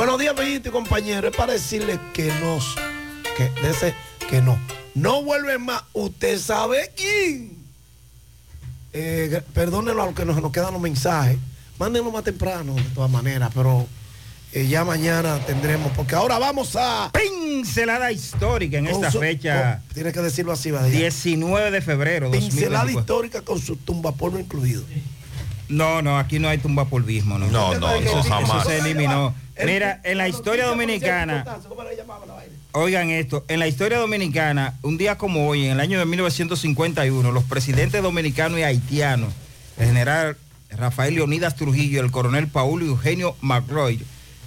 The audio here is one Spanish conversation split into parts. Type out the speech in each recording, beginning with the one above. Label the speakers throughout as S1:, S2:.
S1: Buenos días, Bellito y compañero. Es para decirle que nos, que, de ese, que no. No vuelven más. Usted sabe quién. Eh, perdónenlo a los que nos, nos quedan los mensajes. Mándenlo más temprano, de todas maneras, pero eh, ya mañana tendremos, porque ahora vamos a...
S2: Pincelada histórica en esta
S1: su-
S2: fecha.
S1: con- Tiene que decirlo así, Badía.
S2: 19 de febrero.
S1: Pincelada
S2: 2024.
S1: histórica con su tumbapolvo incluido.
S2: No, no, aquí no hay tumbapolvismo, ¿no?
S3: No, no, eso jamás.
S2: se eliminó. Mira, en la historia dominicana, oigan esto, en la historia dominicana, un día como hoy, en el año de 1951, los presidentes dominicanos y haitianos, el general Rafael Leonidas Trujillo y el coronel Paulo Eugenio McRoy,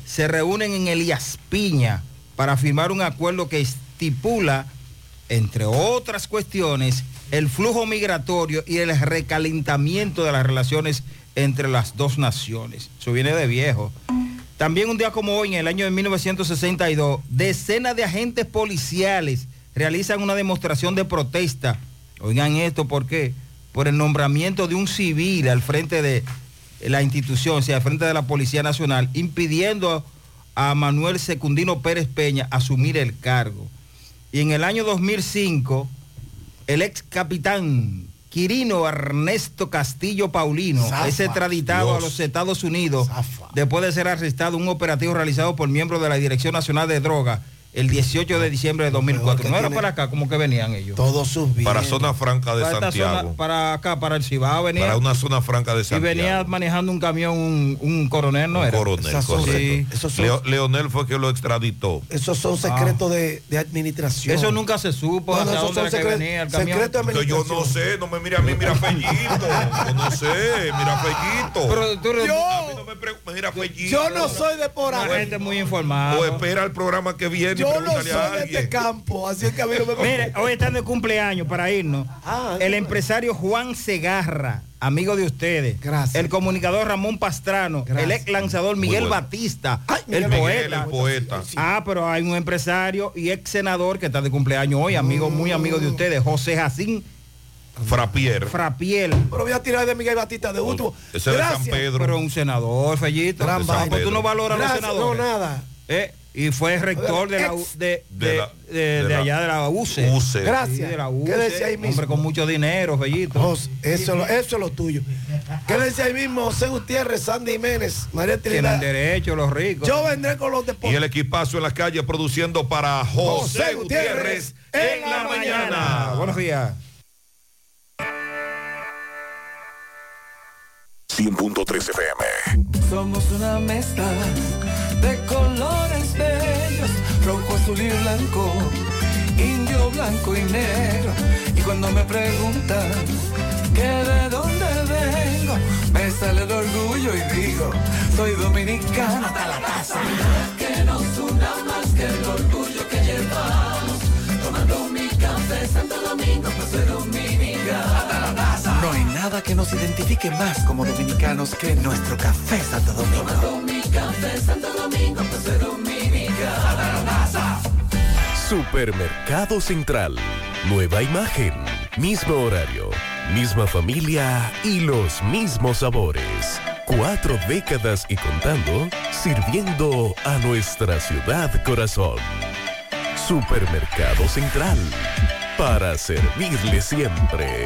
S2: se reúnen en Elías Piña para firmar un acuerdo que estipula, entre otras cuestiones, el flujo migratorio y el recalentamiento de las relaciones entre las dos naciones. Eso viene de viejo. También un día como hoy, en el año de 1962, decenas de agentes policiales realizan una demostración de protesta. Oigan esto, ¿por qué? Por el nombramiento de un civil al frente de la institución, o sea, al frente de la Policía Nacional, impidiendo a Manuel Secundino Pérez Peña asumir el cargo. Y en el año 2005, el ex capitán Quirino Ernesto Castillo Paulino
S1: Zafa.
S2: es extraditado
S3: Dios.
S2: a los Estados Unidos
S1: Zafa.
S2: después de ser arrestado un operativo realizado por miembros de la Dirección Nacional de Drogas el 18 de diciembre de 2004.
S1: que
S2: No era para acá como que venían ellos.
S1: Todos sus bienes.
S3: Para zona franca de
S2: para,
S3: Santiago.
S2: zona, para acá, para el Cibao venía.
S3: Para una zona franca de
S2: y
S3: Santiago.
S2: venía manejando un camión, un, un coronel, ¿no
S3: Un
S2: era?
S3: coronel,
S1: Esas son-
S3: correcto.
S2: Sí.
S1: Esos son,
S3: Leo- Leonel fue que lo extraditó.
S1: esos son secretos de, de administración.
S2: Eso nunca se supo
S1: No, no,
S2: hacia
S1: esos
S2: dónde
S1: son
S2: era que
S1: secre-
S2: venía el camión.
S1: secretos de
S3: Que yo no sé, no me mire a mí, mira Fellito. Yo no sé, mira Fellito.
S2: Pero tú eres
S1: Yo-
S3: A mí no me mira Fellito.
S1: Yo no soy de por ahí.
S2: gente muy informada.
S3: O espera el programa que viene y
S1: Yo no soy
S3: a
S1: de este campo, así es que a mí no me
S2: Mire, hoy están de cumpleaños para irnos.
S1: Ah,
S2: el empresario Juan Segarra, amigo de ustedes.
S1: Gracias.
S2: El comunicador Ramón Pastrano.
S1: Gracias.
S2: El ex lanzador Miguel
S3: bueno.
S2: Batista.
S1: Ay,
S2: el
S1: Miguel
S2: poeta.
S3: el poeta.
S2: Ah, pero hay un empresario y ex senador que está de cumpleaños hoy, amigo, muy amigo de ustedes, José Jacín
S3: Frapier.
S2: Frapiel.
S1: Pero voy a tirar de Miguel Batista de último.
S3: Ese es de San
S1: Gracias.
S3: Pedro.
S2: Pero un senador, Fellito.
S1: Gran
S2: tú no valoras a los
S1: Gracias, no,
S2: senadores.
S1: nada.
S2: Eh, Y fue rector de, la, de,
S3: De
S2: de-
S3: la-
S2: de-
S3: de
S2: de
S3: la-
S2: allá de la UCE.
S3: UCE.
S1: Gracias.
S2: Sí, de la
S1: ¿Qué
S2: UCE,
S1: decía ahí mismo?
S2: Hombre con mucho dinero, Fellito.
S1: Jos- eso, lo- eso es lo tuyo. ¿Qué decía ahí mismo José Gutiérrez, Sandy Jiménez, María
S2: Tienen
S1: Trinidad?
S2: derecho los ricos.
S1: Yo vendré con los
S3: Y
S1: deportes.
S3: el equipazo en la calle produciendo para José,
S1: José
S3: Gutiérrez, en la mañana.
S2: Buenos días.
S4: 100.3 FM.
S5: Somos una mezcla de colores bellos, rojo, azul y blanco, indio, blanco y negro. Y cuando me preguntan que de dónde vengo, me sale el orgullo y digo, soy dominicano hasta la casa. Que nos una más que el orgullo que llevamos, tomando mi café Santo Domingo, pues soy dominicano nada que nos identifique más como dominicanos que nuestro café Santo Domingo. Café Santo Domingo.
S4: Supermercado Central. Nueva imagen, mismo horario, misma familia y los mismos sabores. Cuatro décadas y contando, sirviendo a nuestra ciudad corazón. Supermercado Central. Para servirle siempre.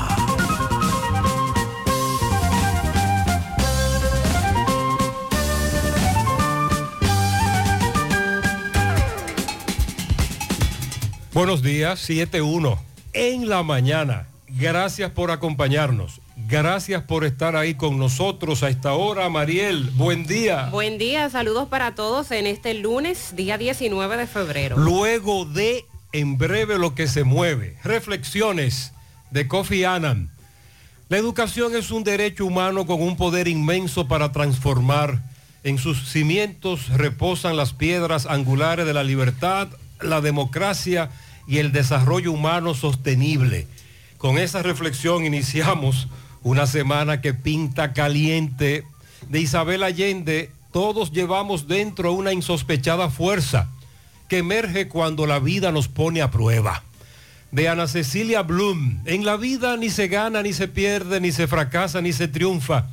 S6: Buenos días, 7-1 en la mañana. Gracias por acompañarnos. Gracias por estar ahí con nosotros a esta hora. Mariel, buen día.
S7: Buen día, saludos para todos en este lunes, día 19 de febrero.
S6: Luego de En breve lo que se mueve. Reflexiones de Kofi Annan. La educación es un derecho humano con un poder inmenso para transformar En sus cimientos reposan las piedras angulares de la libertad, la democracia y el desarrollo humano sostenible. Con esa reflexión iniciamos una semana que pinta caliente de Isabel Allende. Todos llevamos dentro una insospechada fuerza que emerge cuando la vida nos pone a prueba. De Ana Cecilia Bloom, en la vida ni se gana, ni se pierde, ni se fracasa, ni se triunfa.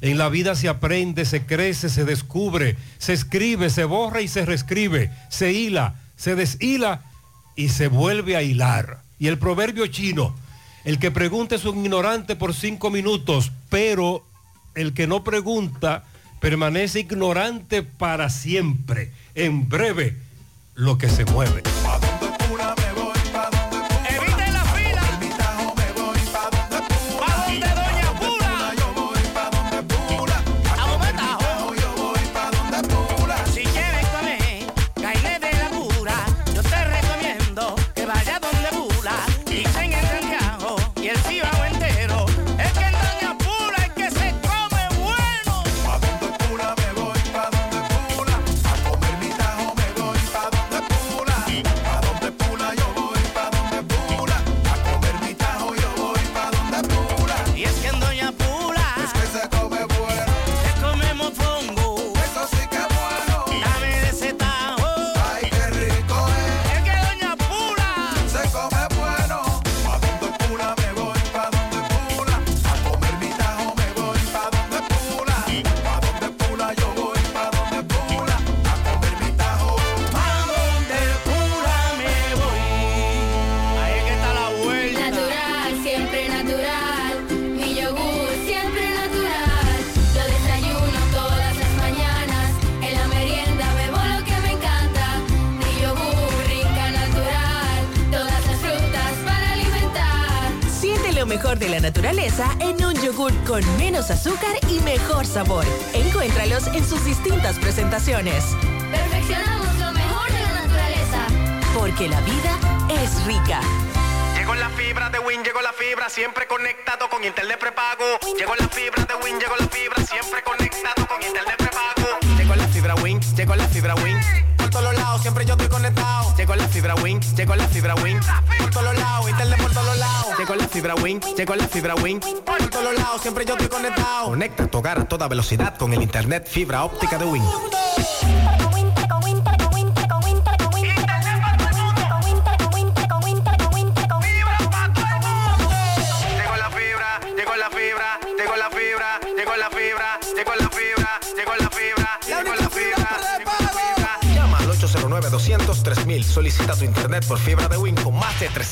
S6: En la vida se aprende, se crece, se descubre, se escribe, se borra y se reescribe, se hila, se deshila y se vuelve a hilar. Y el proverbio chino, el que pregunta es un ignorante por cinco minutos, pero el que no pregunta permanece ignorante para siempre. En breve, lo que se mueve.
S8: Toda velocidad con el internet fibra óptica de Win. Llegó la fibra, llegó la fibra, llegó la fibra, llegó la fibra, llegó la fibra, llegó la fibra, llegó la fibra. Llama al 809-200-3000. Solicita tu internet por fibra de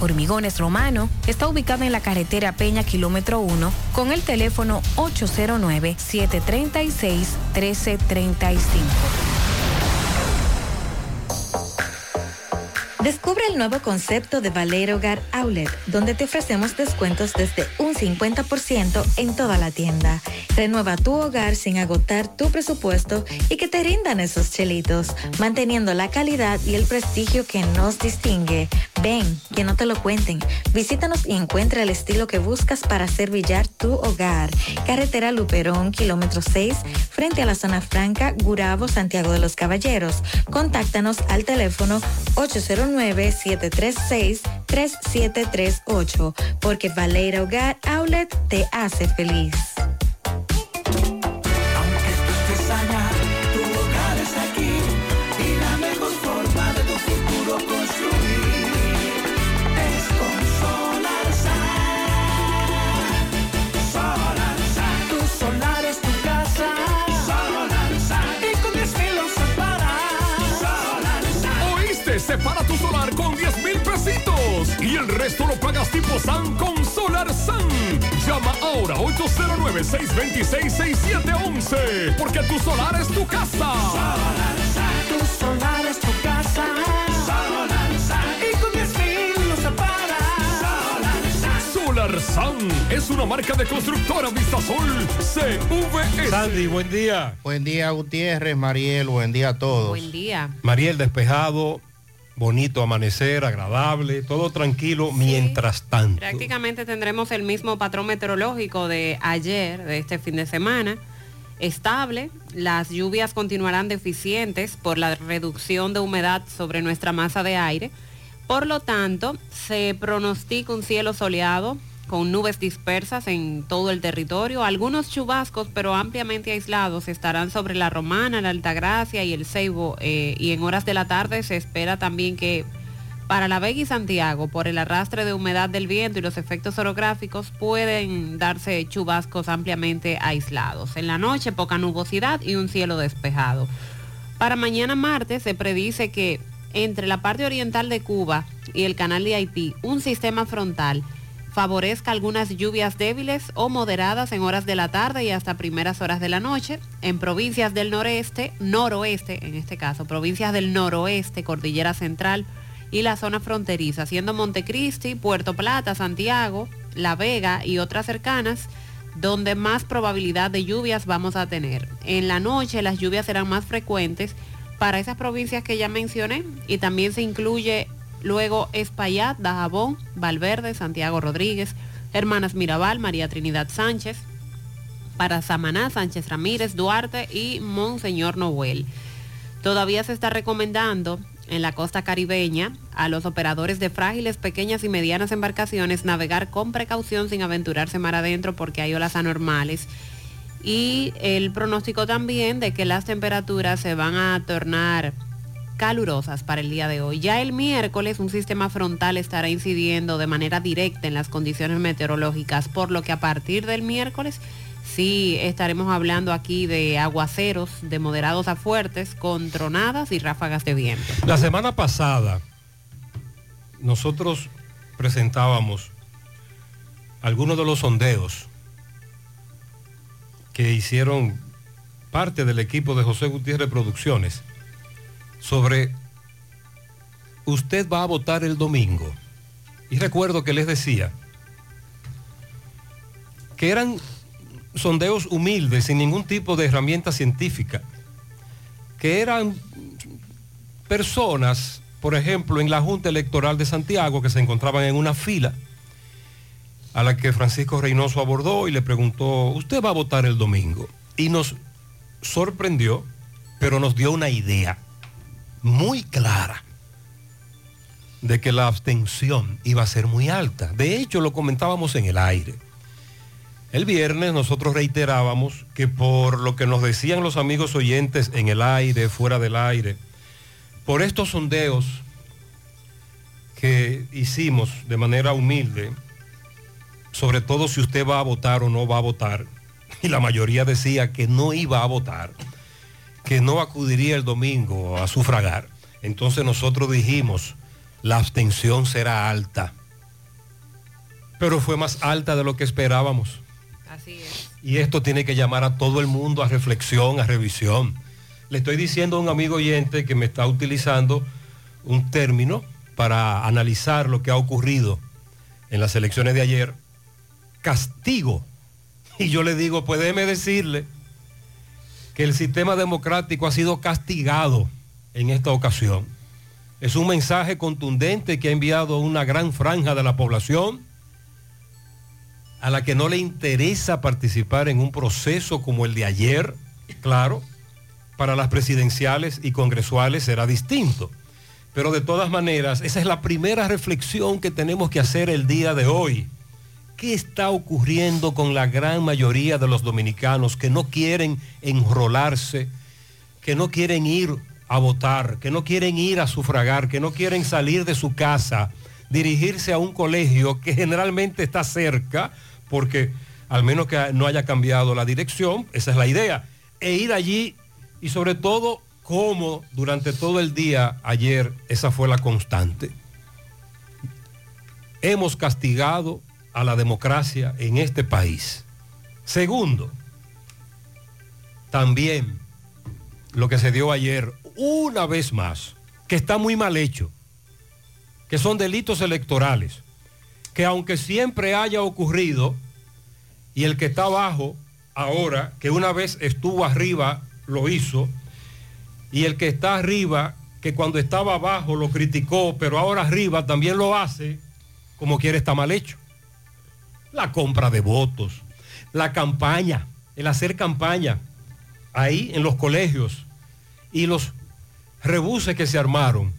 S9: Hormigones Romano está ubicada en la carretera Peña Kilómetro 1 con el teléfono 809-736-1335.
S10: Descubre el nuevo concepto de Valero Hogar Outlet, donde te ofrecemos descuentos desde un 50% en toda la tienda. Renueva tu hogar sin agotar tu presupuesto y que te rindan esos chelitos, manteniendo la calidad y el prestigio que nos distingue. Ven, que no te lo cuenten. Visítanos y encuentra el estilo que buscas para hacer brillar tu hogar. Carretera Luperón, kilómetro 6, frente a la zona franca, Gurabo, Santiago de los Caballeros. Contáctanos al teléfono 809-736-3738, porque Valera Hogar Outlet te hace feliz.
S11: Resto lo pagas tipo SAN con Solar SAN. Llama ahora 809-626-6711 porque tu solar es tu casa.
S5: Tu solar es tu casa. Solar Sun. Y con 10 mil lo separas. Solar Sun.
S11: Solar SAN es una marca de constructora Vistasol CVS.
S6: Sandy, buen día.
S12: Buen día, Gutiérrez, Mariel, buen día a todos.
S7: Buen día.
S6: Mariel despejado, bonito amanecer, agradable, todo tranquilo mientras tanto.
S7: Prácticamente tendremos el mismo patrón meteorológico de ayer, de este fin de semana. Estable, las lluvias continuarán deficientes por la reducción de humedad sobre nuestra masa de aire. Por lo tanto, se pronostica un cielo soleado con nubes dispersas en todo el territorio. Algunos chubascos, pero ampliamente aislados, estarán sobre la Romana, la Altagracia y el Ceibo. eh, y en horas de la tarde se espera también que para La Vega y Santiago, por el arrastre de humedad del viento y los efectos orográficos, pueden darse chubascos ampliamente aislados. En la noche, poca nubosidad y un cielo despejado. Para mañana martes se predice que entre la parte oriental de Cuba y el canal de Haití, un sistema frontal favorezca algunas lluvias débiles o moderadas en horas de la tarde y hasta primeras horas de la noche. En provincias del noreste, noroeste, en este caso, provincias del noroeste, Cordillera Central y la zona fronteriza, siendo Montecristi, Puerto Plata, Santiago, La Vega y otras cercanas, donde más probabilidad de lluvias vamos a tener. En la noche las lluvias serán más frecuentes para esas provincias que ya mencioné y también se incluye luego Espaillat, Dajabón, Valverde, Santiago Rodríguez, Hermanas Mirabal, María Trinidad Sánchez, para Samaná, Sánchez Ramírez, Duarte y Monseñor Noel. Todavía se está recomendando en la costa caribeña a los operadores de frágiles, pequeñas y medianas embarcaciones navegar con precaución sin aventurarse mar adentro porque hay olas anormales. Y el pronóstico también de que las temperaturas se van a tornar calurosas para el día de hoy. Ya el miércoles un sistema frontal estará incidiendo de manera directa en las condiciones meteorológicas, por lo que a partir del miércoles sí estaremos hablando aquí de aguaceros de moderados a fuertes con tronadas y ráfagas de viento.
S6: La semana pasada nosotros presentábamos algunos de los sondeos que hicieron parte del equipo de José Gutiérrez Producciones sobre usted va a votar el domingo. Y recuerdo que les decía que eran sondeos humildes, sin ningún tipo de herramienta científica, que eran personas, por ejemplo, en la Junta Electoral de Santiago, que se encontraban en una fila, a la que Francisco Reynoso abordó y le preguntó, ¿usted va a votar el domingo? Y nos sorprendió, pero nos dio una idea muy clara de que la abstención iba a ser muy alta. De hecho, lo comentábamos en el aire. El viernes nosotros reiterábamos que por lo que nos decían los amigos oyentes en el aire, fuera del aire, por estos sondeos que hicimos de manera humilde, sobre todo si usted va a votar o no va a votar, y la mayoría decía que no iba a votar, que no acudiría el domingo a sufragar. Entonces nosotros dijimos, la abstención será alta. pero fue más alta de lo que esperábamos.
S7: Así es.
S6: Y esto tiene que llamar a todo el mundo a reflexión, a revisión. Le estoy diciendo a un amigo oyente que me está utilizando un término para analizar lo que ha ocurrido en las elecciones de ayer, castigo. Y yo le digo, pues déjeme decirle que el sistema democrático ha sido castigado en esta ocasión. Es un mensaje contundente que ha enviado una gran franja de la población a la que no le interesa participar en un proceso como el de ayer, claro, para las presidenciales y congresuales será distinto. Pero de todas maneras, esa es la primera reflexión que tenemos que hacer el día de hoy. ¿Qué está ocurriendo con la gran mayoría de los dominicanos que no quieren enrolarse, que no quieren ir a votar, que no quieren ir a sufragar, que no quieren salir de su casa, dirigirse a un colegio que generalmente está cerca, porque al menos que no haya cambiado la dirección, esa es la idea, e ir allí y sobre todo como durante todo el día ayer esa fue la constante. Hemos castigado a la democracia en este país. Segundo, también lo que se dio ayer, una vez más, que está muy mal hecho, que son delitos electorales, que aunque siempre haya ocurrido, y el que está abajo ahora, que una vez estuvo arriba, lo hizo, y el que está arriba, que cuando estaba abajo lo criticó, pero ahora arriba también lo hace, como quiere está mal hecho. La compra de votos, la campaña, el hacer campaña ahí en los colegios y los rebuses que se armaron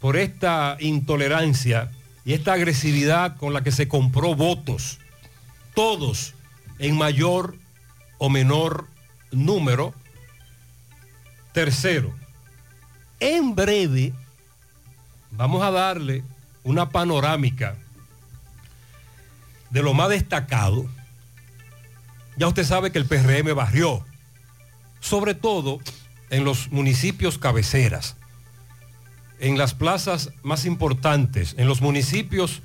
S6: por esta intolerancia y esta agresividad con la que se compró votos, todos en mayor o menor número. Tercero, en breve vamos a darle una panorámica de lo más destacado. Ya usted sabe que el PRM barrió, sobre todo en los municipios cabeceras, en las plazas más importantes, en los municipios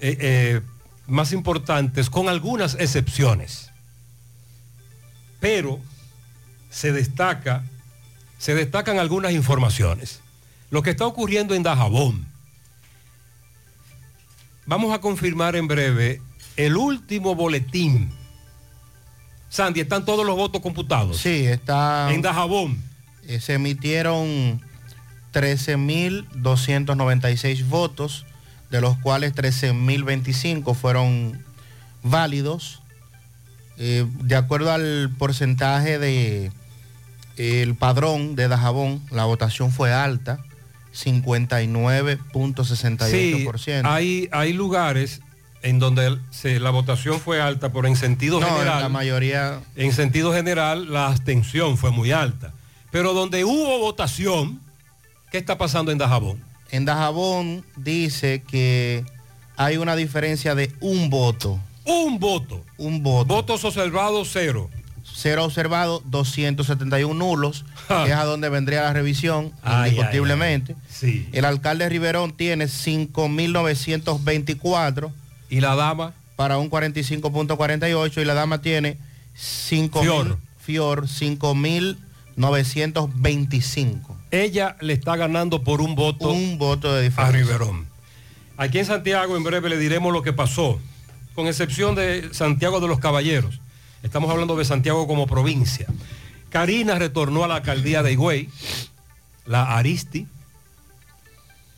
S6: eh, eh, más importantes, con algunas excepciones. Pero se destaca, se destacan algunas informaciones. Lo que está ocurriendo en Dajabón. Vamos a confirmar en breve el último boletín. Sandy, ¿están todos los votos computados?
S12: Sí, está.
S6: En Dajabón.
S12: Eh, se emitieron 13.296 votos, de los cuales 13.025 fueron válidos. Eh, de acuerdo al porcentaje de el padrón de Dajabón, la votación fue alta, 59.68%.
S6: Sí, hay, hay lugares en donde se- la votación fue alta, pero en sentido
S12: No,
S6: general.
S12: la mayoría-
S6: En sentido general, la abstención fue muy alta. Pero donde hubo votación, ¿qué está pasando en Dajabón?
S12: En Dajabón dice que hay una diferencia de un voto.
S6: Un voto.
S12: Un voto.
S6: Votos observados, cero.
S12: Cero observados, 271 nulos, que es a donde vendría la revisión,
S6: Ay,
S12: indiscutiblemente.
S6: Sí.
S12: El alcalde Riverón tiene 5.924.
S6: ¿Y la dama?
S12: Para un 45.48 y la dama tiene 5.000
S6: Fior.
S12: Fior 5.925.
S6: Ella le está ganando por un voto.
S12: Un voto de
S6: a
S12: diferencia.
S6: Riverón. Aquí en Santiago en breve le diremos lo que pasó, con excepción de Santiago de los Caballeros. Estamos hablando de Santiago como provincia. Karina retornó a la alcaldía de Higüey, la Aristi.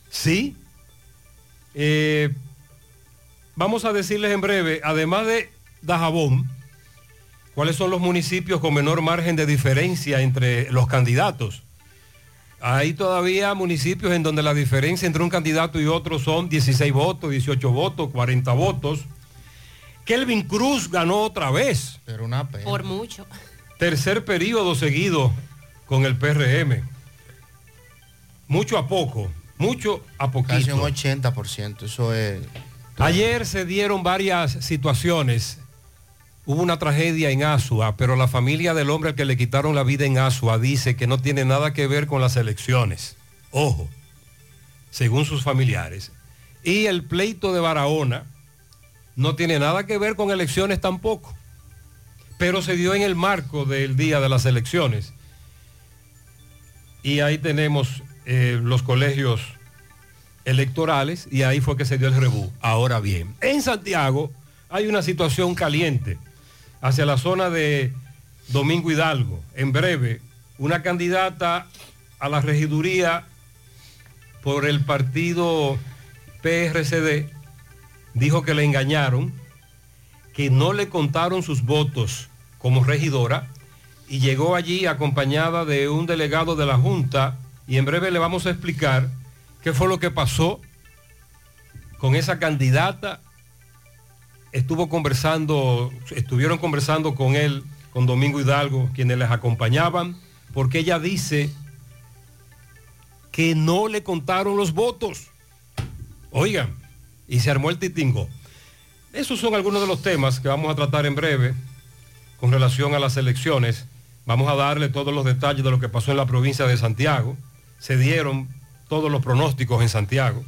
S6: Sí. Eh, vamos a decirles en breve, además de Dajabón, cuáles son los municipios con menor margen de diferencia entre los candidatos. Hay todavía municipios en donde la diferencia entre un candidato y otro son 16 votos, 18 votos, 40 votos. Kelvin Cruz ganó otra vez.
S12: Pero una pena.
S7: Por mucho.
S6: Tercer periodo seguido con el PRM. Mucho a poco, mucho a
S12: Casi un
S6: poquito.
S12: 80%. Eso es.
S6: Ayer se dieron varias situaciones. Hubo una tragedia en Asua, pero la familia del hombre al que le quitaron la vida en Asua dice que no tiene nada que ver con las elecciones. Ojo, según sus familiares. Y el pleito de Barahona, no tiene nada que ver con elecciones tampoco, pero se dio en el marco del día de las elecciones. Y ahí tenemos eh, los colegios electorales y ahí fue que se dio el rebú. Ahora bien, en Santiago hay una situación caliente hacia la zona de Domingo Hidalgo. En breve, una candidata a la regiduría por el partido PRCD dijo que le engañaron, que no le contaron sus votos como regidora y llegó allí acompañada de un delegado de la Junta y en breve le vamos a explicar qué fue lo que pasó con esa candidata. Estuvo conversando, estuvieron conversando con él, con Domingo Hidalgo, quienes les acompañaban, porque ella dice que no le contaron los votos. Oigan, y se armó el titingo. Esos son algunos de los temas que vamos a tratar en breve con relación a las elecciones. Vamos a darle todos los detalles de lo que pasó en la provincia de Santiago. Se dieron todos los pronósticos en Santiago.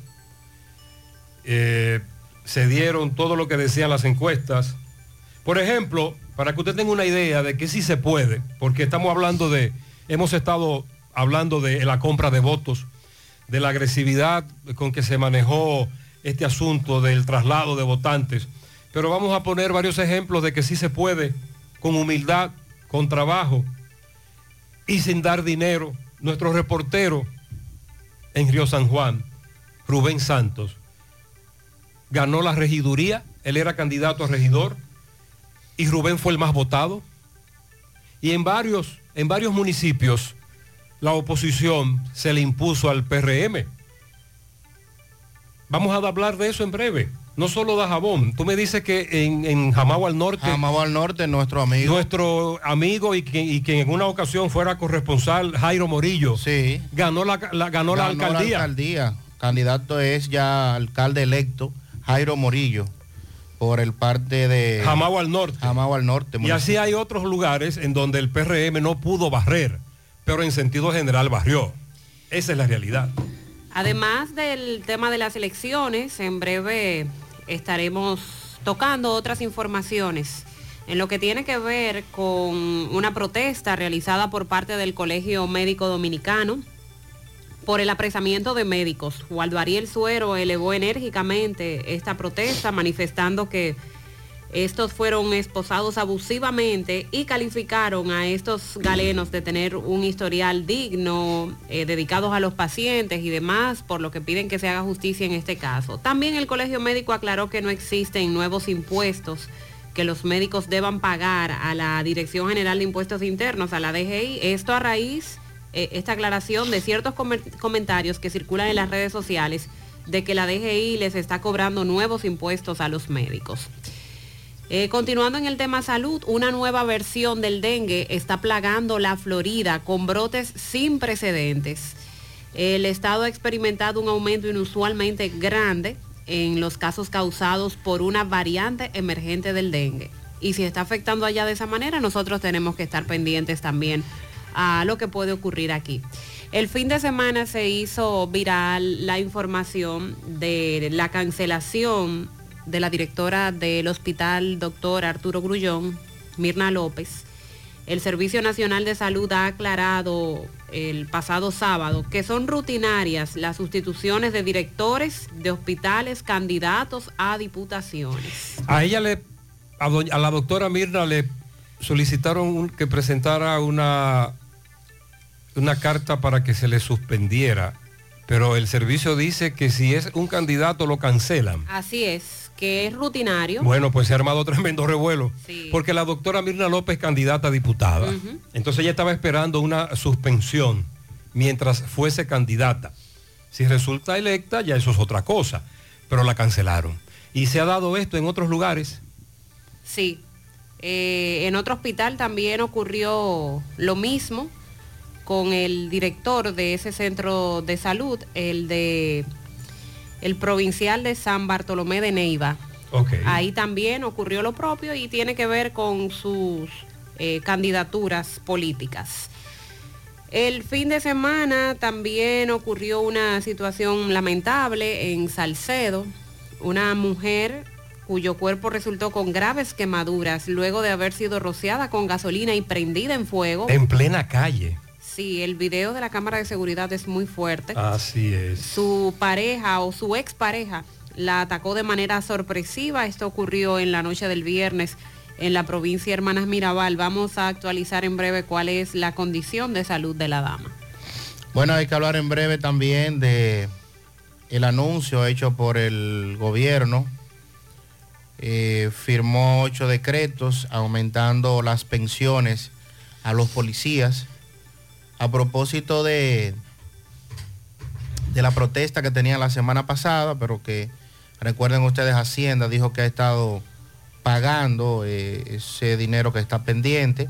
S6: Eh, se dieron todo lo que decían las encuestas. Por ejemplo, para que usted tenga una idea de que sí se puede, porque estamos hablando de, hemos estado hablando de la compra de votos, de la agresividad con que se manejó este asunto del traslado de votantes, pero vamos a poner varios ejemplos de que sí se puede, con humildad, con trabajo y sin dar dinero. Nuestro reportero en Río San Juan, Rubén Santos, ganó la regiduría, él era candidato a regidor y Rubén fue el más votado. Y en varios, en varios municipios la oposición se le impuso al PRM. Vamos a hablar de eso en breve. No solo da jabón. Tú me dices que en, en Jamao al Norte.
S12: Jamao al Norte, nuestro amigo.
S6: Nuestro amigo y que, y que en una ocasión fuera corresponsal, Jairo Morillo.
S12: Sí.
S6: Ganó la, la- ganó la alcaldía.
S12: alcaldía. Candidato es ya alcalde electo, Jairo Morillo, por el parte de...
S6: Jamao al Norte.
S12: Jamao al Norte.
S6: Y así hay otros lugares en donde el PRM no pudo barrer, pero en sentido general barrió. Esa es la realidad.
S7: Además del tema de las elecciones, en breve estaremos tocando otras informaciones en lo que tiene que ver con una protesta realizada por parte del Colegio Médico Dominicano por el apresamiento de médicos. Waldo Ariel Suero elevó enérgicamente esta protesta manifestando que estos fueron esposados abusivamente y calificaron a estos galenos de tener un historial digno, eh, dedicados a los pacientes y demás, por lo que piden que se haga justicia en este caso. También el Colegio Médico aclaró que no existen nuevos impuestos que los médicos deban pagar a la Dirección General de Impuestos Internos, a la DGI. Esto a raíz, eh, esta aclaración de ciertos comentarios que circulan en las redes sociales de que la DGI les está cobrando nuevos impuestos a los médicos. Eh, continuando en el tema salud, una nueva versión del dengue está plagando la Florida con brotes sin precedentes. El estado ha experimentado un aumento inusualmente grande en los casos causados por una variante emergente del dengue. Y si está afectando allá de esa manera, nosotros tenemos que estar pendientes también a lo que puede ocurrir aquí. El fin de semana se hizo viral la información de la cancelación de la directora del hospital, doctor Arturo Grullón, Mirna López. El Servicio Nacional de Salud ha aclarado el pasado sábado que son rutinarias las sustituciones de directores de hospitales candidatos a diputaciones.
S6: A ella le, a, doña- a la doctora Mirna le solicitaron que presentara una, una carta para que se le suspendiera, pero el servicio dice que si es un candidato lo cancelan.
S7: Así es, que es rutinario.
S6: Bueno, pues se ha armado tremendo revuelo,
S7: Sí.
S6: porque la doctora Mirna López candidata a diputada. Entonces ella estaba esperando una suspensión mientras fuese candidata. Si resulta electa, ya eso es otra cosa, pero la cancelaron. Y se ha dado esto en otros lugares.
S7: Sí. Eh, en otro hospital también ocurrió lo mismo con el director de ese centro de salud, el de el provincial de San Bartolomé de Neiva. Ahí también ocurrió lo propio y tiene que ver con sus eh, candidaturas políticas. El fin de semana también ocurrió una situación lamentable en Salcedo. Una mujer cuyo cuerpo resultó con graves quemaduras luego de haber sido rociada con gasolina y prendida en fuego.
S6: En plena calle.
S7: Sí, el video de la cámara de seguridad es muy fuerte.
S6: Así es.
S7: Su pareja o su expareja la atacó de manera sorpresiva. Esto ocurrió en la noche del viernes en la provincia de Hermanas Mirabal. Vamos a actualizar en breve cuál es la condición de salud de la dama.
S12: Bueno, hay que hablar en breve también de el anuncio hecho por el gobierno. Eh, firmó ocho decretos aumentando las pensiones a los policías a propósito de, de la protesta que tenían la semana pasada, pero que recuerden ustedes, Hacienda dijo que ha estado pagando eh, ese dinero que está pendiente.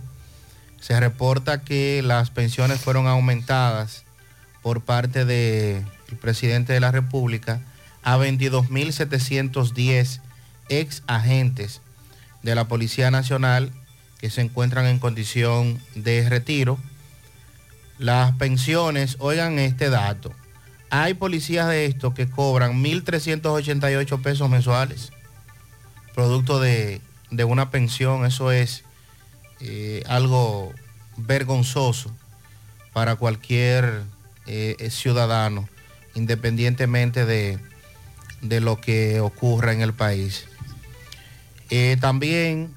S12: Se reporta que las pensiones fueron aumentadas por parte del presidente de la República a 22.710 ex agentes de la Policía Nacional que se encuentran en condición de retiro. Las pensiones, oigan este dato, hay policías de estos que cobran 1.388 pesos mensuales, producto de, de una pensión, eso es eh, algo vergonzoso para cualquier eh, ciudadano, independientemente de, de lo que ocurra en el país. Eh, también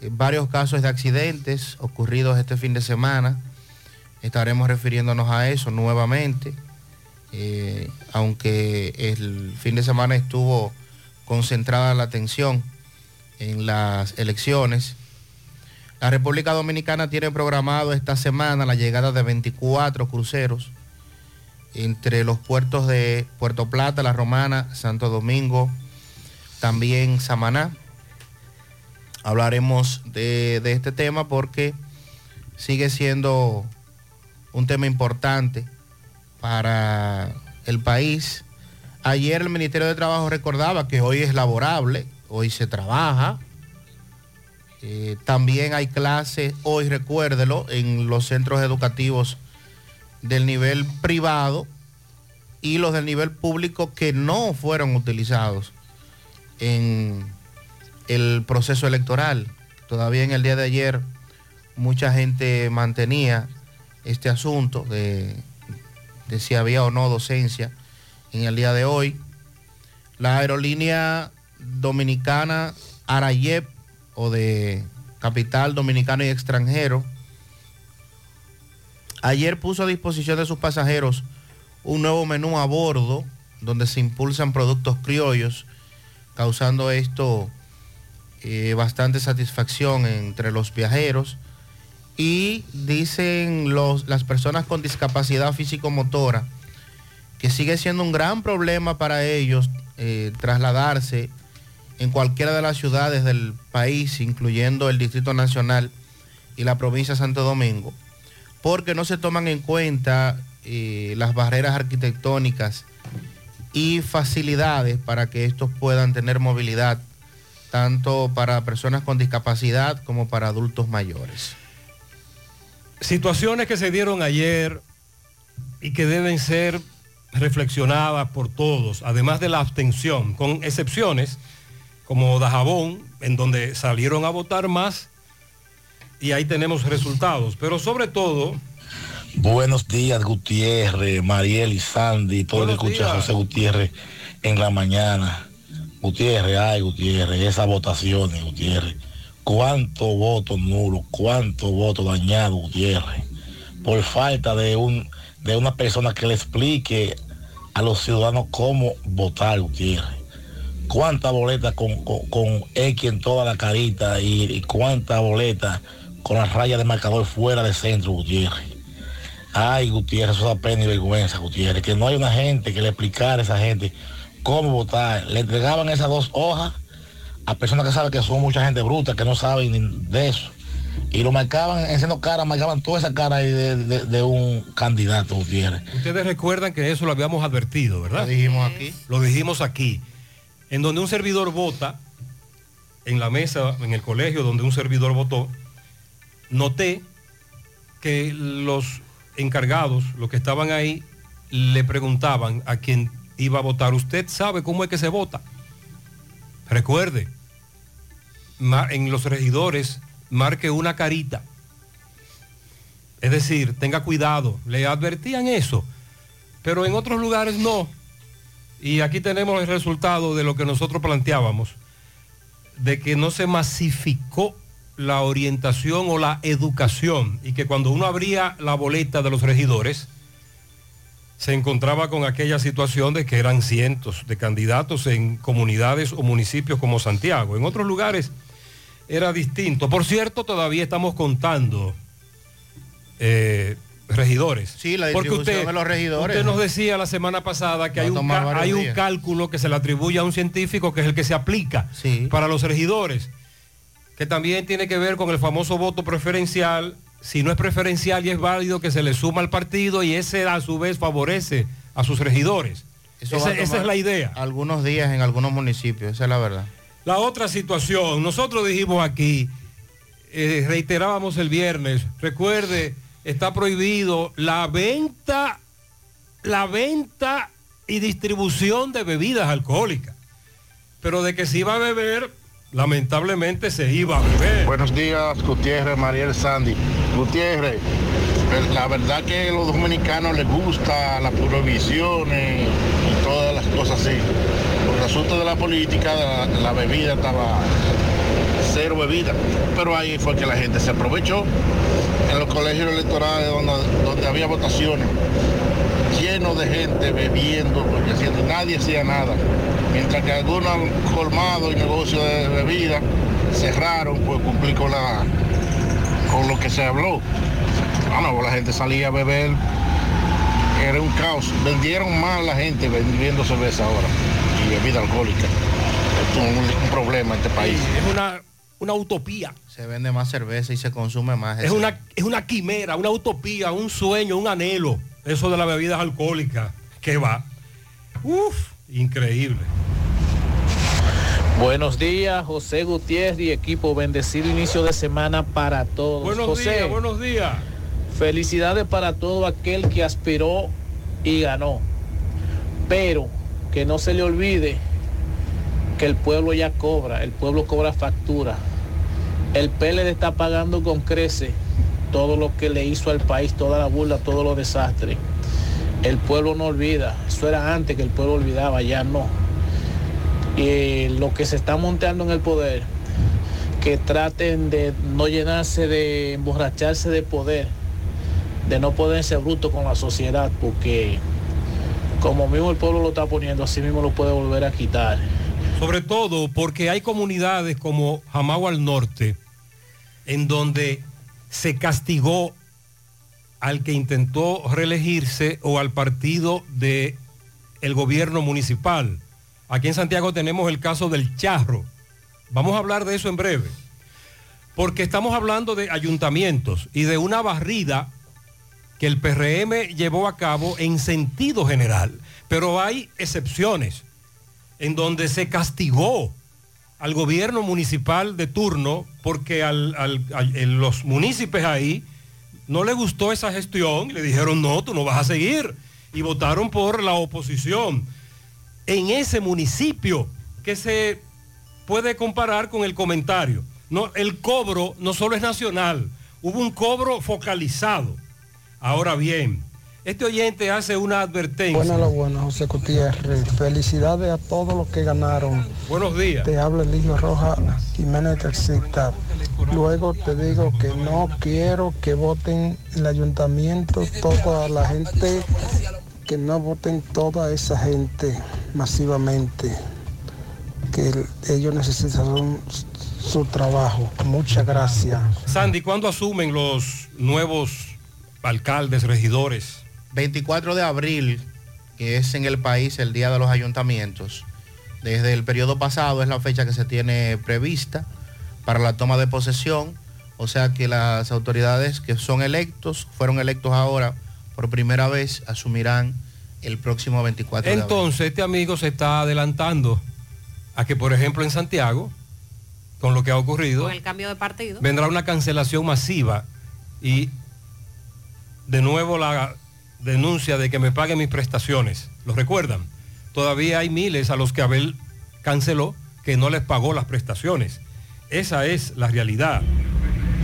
S12: eh, varios casos de accidentes ocurridos este fin de semana. Estaremos refiriéndonos a eso nuevamente, eh, aunque el fin de semana estuvo concentrada la atención en las elecciones. La República Dominicana tiene programado esta semana la llegada de 24 cruceros entre los puertos de Puerto Plata, La Romana, Santo Domingo, también Samaná. Hablaremos de, de este tema porque sigue siendo un tema importante para el país. Ayer el Ministerio de Trabajo recordaba que hoy es laborable, hoy se trabaja. Eh, también hay clases, hoy recuérdelo, en los centros educativos del nivel privado y los del nivel público que no fueron utilizados en el proceso electoral. Todavía en el día de ayer mucha gente mantenía este asunto de, si había o no docencia en el día de hoy. La aerolínea dominicana Arayep o de capital dominicano y extranjero ayer puso a disposición de sus pasajeros un nuevo menú a bordo donde se impulsan productos criollos, causando esto eh, bastante satisfacción entre los viajeros. Y dicen los, las personas con discapacidad físico-motora que sigue siendo un gran problema para ellos eh, trasladarse en cualquiera de las ciudades del país, incluyendo el Distrito Nacional y la provincia de Santo Domingo, porque no se toman en cuenta eh, las barreras arquitectónicas y facilidades para que estos puedan tener movilidad, tanto para personas con discapacidad como para adultos mayores.
S6: Situaciones que se dieron ayer y que deben ser reflexionadas por todos, además de la abstención, con excepciones como Dajabón, en donde salieron a votar más y ahí tenemos resultados, pero sobre todo...
S13: Buenos días, Gutiérrez, Mariel y Sandy, todo el escucha a José Gutiérrez en la mañana. Gutiérrez, ay, Gutiérrez, esas votaciones, Gutiérrez. ¿Cuántos votos nulos, cuántos votos dañados, Gutiérrez? Por falta de, un, de una persona que le explique a los ciudadanos cómo votar, Gutiérrez. ¿Cuántas boletas con, con, con X en toda la carita y, cuántas boletas con la raya de marcador fuera de centro, Gutiérrez? Ay, Gutiérrez, eso da pena y vergüenza, Gutiérrez, que no hay una gente que le explicara a esa gente cómo votar. Le entregaban esas dos hojas a personas que saben que son mucha gente bruta, que no saben de eso. Y lo marcaban, haciendo cara, marcaban toda esa cara ahí de, de- de un candidato, Gutiérrez.
S6: Ustedes recuerdan que eso lo habíamos advertido, ¿verdad?
S12: Lo dijimos aquí.
S6: Lo dijimos aquí. En donde un servidor vota, en la mesa, en el colegio donde un servidor votó, noté que los encargados, los que estaban ahí, le preguntaban a quien iba a votar, ¿usted sabe cómo es que se vota? Recuerde, en los regidores marque una carita. Es decir, tenga cuidado. Le advertían eso, pero en otros lugares no. Y aquí tenemos el resultado de lo que nosotros planteábamos, de que no se masificó la orientación o la educación y que cuando uno abría la boleta de los regidores, se encontraba con aquella situación de que eran cientos de candidatos en comunidades o municipios como Santiago. En otros lugares era distinto. Por cierto, todavía estamos contando eh, regidores.
S12: Sí, la
S6: Porque usted,
S12: de los regidores.
S6: Usted nos decía la semana pasada que hay un, hay
S12: días.
S6: cálculo que se le atribuye a un científico que es el que se aplica para los regidores, que también tiene que ver con el famoso voto preferencial. Si no es preferencial y es válido, que se le suma al partido y ese a su vez favorece a sus regidores.
S12: Eso
S6: Esa- es la idea.
S12: Algunos días en algunos municipios, esa es la verdad.
S6: La otra situación, nosotros dijimos aquí, eh, reiterábamos el viernes, recuerde, está prohibido la venta, la venta y distribución de bebidas alcohólicas. Pero de que se iba a beber, lamentablemente se iba a beber.
S14: Buenos días, Gutiérrez, Mariel Sandy. Gutiérrez, la verdad que a los dominicanos les gusta las prohibiciones y todas las cosas así. Asunto de la política, la, la bebida estaba cero bebida. Pero ahí fue que la gente se aprovechó. En los colegios electorales donde, había votaciones, lleno de gente bebiendo, porque haciendo, nadie hacía nada. Mientras que algunos colmados y negocios de bebida cerraron, pues cumplí con, la, con lo que se habló. Ah, no, la gente salía a beber, era un caos. Vendieron más la gente vendiendo cerveza ahora bebida alcohólica. Esto es un, un problema en este país.
S6: Es una, una utopía.
S12: Se vende más cerveza y se consume más.
S6: Es una, es una quimera, una utopía, un sueño, un anhelo. Eso de las bebidas alcohólicas. ¿Qué va? Uf, increíble.
S15: Buenos días, José Gutiérrez y equipo. Bendecido inicio de semana para todos.
S6: Buenos
S15: José,
S6: días, buenos días.
S15: Felicidades para todo aquel que aspiró y ganó. Pero que no se le olvide que el pueblo ya cobra, el pueblo cobra factura. El PLD está pagando con crece todo lo que le hizo al país, toda la burla, todos los desastres. El pueblo no olvida. Eso era antes que el pueblo olvidaba, ya no. Y lo que se está montando en el poder, que traten de no llenarse de emborracharse de poder, de no poderse bruto con la sociedad, porque como mismo el pueblo lo está poniendo, así mismo lo puede volver a quitar.
S6: Sobre todo porque hay comunidades como Jamagua al Norte, en donde se castigó al que intentó reelegirse o al partido de el gobierno municipal. Aquí en Santiago tenemos el caso del charro. Vamos a hablar de eso en breve. Porque estamos hablando de ayuntamientos y de una barrida que el PRM llevó a cabo en sentido general. Pero hay excepciones en donde se castigó al gobierno municipal de turno porque al- en los municipios ahí no le gustó esa gestión y le dijeron no, tú no vas a seguir y votaron por la oposición. En ese municipio que se puede comparar con el comentario. No, el cobro no solo es nacional, hubo un cobro focalizado. Ahora bien, este oyente hace una advertencia.
S16: Buenas, lo bueno, José Gutiérrez. Felicidades a todos los que ganaron.
S6: Buenos días.
S16: Te habla Eligio Roja Jiménez Taxista. Luego te digo que no quiero que voten el ayuntamiento toda la gente, que no voten toda esa gente masivamente, que el- ellos necesitan su trabajo. Muchas gracias.
S6: Sandy, ¿cuándo asumen los nuevos alcaldes, regidores?
S12: 24 de abril, que es en el país el Día de los Ayuntamientos. Desde el periodo pasado es la fecha que se tiene prevista para la toma de posesión. O sea que las autoridades que son electos, fueron electos ahora por primera vez, asumirán el próximo 24 de abril.
S6: Entonces, este amigo se está adelantando a que, por ejemplo, en Santiago, con lo que ha ocurrido,
S7: Con el cambio de partido.
S6: vendrá una cancelación masiva y de nuevo la denuncia de que me paguen mis prestaciones. ¿Lo recuerdan? Todavía hay miles a los que Abel canceló que no les pagó las prestaciones. Esa es la realidad.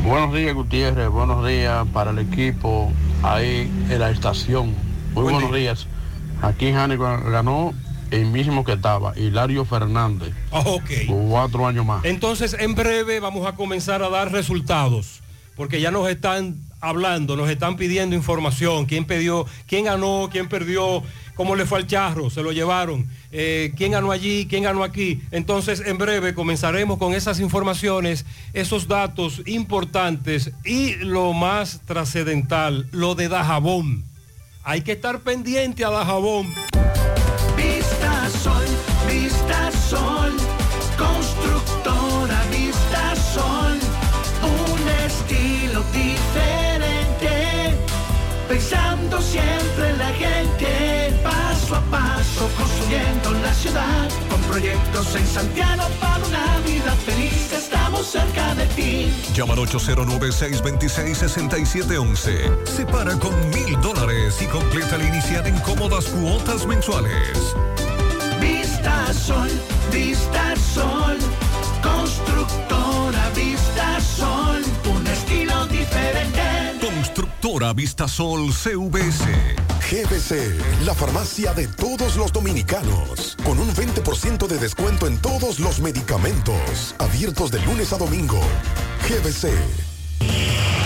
S17: Buenos días, Gutiérrez. Buenos días para el equipo ahí en la estación. Muy
S6: Buen
S17: buenos días. Aquí Jani ganó el mismo que estaba, Hilario Fernández.
S6: Ok.
S17: Cuatro años más.
S6: Entonces, en breve vamos a comenzar a dar resultados, porque ya nos están hablando, nos están pidiendo información, quién pidió, quién ganó, quién perdió, cómo le fue al charro, se lo llevaron, eh, quién ganó allí, quién ganó aquí. Entonces, en breve comenzaremos con esas informaciones, esos datos importantes y lo más trascendental, lo de Dajabón. Hay que estar pendiente a Dajabón.
S18: Vista Sol, Vista Sol, constructora pensando siempre en la gente, paso a paso construyendo la ciudad, con proyectos en Santiago para una vida feliz, estamos cerca de ti.
S19: Llama al 809-626-6711. Separa con mil dólares y completa la inicial en cómodas cuotas mensuales.
S18: Vista Sol, Vista Sol, constructora
S19: Constructora Vistasol CVS.
S20: GBC, la farmacia de todos los dominicanos, con un 20% de descuento en todos los medicamentos, abiertos de lunes a domingo. GBC.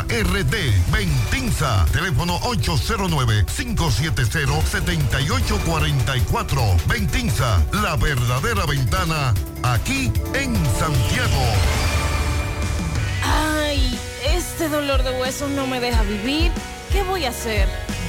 S21: RD. Ventinza, teléfono 809-570-7844. Ventinza, la verdadera ventana, aquí en Santiago.
S22: Ay, este dolor de huesos no me deja vivir. ¿Qué voy a hacer?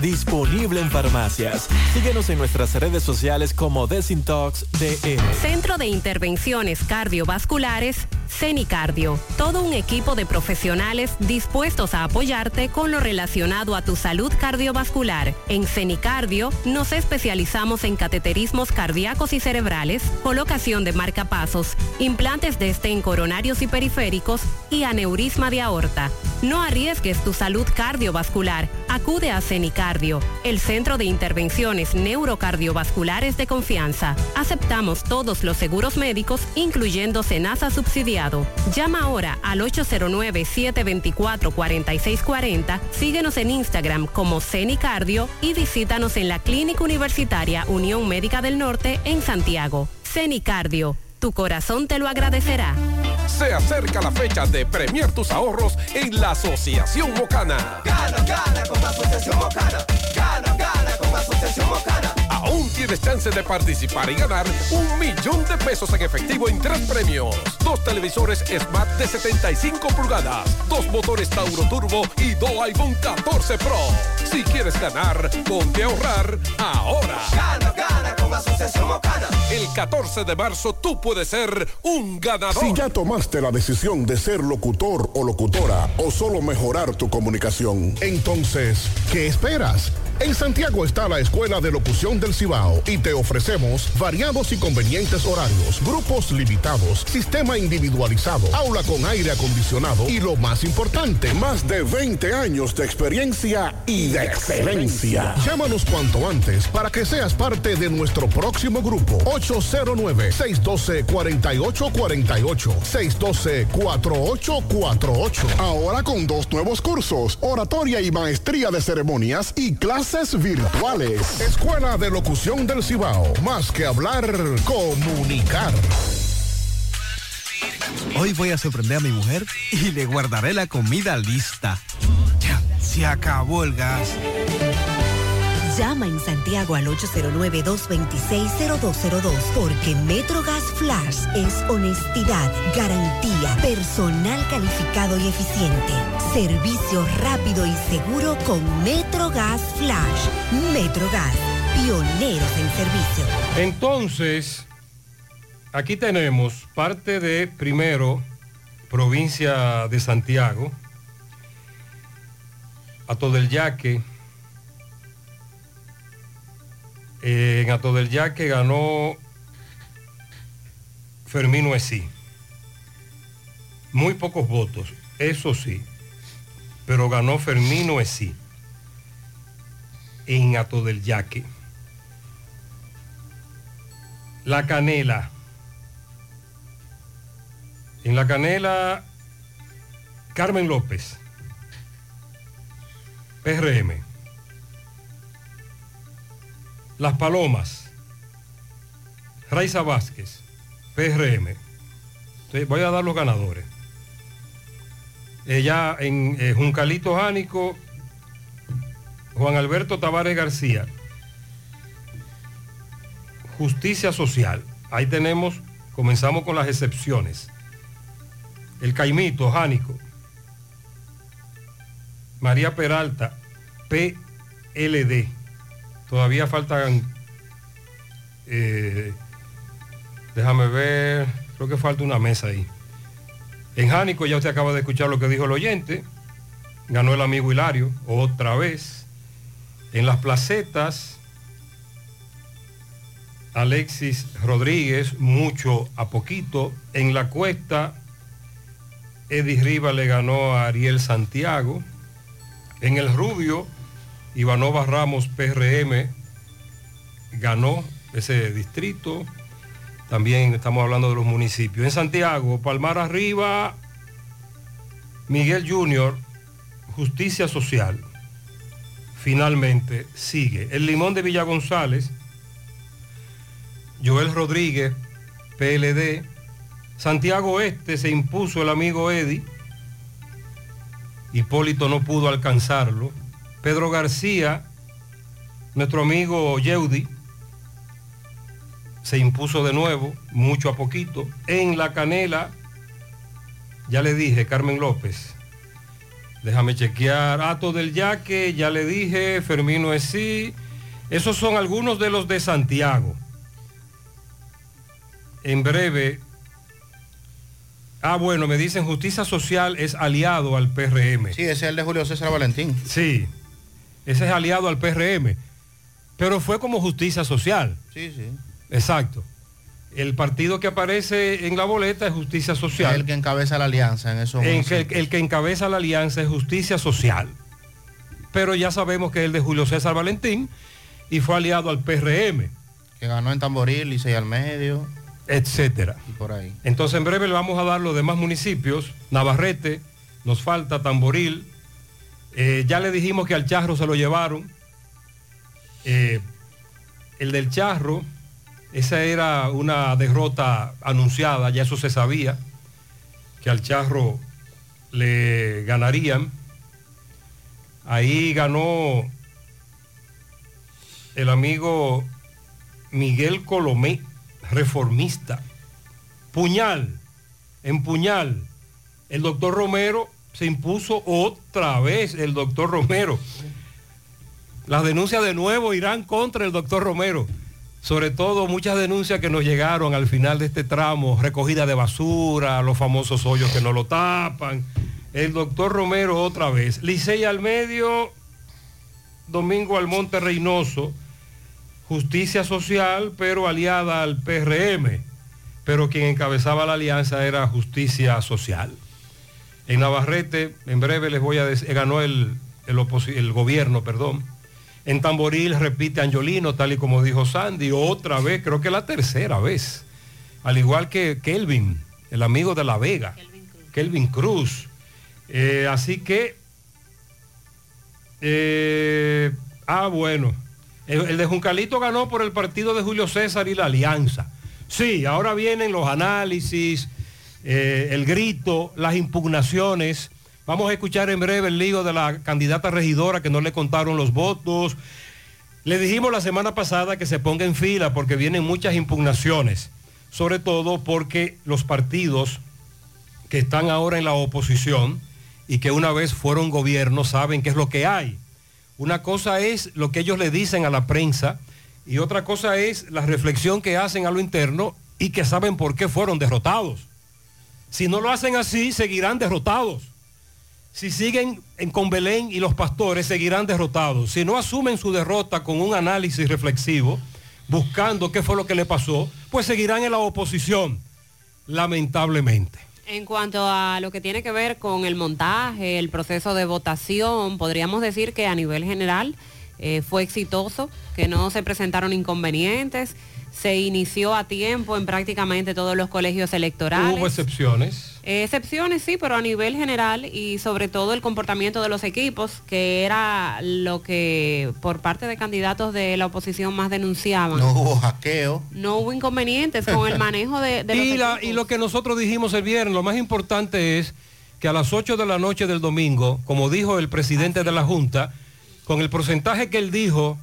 S23: disponible en farmacias. Síguenos en nuestras redes sociales como Desintox DR.
S7: Centro de Intervenciones Cardiovasculares, CENICardio. Todo un equipo de profesionales dispuestos a apoyarte con lo relacionado a tu salud cardiovascular. En CENICardio nos especializamos en cateterismos cardíacos y cerebrales, colocación de marcapasos, implantes de estén coronarios y periféricos y aneurisma de aorta. No arriesgues tu salud cardiovascular. Acude a CENICardio, el centro de intervenciones neurocardiovasculares de confianza. Aceptamos todos los seguros médicos, incluyendo Senasa subsidiado. Llama ahora al 809-724-4640, síguenos en Instagram como CENICardio y visítanos en la Clínica Universitaria Unión Médica del Norte en Santiago. CENICardio, tu corazón te lo agradecerá.
S24: Se acerca la fecha de premiar tus ahorros en la Asociación Mocana.
S18: Gana, gana con Asociación Mocana. Gana, gana con Asociación Mocana.
S24: Aún tienes chance de participar y ganar un millón de pesos en efectivo en tres premios. Dos televisores Smart de 75 pulgadas, dos motores Tauro Turbo y dos iPhone 14 Pro. Si quieres ganar, ponte a ahorrar ahora.
S18: Gana, gana con Asociación Mocana.
S24: El 14 de marzo tú puedes ser un ganador.
S25: Si ya tomaste la decisión de ser locutor o locutora o solo mejorar tu comunicación, entonces, ¿qué esperas? En Santiago está la Escuela de Locución del Cibao y te ofrecemos variados y convenientes horarios, grupos limitados, sistema individualizado, aula con aire acondicionado y lo más importante, más de 20 años de experiencia y de excelencia. Llámanos cuanto antes para que seas parte de nuestro próximo grupo. 809-612-4848. 612-4848. Ahora con dos nuevos cursos, oratoria y maestría de ceremonias y clases virtuales. Escuela de Locución del Cibao. Más que hablar, comunicar.
S26: Hoy voy a sorprender a mi mujer y le guardaré la comida lista. Ya, se acabó el gas.
S27: Llama en Santiago al 809-226-0202 porque MetroGas Flash es honestidad, garantía, personal calificado y eficiente, servicio rápido y seguro con MetroGas Flash. MetroGas, pioneros en servicio.
S6: Entonces, aquí tenemos parte de, primero, provincia de Santiago, Ato del Yaque, Eh, en Ato del Yaque ganó Fermín Esí. Muy pocos votos, eso sí, pero ganó Fermín Esí en Ato del Yaque. La Canela. En La Canela, Carmen López, PRM. Las Palomas, Raiza Vázquez, PRM. Voy a dar los ganadores. Ella en eh, Juncalito Jánico, Juan Alberto Tavares García. Justicia Social. Ahí tenemos, comenzamos con las excepciones. El Caimito, Jánico. María Peralta, PLD. Todavía faltan, eh, déjame ver, creo que falta una mesa ahí. En Jánico ya usted acaba de escuchar lo que dijo el oyente. Ganó el amigo Hilario, otra vez. En las placetas, Alexis Rodríguez, mucho a poquito. En la cuesta, Eddie Riva le ganó a Ariel Santiago. En el Rubio, Ivanova Ramos PRM ganó ese distrito. También estamos hablando de los municipios. En Santiago, Palmar Arriba, Miguel Junior, Justicia Social. Finalmente sigue. El Limón de Villa González, Joel Rodríguez, PLD. Santiago Este se impuso el amigo Eddie. Hipólito no pudo alcanzarlo. Pedro García, nuestro amigo Yeudi, se impuso de nuevo, mucho a poquito. En la canela, ya le dije, Carmen López. Déjame chequear. Ato del Yaque, ya le dije, Fermino Esí. Esos son algunos de los de Santiago. En breve. Ah, bueno, me dicen Justicia Social es aliado al PRM.
S12: Sí, ese es el de Julio César Valentín.
S6: Sí, ese es aliado al PRM. Pero fue como Justicia Social.
S12: Sí, sí.
S6: Exacto. El partido que aparece en la boleta es Justicia Social.
S12: El que encabeza la alianza en eso.
S6: En que- el, que encabeza la alianza es Justicia Social. Pero ya sabemos que es el de Julio César Valentín y fue aliado al PRM,
S12: Que ganó en Tamboril, Licey al medio
S6: etcétera.
S12: y por ahí.
S6: Entonces en breve le vamos a dar los demás municipios. Navarrete, nos falta Tamboril. Eh, ya le dijimos que al Charro se lo llevaron. Eh, el del Charro, esa era una derrota anunciada, ya eso se sabía, que al Charro le ganarían. Ahí ganó el amigo Miguel Colomé, reformista. Puñal, en puñal. El doctor Romero se impuso otra vez, el doctor Romero. Las denuncias de nuevo irán contra el doctor Romero. Sobre todo muchas denuncias que nos llegaron al final de este tramo, recogida de basura, los famosos hoyos que no lo tapan. El doctor Romero otra vez. Licey al medio, Domingo Almonte Reynoso, Justicia Social, pero aliada al PRM, pero quien encabezaba la alianza era Justicia Social. En Navarrete, en breve les voy a decir, ganó el, el, oposi- el gobierno, perdón. En Tamboril repite Angiolino, tal y como dijo Sandy, otra vez, creo que la tercera vez. Al igual que Kelvin, el amigo de La Vega, Kelvin Cruz. Eh, así que, eh, ah, bueno, el, el de Juncalito ganó por el partido de Julio César y la Alianza. Sí, ahora vienen los análisis, eh, el grito, las impugnaciones. Vamos a escuchar en breve el lío de la candidata regidora que no le contaron los votos. Le dijimos la semana pasada que se ponga en fila porque vienen muchas impugnaciones, sobre todo porque los partidos que están ahora en la oposición y que una vez fueron gobierno saben qué es lo que hay. Una cosa es lo que ellos le dicen a la prensa y otra cosa es la reflexión que hacen a lo interno y que saben por qué fueron derrotados. Si no lo hacen así, seguirán derrotados. Si siguen en, con Belén y los pastores, seguirán derrotados. Si no asumen su derrota con un análisis reflexivo, buscando qué fue lo que le pasó, pues seguirán en la oposición, lamentablemente.
S7: En cuanto a lo que tiene que ver con el montaje, el proceso de votación, podríamos decir que a nivel general eh, fue exitoso, que no se presentaron inconvenientes, se inició a tiempo en prácticamente todos los colegios electorales.
S6: Hubo excepciones.
S7: Eh, excepciones sí, pero a nivel general y sobre todo el comportamiento de los equipos, que era lo que por parte de candidatos de la oposición más denunciaban.
S12: No hubo hackeo.
S7: No hubo inconvenientes con el manejo de, de los
S6: y, la-
S7: equipos.
S6: y lo que nosotros dijimos el viernes, lo más importante es que a las 8 de la noche del domingo, como dijo el presidente de la Junta, con el porcentaje que él dijo,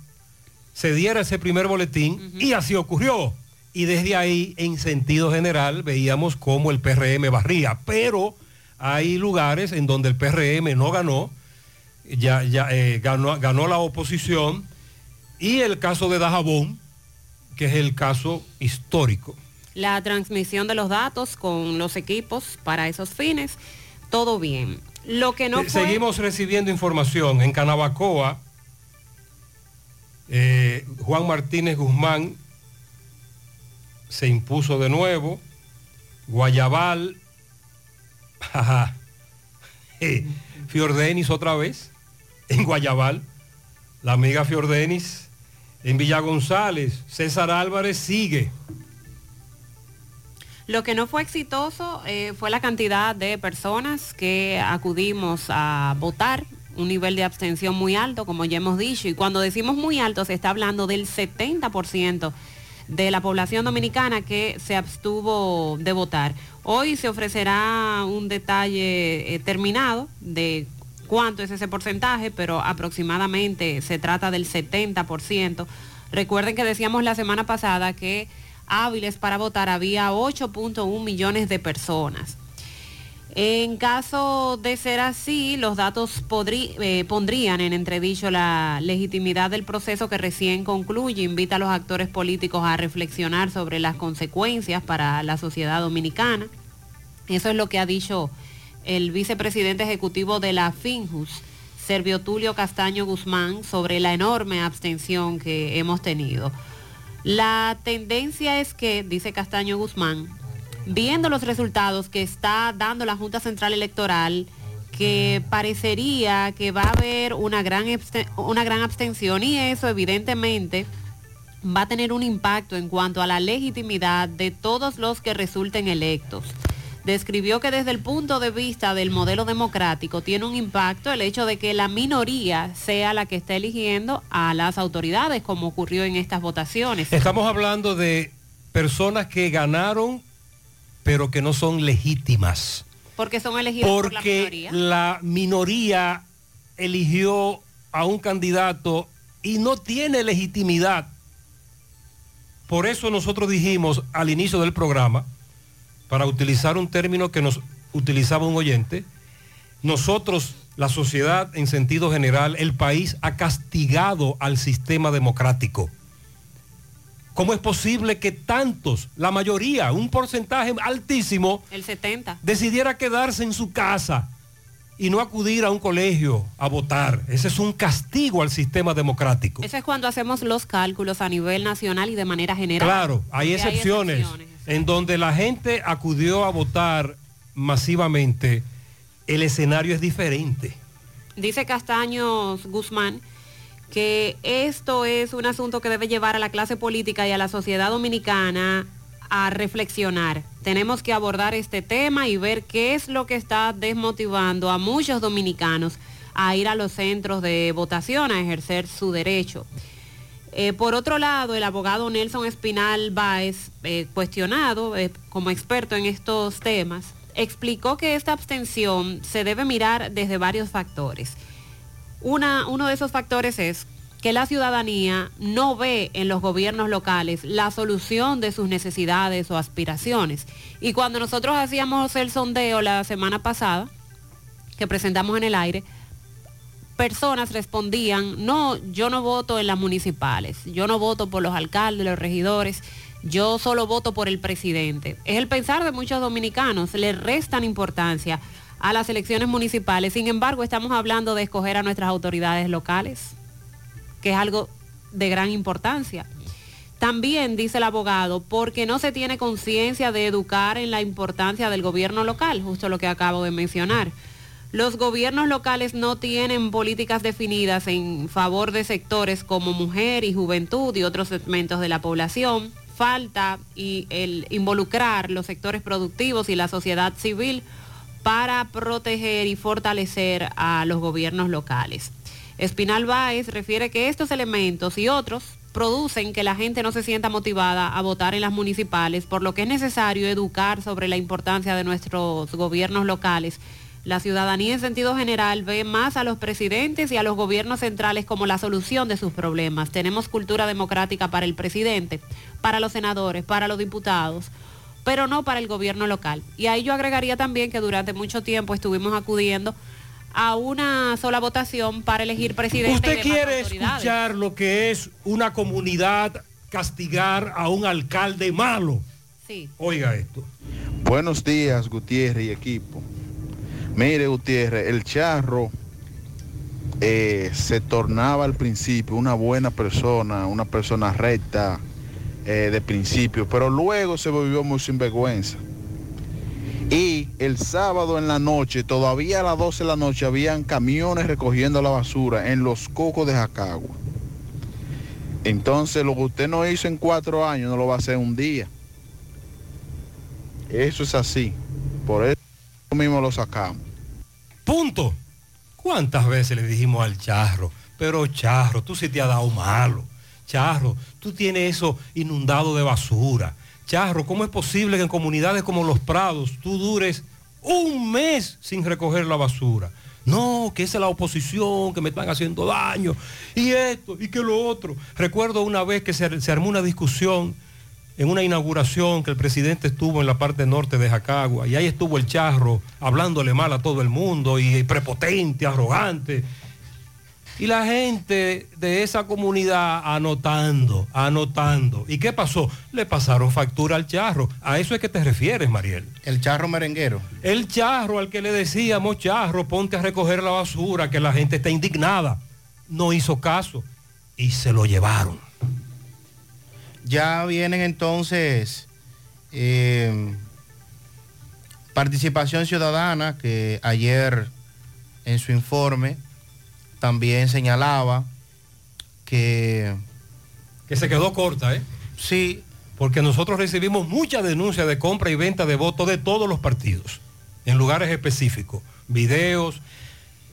S6: se diera ese primer boletín y así ocurrió. Y desde ahí, en sentido general, veíamos cómo el PRM barría. Pero hay lugares en donde el PRM no ganó, ya, ya eh, ganó, ganó la oposición. Y el caso de Dajabón, que es el caso histórico.
S7: la transmisión de los datos con los equipos para esos fines, todo bien. Lo que no fue...
S6: Seguimos recibiendo información. En Canabacoa, eh, Juan Martínez Guzmán se impuso de nuevo. Guayabal, ajá, Fiordenis otra vez, en Guayabal, la amiga Fiordenis, en Villa González, César Álvarez sigue.
S7: Lo que no fue exitoso eh, fue la cantidad de personas que acudimos a votar, un nivel de abstención muy alto, como ya hemos dicho, y cuando decimos muy alto se está hablando del 70% de la población dominicana que se abstuvo de votar. Hoy se ofrecerá un detalle eh, terminado de cuánto es ese porcentaje, pero aproximadamente se trata del 70%. Recuerden que decíamos la semana pasada que hábiles para votar había 8.1 millones de personas. En caso de ser así, los datos podrí- eh, pondrían en entredicho la legitimidad del proceso que recién concluye. Invita a los actores políticos a reflexionar sobre las consecuencias para la sociedad dominicana. Eso es lo que ha dicho el vicepresidente ejecutivo de la FINJUS, Servio Tulio Castaño Guzmán, sobre la enorme abstención que hemos tenido. La tendencia es que, dice Castaño Guzmán, viendo los resultados que está dando la Junta Central Electoral, que parecería que va a haber una gran, una gran abstención y eso evidentemente va a tener un impacto en cuanto a la legitimidad de todos los que resulten electos. Describió que desde el punto de vista del modelo democrático tiene un impacto el hecho de que la minoría sea la que está eligiendo a las autoridades, como ocurrió en estas votaciones.
S6: Estamos hablando de personas que ganaron, pero que no son legítimas.
S7: Porque son elegidos por la
S6: Porque
S7: minoría.
S6: la minoría eligió a un candidato y no tiene legitimidad. Por eso nosotros dijimos al inicio del programa, para utilizar un término que nos utilizaba un oyente, nosotros, la sociedad en sentido general, el país ha castigado al sistema democrático. ¿Cómo es posible que tantos, la mayoría, un porcentaje altísimo,
S7: El 70.
S6: decidiera quedarse en su casa y no acudir a un colegio a votar. Ese es un castigo al sistema democrático.
S7: Eso es cuando hacemos los cálculos a nivel nacional y de manera general.
S6: Claro, hay excepciones, en donde la gente acudió a votar masivamente, el escenario es diferente.
S7: Dice Castaños Guzmán que esto es un asunto que debe llevar a la clase política y a la sociedad dominicana a reflexionar. Tenemos que abordar este tema y ver qué es lo que está desmotivando a muchos dominicanos a ir a los centros de votación a ejercer su derecho. Eh, por otro lado, el abogado Nelson Espinal Báez, eh, cuestionado eh, como experto en estos temas, explicó que esta abstención se debe mirar desde varios factores. Uno de esos factores es que la ciudadanía no ve en los gobiernos locales la solución de sus necesidades o aspiraciones. Y cuando nosotros hacíamos el sondeo la semana pasada, que presentamos en el aire, personas respondían, no, yo no voto en las municipales, yo no voto por los alcaldes, los regidores, yo solo voto por el presidente. Es el pensar de muchos dominicanos, le restan importancia a las elecciones municipales, sin embargo estamos hablando de escoger a nuestras autoridades locales, que es algo de gran importancia. También dice el abogado, porque no se tiene conciencia de educar en la importancia del gobierno local, justo lo que acabo de mencionar. Los gobiernos locales no tienen políticas definidas en favor de sectores como mujer y juventud y otros segmentos de la población. Falta el involucrar los sectores productivos y la sociedad civil para proteger y fortalecer a los gobiernos locales. Espinal Báez refiere que estos elementos y otros producen que la gente no se sienta motivada a votar en las municipales, por lo que es necesario educar sobre la importancia de nuestros gobiernos locales la ciudadanía en sentido general ve más a los presidentes y a los gobiernos centrales como la solución de sus problemas. Tenemos cultura democrática para el presidente, para los senadores, para los diputados, pero no para el gobierno local. Y ahí yo agregaría también que durante mucho tiempo estuvimos acudiendo a una sola votación para elegir presidente.
S6: ¿Usted
S7: y demás
S6: quiere escuchar lo que es una comunidad castigar a un alcalde malo?
S7: Sí.
S6: Oiga esto.
S28: Buenos días, Gutiérrez y equipo. Mire, Gutiérrez, el charro eh, se tornaba al principio una buena persona, una persona recta eh, de principio, pero luego se volvió muy sinvergüenza. Y el sábado en la noche, todavía a las 12 de la noche, habían camiones recogiendo la basura en los cocos de Jacagua. Entonces, lo que usted no hizo en cuatro años, no lo va a hacer un día. Eso es así. Por eso mismo lo sacamos.
S6: Punto. ¿Cuántas veces le dijimos al charro? Pero charro, tú sí te has dado malo. Charro, tú tienes eso inundado de basura. Charro, ¿cómo es posible que en comunidades como Los Prados tú dures un mes sin recoger la basura? No, que esa es la oposición, que me están haciendo daño. Y esto, y que lo otro. Recuerdo una vez que se, armó una discusión en una inauguración que el presidente estuvo en la parte norte de Jacagua y ahí estuvo el charro hablándole mal a todo el mundo y prepotente, arrogante. Y la gente de esa comunidad anotando, anotando. ¿Y qué pasó? Le pasaron factura al charro. ¿A eso es que te refieres, Mariel?
S12: El charro merenguero.
S6: El charro al que le decíamos, charro, ponte a recoger la basura, que la gente está indignada. No hizo caso y se lo llevaron.
S12: Ya vienen entonces eh, participación ciudadana que ayer en su informe también señalaba que...
S6: Que se quedó corta, ¿eh?
S12: Sí.
S6: Porque nosotros recibimos muchas denuncias de compra y venta de votos de todos los partidos, en lugares específicos, videos,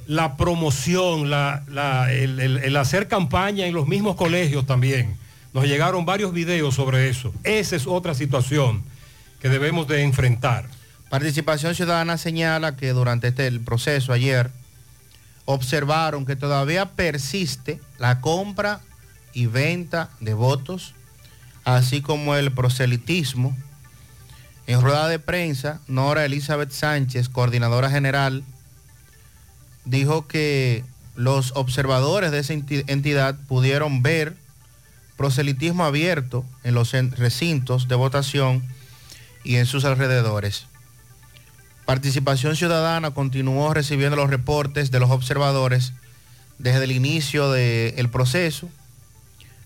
S6: la promoción, la- la- el, el- el hacer campaña en los mismos colegios también. Nos llegaron varios videos sobre eso. Esa es otra situación que debemos de enfrentar.
S12: Participación Ciudadana señala que durante este el proceso ayer observaron que todavía persiste la compra y venta de votos, así como el proselitismo. En rueda de prensa, Nora Elizabeth Sánchez, coordinadora general, dijo que los observadores de esa enti- entidad pudieron ver proselitismo abierto en los recintos de votación y en sus alrededores. Participación Ciudadana continuó recibiendo los reportes de los observadores desde el inicio del proceso,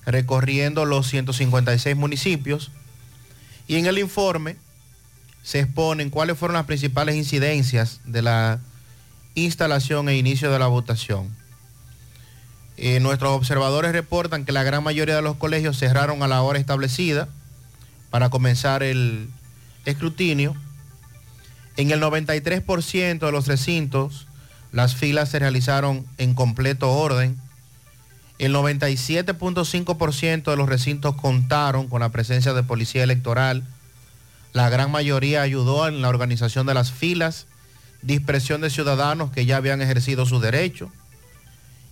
S12: recorriendo los 156 municipios. Y en el informe se exponen cuáles fueron las principales incidencias de la instalación e inicio de la votación. Eh, nuestros observadores reportan que la gran mayoría de los colegios cerraron a la hora establecida para comenzar el escrutinio. En el 93% de los recintos, las filas se realizaron en completo orden. El 97.5% de los recintos contaron con la presencia de policía electoral. La gran mayoría ayudó en la organización de las filas, dispersión de ciudadanos que ya habían ejercido su derecho.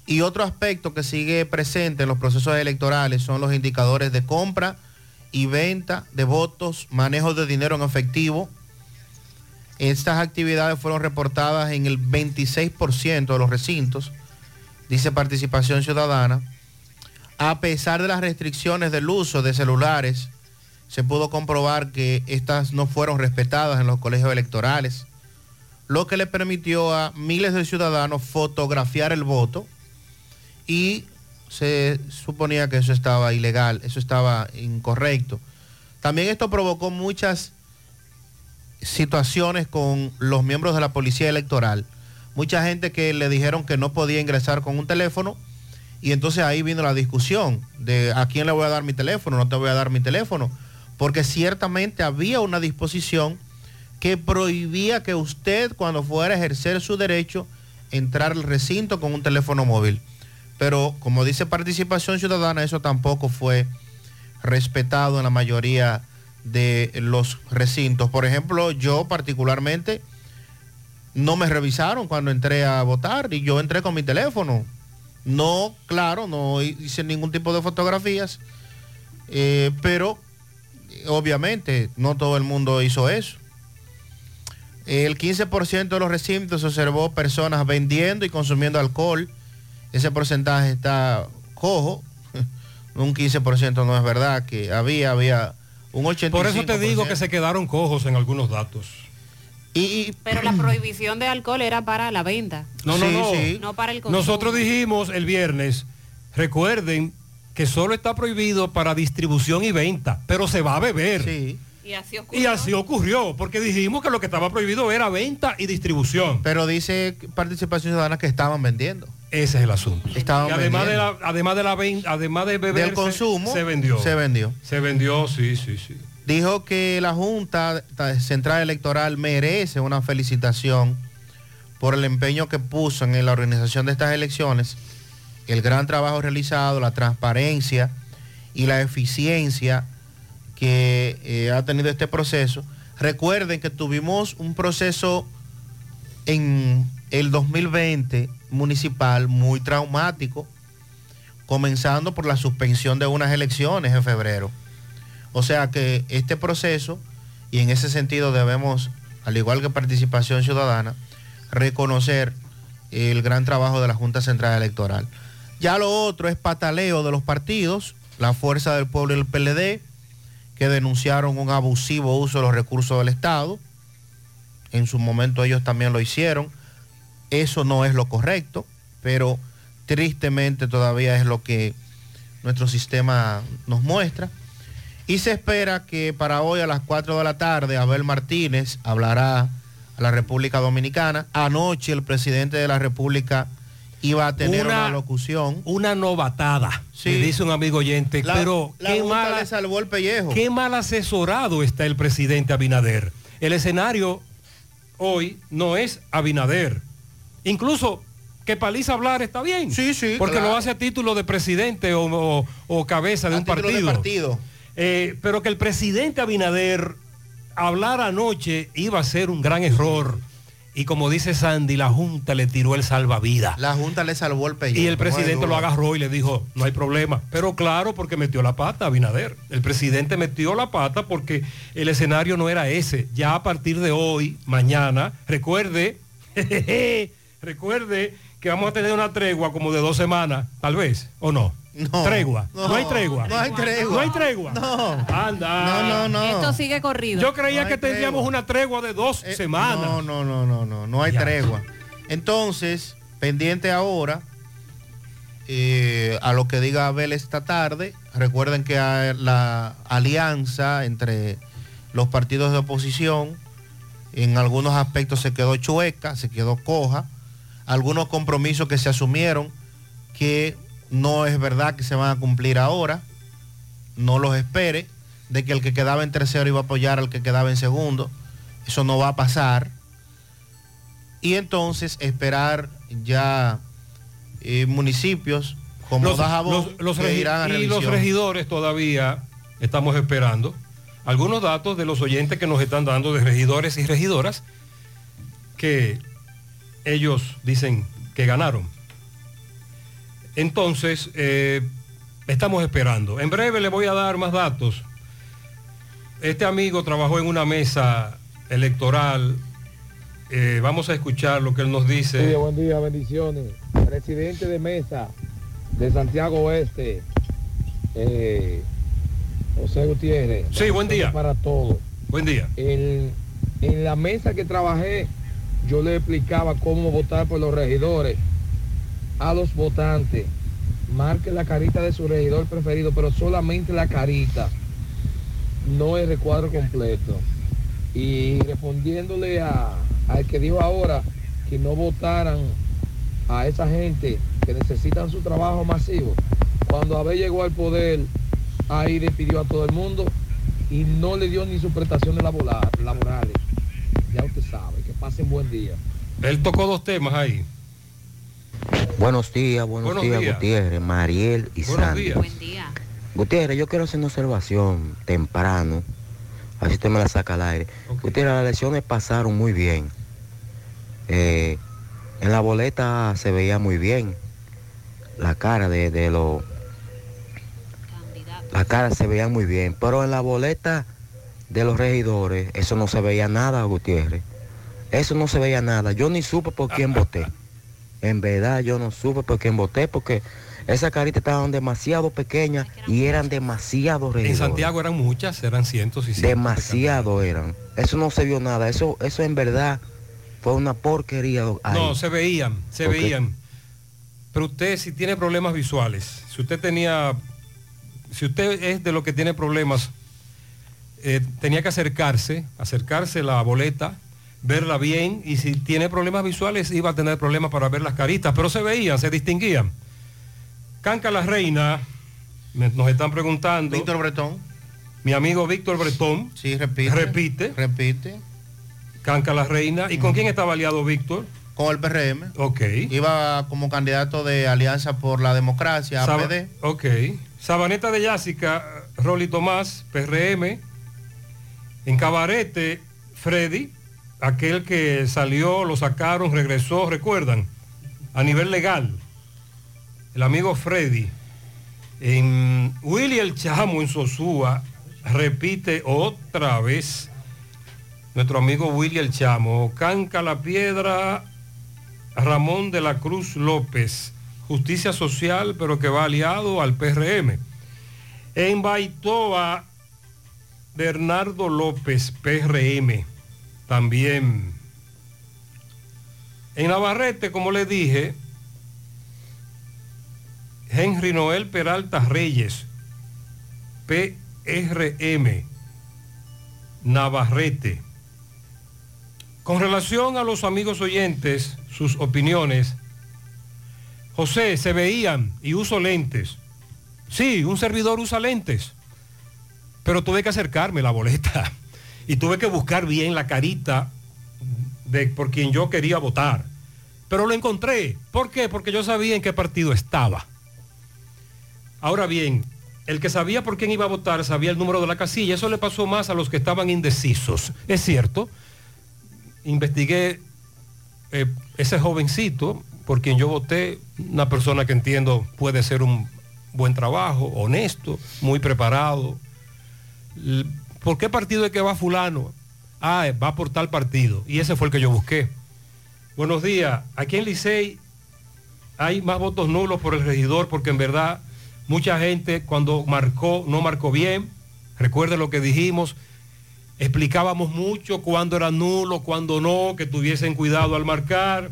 S12: Y otro aspecto que sigue presente en los procesos electorales son los indicadores de compra y venta de votos, manejo de dinero en efectivo. Estas actividades fueron reportadas en el 26% de los recintos, dice Participación Ciudadana. A pesar de las restricciones del uso de celulares, se pudo comprobar que estas no fueron respetadas en los colegios electorales, lo que le permitió a miles de ciudadanos fotografiar el voto y se suponía que eso estaba ilegal, eso estaba incorrecto. También esto provocó muchas situaciones con los miembros de la policía electoral. Mucha gente que le dijeron que no podía ingresar con un teléfono y entonces ahí vino la discusión de a quién le voy a dar mi teléfono, no te voy a dar mi teléfono, porque ciertamente había una disposición que prohibía que usted cuando fuera a ejercer su derecho entrar al recinto con un teléfono móvil. Pero como dice participación ciudadana, eso tampoco fue respetado en la mayoría de los recintos. Por ejemplo, yo particularmente no me revisaron cuando entré a votar y yo entré con mi teléfono. No, claro, no hice ningún tipo de fotografías, eh, pero obviamente no todo el mundo hizo eso. El 15% de los recintos observó personas vendiendo y consumiendo alcohol. Ese porcentaje está cojo. Un 15% no es verdad que había, había un 85%.
S6: Por eso te digo que se quedaron cojos en algunos datos.
S12: Y,
S7: Pero la prohibición de alcohol era para la venta.
S6: No, no, no.
S7: No para el consumo.
S6: Nosotros dijimos el viernes, recuerden que solo está prohibido para distribución y venta, pero se va a beber.
S7: Y así ocurrió.
S6: Y así ocurrió, porque dijimos que lo que estaba prohibido era venta y distribución.
S12: Pero dice participación ciudadana que estaban vendiendo.
S6: Ese es el asunto.
S12: Estaban
S6: Y además de, la, además de la además de beber
S12: Del consumo,
S6: se vendió.
S12: se vendió.
S6: Se vendió, sí, sí, sí.
S12: Dijo que la Junta Central Electoral merece una felicitación por el empeño que puso en la organización de estas elecciones, el gran trabajo realizado, la transparencia y la eficiencia que eh, ha tenido este proceso. Recuerden que tuvimos un proceso en el 2020 municipal muy traumático, comenzando por la suspensión de unas elecciones en febrero. O sea que este proceso, y en ese sentido debemos, al igual que participación ciudadana, reconocer el gran trabajo de la Junta Central Electoral. Ya lo otro es pataleo de los partidos, la Fuerza del Pueblo y el PLD, que denunciaron un abusivo uso de los recursos del Estado. En su momento ellos también lo hicieron. Eso no es lo correcto, pero tristemente todavía es lo que nuestro sistema nos muestra. Y se espera que para hoy a las 4 de la tarde Abel Martínez hablará a la República Dominicana. Anoche el presidente de la República iba a tener una,
S6: Una-
S12: locución.
S6: Una novatada,
S12: Sí.
S6: me dice un amigo oyente,
S12: La-
S6: pero
S12: la
S6: qué
S12: le salvó el pellejo.
S6: qué mal asesorado está el presidente Abinader. El escenario hoy no es Abinader. Incluso que Paliza hablar está bien.
S12: Sí, sí.
S6: Porque
S12: claro.
S6: lo hace a título de presidente o, o- o cabeza de
S12: A
S6: un
S12: de
S6: partido. Eh, pero que el presidente Abinader hablar anoche iba a ser un gran error. Y como dice Sandy, la Junta le tiró el salvavidas.
S12: La Junta le salvó el pellejo.
S6: Y el
S12: no
S6: presidente lo agarró y le dijo, no hay problema. Pero claro, porque metió la pata Abinader. El presidente metió la pata porque el escenario no era ese. Ya a partir de hoy, mañana, recuerde, recuerde que vamos a tener una tregua como de dos semanas, tal vez, o no.
S12: No,
S6: tregua. No,
S12: no,
S6: hay tregua.
S12: no hay tregua.
S6: No hay tregua.
S12: No.
S6: Anda.
S12: No, no, no.
S7: Esto sigue corrido.
S6: Yo creía
S12: No
S6: que tendríamos
S12: tregua.
S6: una tregua de dos semanas.
S12: No, no, no, no, no, no hay
S6: Ya.
S12: tregua. Entonces, pendiente ahora eh, a lo que diga Abel esta tarde. Recuerden que la alianza entre los partidos de oposición en algunos aspectos se quedó chueca, se quedó coja. Algunos compromisos que se asumieron que no es verdad que se van a cumplir ahora. No los espere de que el que quedaba en tercero iba a apoyar al que quedaba en segundo. Eso no va a pasar. Y entonces esperar ya eh, municipios como
S6: los,
S12: Dajabón
S6: los- los
S12: que irán a
S6: y los regidores todavía estamos esperando algunos datos de los oyentes que nos están dando de regidores y regidoras que ellos dicen que ganaron. Entonces, eh, estamos esperando. En breve le voy a dar más datos. Este amigo trabajó en una mesa electoral. Eh, vamos a escuchar lo que él nos dice.
S29: Sí, buen día, bendiciones. Presidente de mesa de Santiago Oeste, eh, José Gutiérrez.
S6: Sí, buen día.
S29: Para todos.
S6: Buen día.
S29: En la mesa que trabajé, yo le explicaba cómo votar por los regidores a los votantes. Marque la carita de su regidor preferido, pero solamente la carita, no el recuadro completo. Y respondiéndole a, al que dijo ahora que no votaran a esa gente que necesitan su trabajo masivo, cuando Abel llegó al poder, ahí despidió a todo el mundo y no le dio ni sus prestaciones labora- laborales. Ya usted sabe, pasen buen día.
S6: Él tocó dos temas ahí.
S30: Buenos días, buenos,
S6: Buenos
S30: días,
S6: días.
S30: Gutiérrez, Mariel y
S6: Buenos
S30: Sandy.
S6: días.
S7: Buen día.
S30: Gutiérrez, yo quiero hacer una observación temprano, así usted me la saca al aire. Gutiérrez, las elecciones pasaron muy bien. Eh, en la boleta se veía muy bien la cara de, de los... La cara se veía muy bien, pero en la boleta de los regidores, eso no se veía nada, Gutiérrez. Eso no se veía nada. Yo ni supe por quién voté. En verdad yo no supe por quién voté porque esas caritas estaban demasiado pequeñas y eran demasiado
S6: En
S30: regidores.
S6: Santiago eran muchas, eran cientos y cientos.
S30: Demasiado eran. Eso no se vio nada. Eso, eso en verdad fue una porquería. ahí.
S6: No, se veían, se veían. Pero usted si tiene problemas visuales, si usted tenía, si usted es de lo que tiene problemas, eh, tenía que acercarse, acercarse la boleta, verla bien y si tiene problemas visuales iba a tener problemas para ver las caritas, pero se veían, se distinguían. Canca la Reina, me- nos están preguntando.
S12: Víctor Bretón.
S6: Mi amigo Víctor Bretón.
S12: Sí, repite.
S6: Repite.
S12: Repite.
S6: Canca la Reina. ¿Y con quién estaba aliado Víctor?
S12: Con el PRM.
S6: Ok.
S12: Iba como candidato de Alianza por la Democracia,
S6: Saba-
S12: APD.
S6: ok. Sabaneta de Yásica, Rolly Tomás, PRM. En Cabarete, Freddy, aquel que salió, lo sacaron, regresó, recuerdan, a nivel legal. El amigo Freddy. En Willy el Chamo, en Sosúa, repite otra vez nuestro amigo Willy el Chamo. Canca la Piedra, Ramón de la Cruz López, Justicia Social, pero que va aliado al PRM. En Baitoa, Bernardo López, PRM, también. En Navarrete, como le dije, Henry Noel Peralta Reyes, PRM, Navarrete. Con relación a los amigos oyentes, sus opiniones, José, se veían y uso lentes. Sí, un servidor usa lentes, pero tuve que acercarme la boleta y tuve que buscar bien la carita de por quien yo quería votar. Pero lo encontré. ¿Por qué? Porque yo sabía en qué partido estaba. Ahora bien, el que sabía por quién iba a votar sabía el número de la casilla. Eso le pasó más a los que estaban indecisos. Es cierto. Investigué eh, ese jovencito por quien yo voté, una persona que entiendo puede ser un buen trabajo, honesto, muy preparado. ¿Por qué partido es que va fulano? Ah, va por tal partido. Y ese fue el que yo busqué. Buenos días. Aquí en Licey hay más votos nulos por el regidor porque en verdad Mucha gente cuando marcó, no marcó bien. Recuerde lo que dijimos. Explicábamos mucho cuándo era nulo, cuándo no, que tuviesen cuidado al marcar.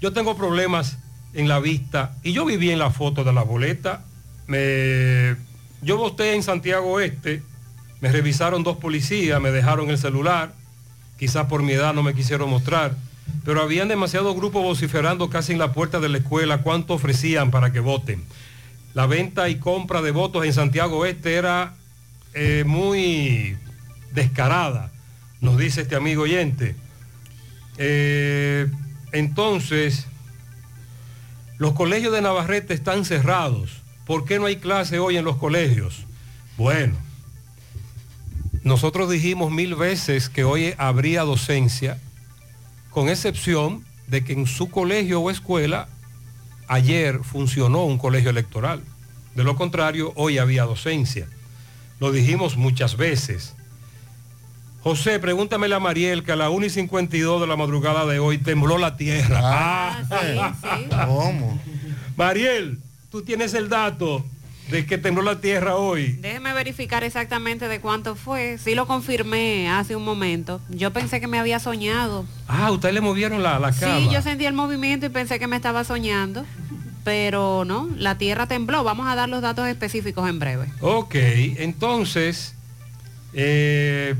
S6: Yo tengo problemas en la vista y yo viví en la foto de la boleta. Me, yo voté en Santiago Este, me revisaron dos policías, me dejaron el celular, quizás por mi edad no me quisieron mostrar, pero habían demasiados grupos vociferando casi en la puerta de la escuela cuánto ofrecían para que voten. La venta y compra de votos en Santiago Este era eh, muy descarada, nos dice este amigo oyente. Eh, entonces, los colegios de Navarrete están cerrados. ¿Por qué no hay clase hoy en los colegios? Bueno, nosotros dijimos mil veces que hoy habría docencia, con excepción de que en su colegio o escuela ayer funcionó un colegio electoral. De lo contrario, hoy había docencia. Lo dijimos muchas veces. José, pregúntamele a Mariel que a la 1 y 52 de la madrugada de hoy tembló la tierra. Ah,
S12: ¿Cómo?
S6: Mariel, tú tienes el dato de que tembló la tierra hoy.
S7: Déjeme verificar exactamente de cuánto fue. Sí lo confirmé hace un momento. Yo pensé que me había soñado.
S6: Ah, ustedes le movieron la, la cama.
S7: Sí, yo sentí el movimiento y pensé que me estaba soñando. Pero no, la tierra tembló. Vamos a dar los datos específicos en breve.
S6: Ok, entonces, eh,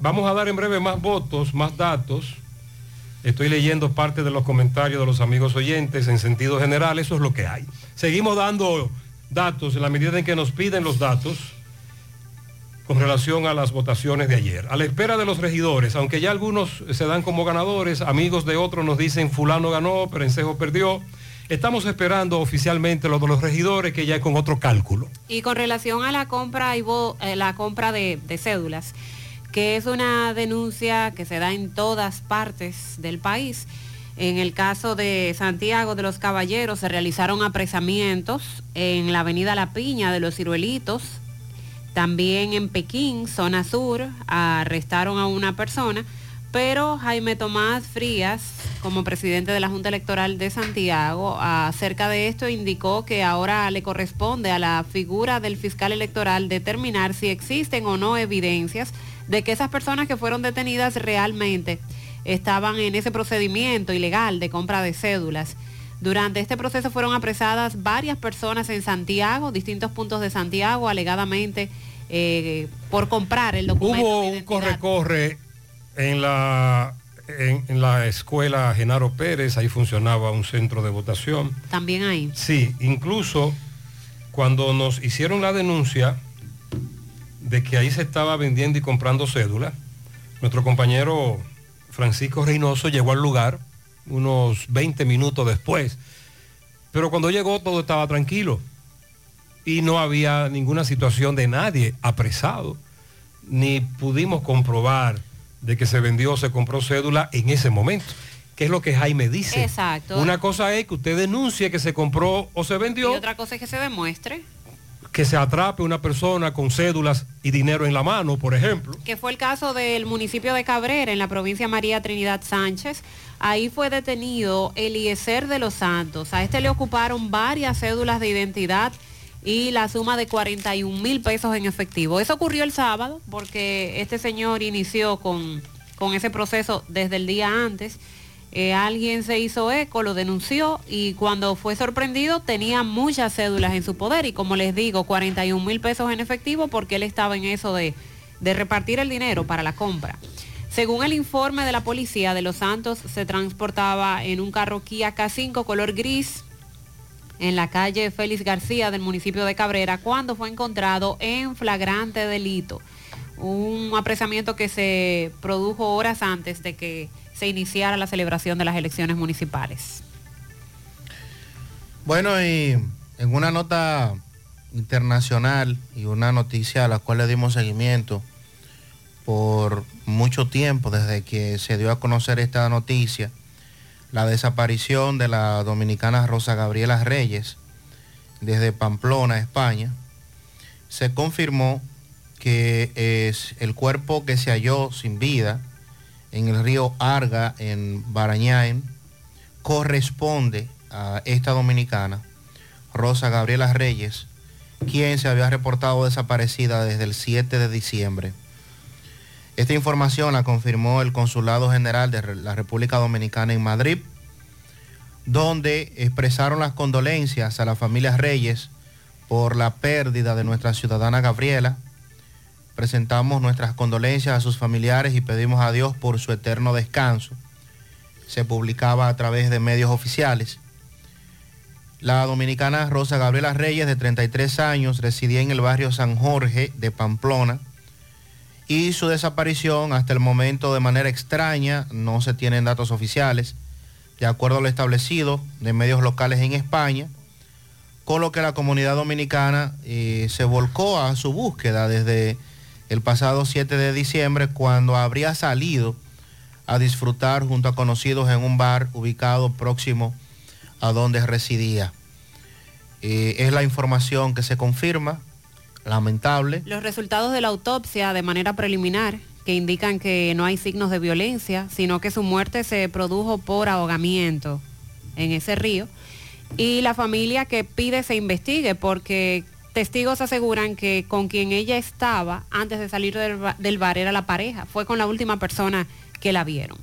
S6: vamos a dar en breve más votos, más datos. Estoy leyendo parte de los comentarios de los amigos oyentes en sentido general, eso es lo que hay. Seguimos dando datos en la medida en que nos piden los datos con relación a las votaciones de ayer. A la espera de los regidores, aunque ya algunos se dan como ganadores, amigos de otros nos dicen fulano ganó, Perencejo perdió. Estamos esperando oficialmente lo de los regidores, que ya es con otro cálculo.
S7: Y con relación a la compra eh, la compra de cédulas, que es una denuncia que se da en todas partes del país. En el caso de Santiago de los Caballeros se realizaron apresamientos en la avenida La Piña de los Ciruelitos. También en Pekín, zona sur, arrestaron a una persona, pero Jaime Tomás Frías, como presidente de la Junta Electoral de Santiago, acerca de esto indicó que ahora le corresponde a la figura del fiscal electoral determinar si existen o no evidencias de que esas personas que fueron detenidas realmente estaban en ese procedimiento ilegal de compra de cédulas. Durante este proceso fueron apresadas varias personas en Santiago, distintos puntos de Santiago, alegadamente eh, por comprar el documento.
S6: Hubo un corre-corre en la, en, en la escuela Genaro Pérez, ahí funcionaba un centro de votación.
S7: También ahí.
S6: Sí, incluso cuando nos hicieron la denuncia de que ahí se estaba vendiendo y comprando cédula, nuestro compañero Francisco Reynoso llegó al lugar unos 20 minutos después, pero cuando llegó todo estaba tranquilo y no había ninguna situación de nadie apresado, ni pudimos comprobar de que se vendió o se compró cédula en ese momento. que es lo que Jaime dice.
S7: Exacto.
S6: Una cosa es que usted denuncie que se compró o se
S7: Y
S6: vendió,
S7: otra cosa es que se demuestre,
S6: que se atrape una persona con cédulas y dinero en la mano, por ejemplo.
S7: que fue el caso del municipio de Cabrera, en la provincia María Trinidad Sánchez. Ahí fue detenido Eliezer de los Santos. A este le ocuparon varias cédulas de identidad y la suma de 41 mil pesos en efectivo. Eso ocurrió el sábado porque este señor inició con, con ese proceso desde el día antes. Eh, alguien se hizo eco, lo denunció y cuando fue sorprendido tenía muchas cédulas en su poder y como les digo, 41 mil pesos en efectivo porque él estaba en eso de, de repartir el dinero para la compra. Según el informe de la policía de Los Santos, se transportaba en un carro Kia K5 color gris en la calle Félix García del municipio de Cabrera cuando fue encontrado en flagrante delito. Un apresamiento que se produjo horas antes de que se iniciara la celebración de las elecciones municipales.
S12: Bueno, y en una nota internacional y una noticia a la cual le dimos seguimiento por mucho tiempo desde que se dio a conocer esta noticia, la desaparición de la dominicana Rosa Gabriela Reyes desde Pamplona, España, se confirmó que es el cuerpo que se halló sin vida en el río Arga, en Barañáin, corresponde a esta dominicana Rosa Gabriela Reyes, quien se había reportado desaparecida desde el 7 de diciembre. Esta información la confirmó el Consulado General de la República Dominicana en Madrid, donde expresaron las condolencias a la familia Reyes por la pérdida de nuestra ciudadana Gabriela. Presentamos nuestras condolencias a sus familiares y pedimos a Dios por su eterno descanso. Se publicaba a través de medios oficiales. La dominicana Rosa Gabriela Reyes, de 33 años, residía en el barrio San Jorge de Pamplona y su desaparición hasta el momento de manera extraña, no se tienen datos oficiales, de acuerdo a lo establecido de medios locales en España, con lo que la comunidad dominicana eh, se volcó a su búsqueda desde el pasado 7 de diciembre, cuando habría salido a disfrutar junto a conocidos en un bar ubicado próximo a donde residía. Eh, es la información que se confirma, lamentable.
S7: Los resultados de la autopsia de manera preliminar que indican que no hay signos de violencia, sino que su muerte se produjo por ahogamiento en ese río. Y la familia que pide se investigue porque testigos aseguran que con quien ella estaba antes de salir del, ba- del bar era la pareja. Fue con la última persona que la vieron.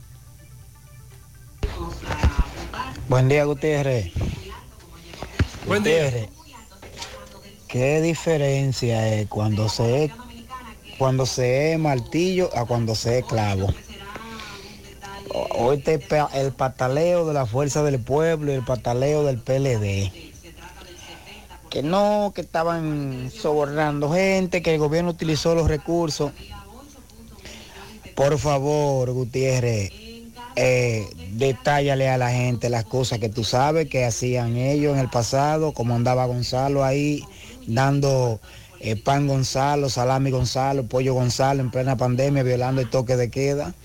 S31: Buen día, Gutiérrez.
S6: Buen día.
S31: Gutiérrez, ¿Qué diferencia es cuando se es, cuando se es martillo a cuando se es clavo? Hoy te pa- el pataleo de la fuerza del pueblo y el pataleo del PLD. Que no, que estaban sobornando gente, que el gobierno utilizó los recursos. Por favor, Gutiérrez, eh, detállale a la gente las cosas que tú sabes que hacían ellos en el pasado, como andaba Gonzalo ahí dando eh, pan Gonzalo, salami Gonzalo, pollo Gonzalo en plena pandemia, violando el toque de queda.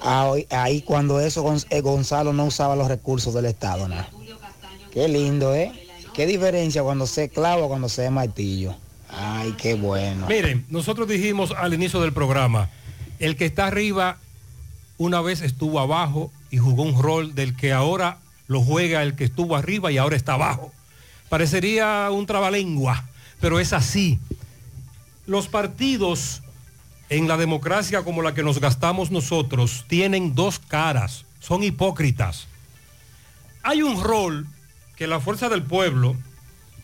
S31: Ahí, cuando eso eh, Gonzalo no usaba los recursos del Estado, nada. Qué lindo, ¿eh? Qué diferencia cuando se clava o cuando se martillo. Ay, qué bueno.
S6: Miren, nosotros dijimos al inicio del programa, el que está arriba una vez estuvo abajo y jugó un rol del que ahora lo juega el que estuvo arriba y ahora está abajo. Parecería un trabalengua, pero es así. Los partidos en la democracia como la que nos gastamos nosotros tienen dos caras, son hipócritas. Hay un rol que la fuerza del pueblo,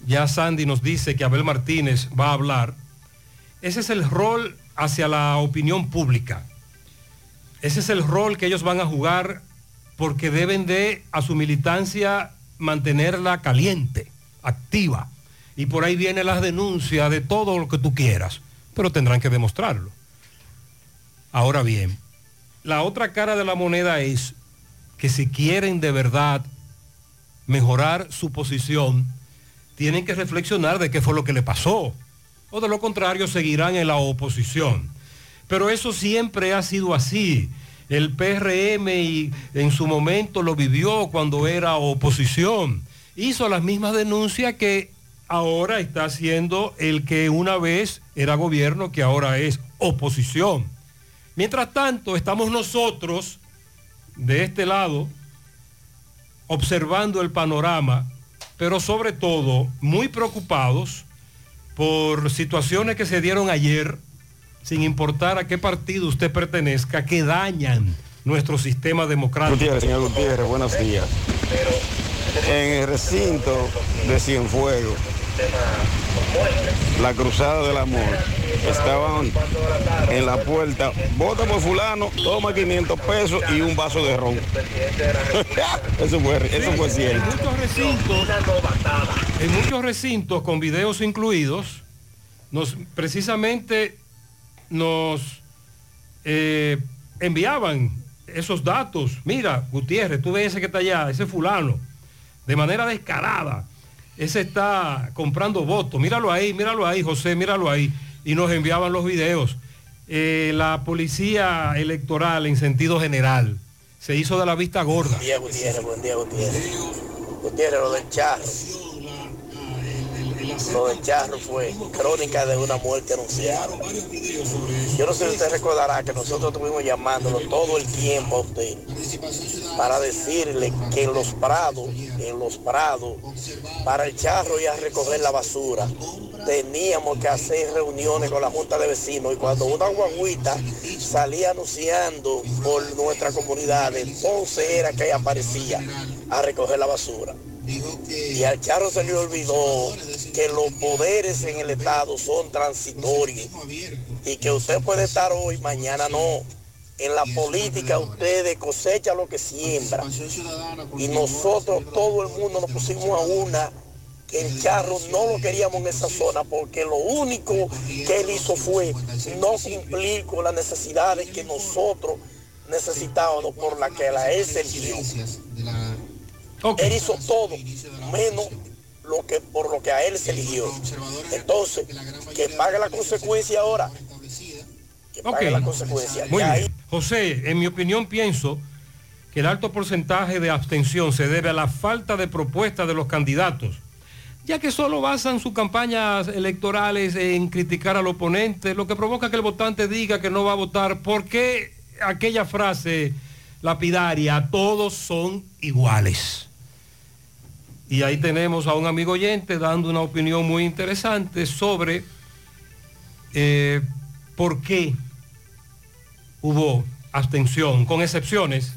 S6: ya Sandy nos dice que Abel Martínez va a hablar, ese es el rol hacia la opinión pública. Ese es el rol que ellos van a jugar porque deben de a su militancia mantenerla caliente, activa. Y por ahí vienen las denuncias de todo lo que tú quieras, pero tendrán que demostrarlo. Ahora bien, la otra cara de la moneda es que si quieren de verdad mejorar su posición, tienen que reflexionar de qué fue lo que le pasó. O de lo contrario, seguirán en la oposición. Pero eso siempre ha sido así. El PRM y en su momento lo vivió cuando era oposición. Hizo las mismas denuncias que ahora está haciendo el que una vez era gobierno, que ahora es oposición. Mientras tanto, estamos nosotros de este lado observando el panorama, pero sobre todo muy preocupados por situaciones que se dieron ayer, sin importar a qué partido usted pertenezca, que dañan nuestro sistema democrático.
S32: Gutiérrez, señor Gutiérrez, buenos días. En el recinto de Cienfuegos, la Cruzada del Amor, estaban en la puerta, vota por fulano, toma 500 pesos y un vaso de ron. eso fue, eso fue cierto.
S6: En muchos recintos, en muchos recintos con videos incluidos, nos precisamente nos eh, enviaban esos datos. Mira, Gutiérrez, tú ves ese que está allá, ese fulano, de manera descarada. Ese está comprando votos. Míralo ahí, míralo ahí, José, míralo ahí. Y nos enviaban los videos. Eh, la policía electoral en sentido general se hizo de la vista gorda.
S33: Buen día, Gutiérrez, buen día, Gutiérrez. Gutiérrez, lo del charro. Lo de Charro fue crónica de una muerte anunciada. Yo no sé si usted recordará que nosotros estuvimos llamándolo todo el tiempo a usted para decirle que en los prados, en los prados, para el charro y a recoger la basura, teníamos que hacer reuniones con la Junta de Vecinos y cuando una guaguita salía anunciando por nuestra comunidad, entonces era que aparecía a recoger la basura. Y al charro se le olvidó que los poderes en el Estado son transitorios y que usted puede estar hoy, mañana no. En la política ustedes cosechan lo que siembra. Y nosotros, todo el mundo, nos pusimos a una que el charro no lo queríamos en esa zona porque lo único que él hizo fue no cumplir con las necesidades que nosotros necesitábamos por la que la él se Él hizo todo menos lo que por lo que a él se eligió. Entonces, que pague la consecuencia ahora. Que pague la consecuencia.
S6: Muy
S33: Ya ahí-
S6: bien. José, en mi opinión pienso que el alto porcentaje de abstención se debe a la falta de propuesta de los candidatos, ya que solo basan sus campañas electorales en criticar al oponente, lo que provoca que el votante diga que no va a votar. ¿Por qué aquella frase lapidaria, todos son iguales? Y ahí tenemos a un amigo oyente dando una opinión muy interesante sobre eh, por qué hubo abstención, con excepciones,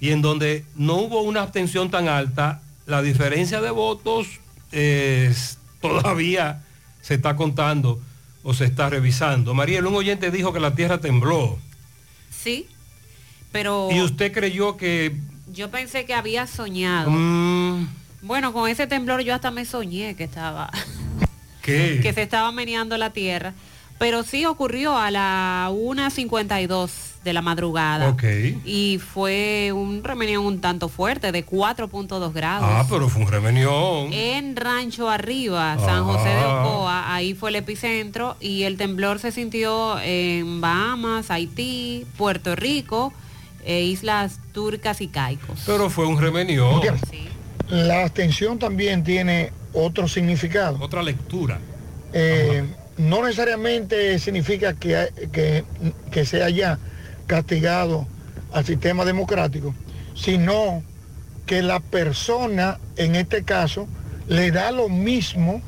S6: y en donde no hubo una abstención tan alta, la diferencia de votos eh, todavía se está contando o se está revisando. Mariel, un oyente dijo que la tierra tembló.
S7: Sí, pero
S6: Y usted creyó que...
S7: yo pensé que había soñado.
S6: mm,
S7: Bueno, con ese temblor yo hasta me soñé que estaba,
S6: ¿Qué?
S7: que se estaba meneando la tierra. Pero sí ocurrió a la 1.52 de la madrugada.
S6: Ok.
S7: Y fue un remeneo un tanto fuerte, de 4.2 grados.
S6: Ah, pero fue un remenión.
S7: En Rancho Arriba, San José de
S6: Ah.
S7: Ocoa, ahí fue el epicentro y el temblor se sintió en Bahamas, Haití, Puerto Rico, e Islas Turcas y Caicos.
S6: Pero fue un remenión.
S34: La abstención también tiene otro significado.
S6: Otra lectura.
S34: Eh, no necesariamente significa que, que, que se haya castigado al sistema democrático, sino que la persona, en este caso, le da lo mismo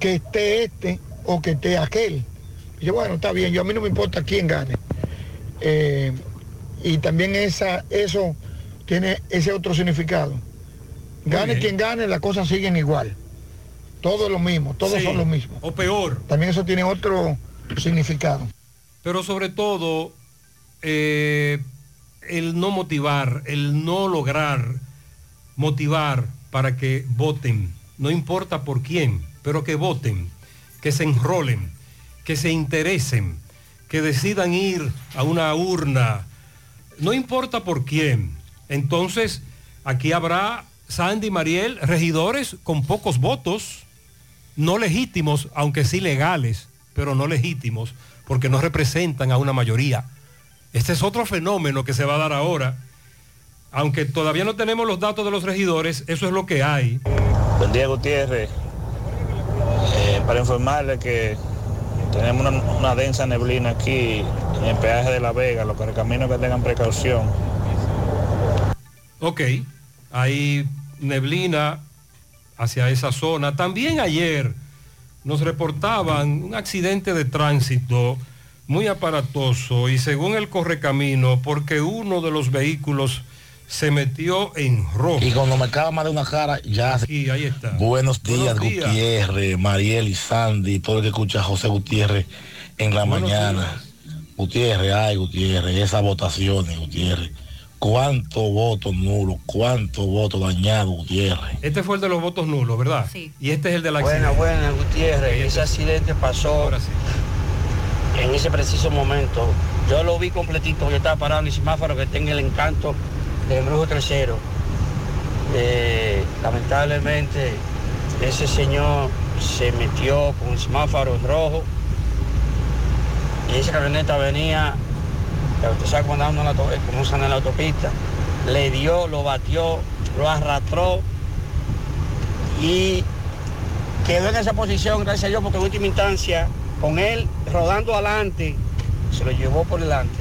S34: que esté este o que esté aquel. Dice, bueno, está bien, yo a mí no me importa quién gane. Eh, y también esa, eso tiene ese otro significado. Gane quien gane, las cosas siguen igual. Todo es lo mismo, todos
S6: Sí,
S34: son lo mismo.
S6: O peor.
S34: También eso tiene otro significado.
S6: Pero sobre todo, eh, el no motivar, el no lograr motivar para que voten, no importa por quién, pero que voten, que se enrolen, que se interesen, que decidan ir a una urna, no importa por quién. Entonces, aquí habrá, Sandy Mariel, regidores con pocos votos, no legítimos, aunque sí legales, pero no legítimos, porque no representan a una mayoría. Este es otro fenómeno que se va a dar ahora. Aunque todavía no tenemos los datos de los regidores, eso es lo que hay.
S35: Buen día, Gutiérrez. Eh, para informarle que tenemos una, una densa neblina aquí en el peaje de La Vega, los caminos que tengan precaución.
S6: Ok, hay neblina hacia esa zona. También ayer nos reportaban un accidente de tránsito muy aparatoso y según el correcamino, porque uno de los vehículos se metió en rojo.
S13: Y cuando me acaba más de una cara, ya.
S6: Aquí, ahí está.
S13: Buenos días,
S6: Buenos días.
S13: Gutiérrez, Mariel y Sandy, todo el que escucha a José Gutiérrez en la
S6: Buenos
S13: mañana. Gutiérrez, ay, Gutiérrez, esas votaciones, Gutiérrez. ¿Cuántos votos nulos? ¿Cuántos votos dañados, Gutiérrez?
S6: Este fue el de los votos nulos, ¿verdad? Sí. Y este es el de la
S31: Buena, buena, Gutiérrez. Ese accidente pasó en ese preciso momento. Yo lo vi completito, yo estaba parado en el semáforo que tenga el encanto de Brujo Tercero. Eh, lamentablemente, ese señor se metió con el semáforo en rojo y esa camioneta venía, ya usted sabe cuando anda eh, en la autopista, le dio, lo batió, lo arrastró y
S36: quedó en esa posición, gracias a Dios, porque en última instancia, con él rodando adelante, se lo llevó por delante.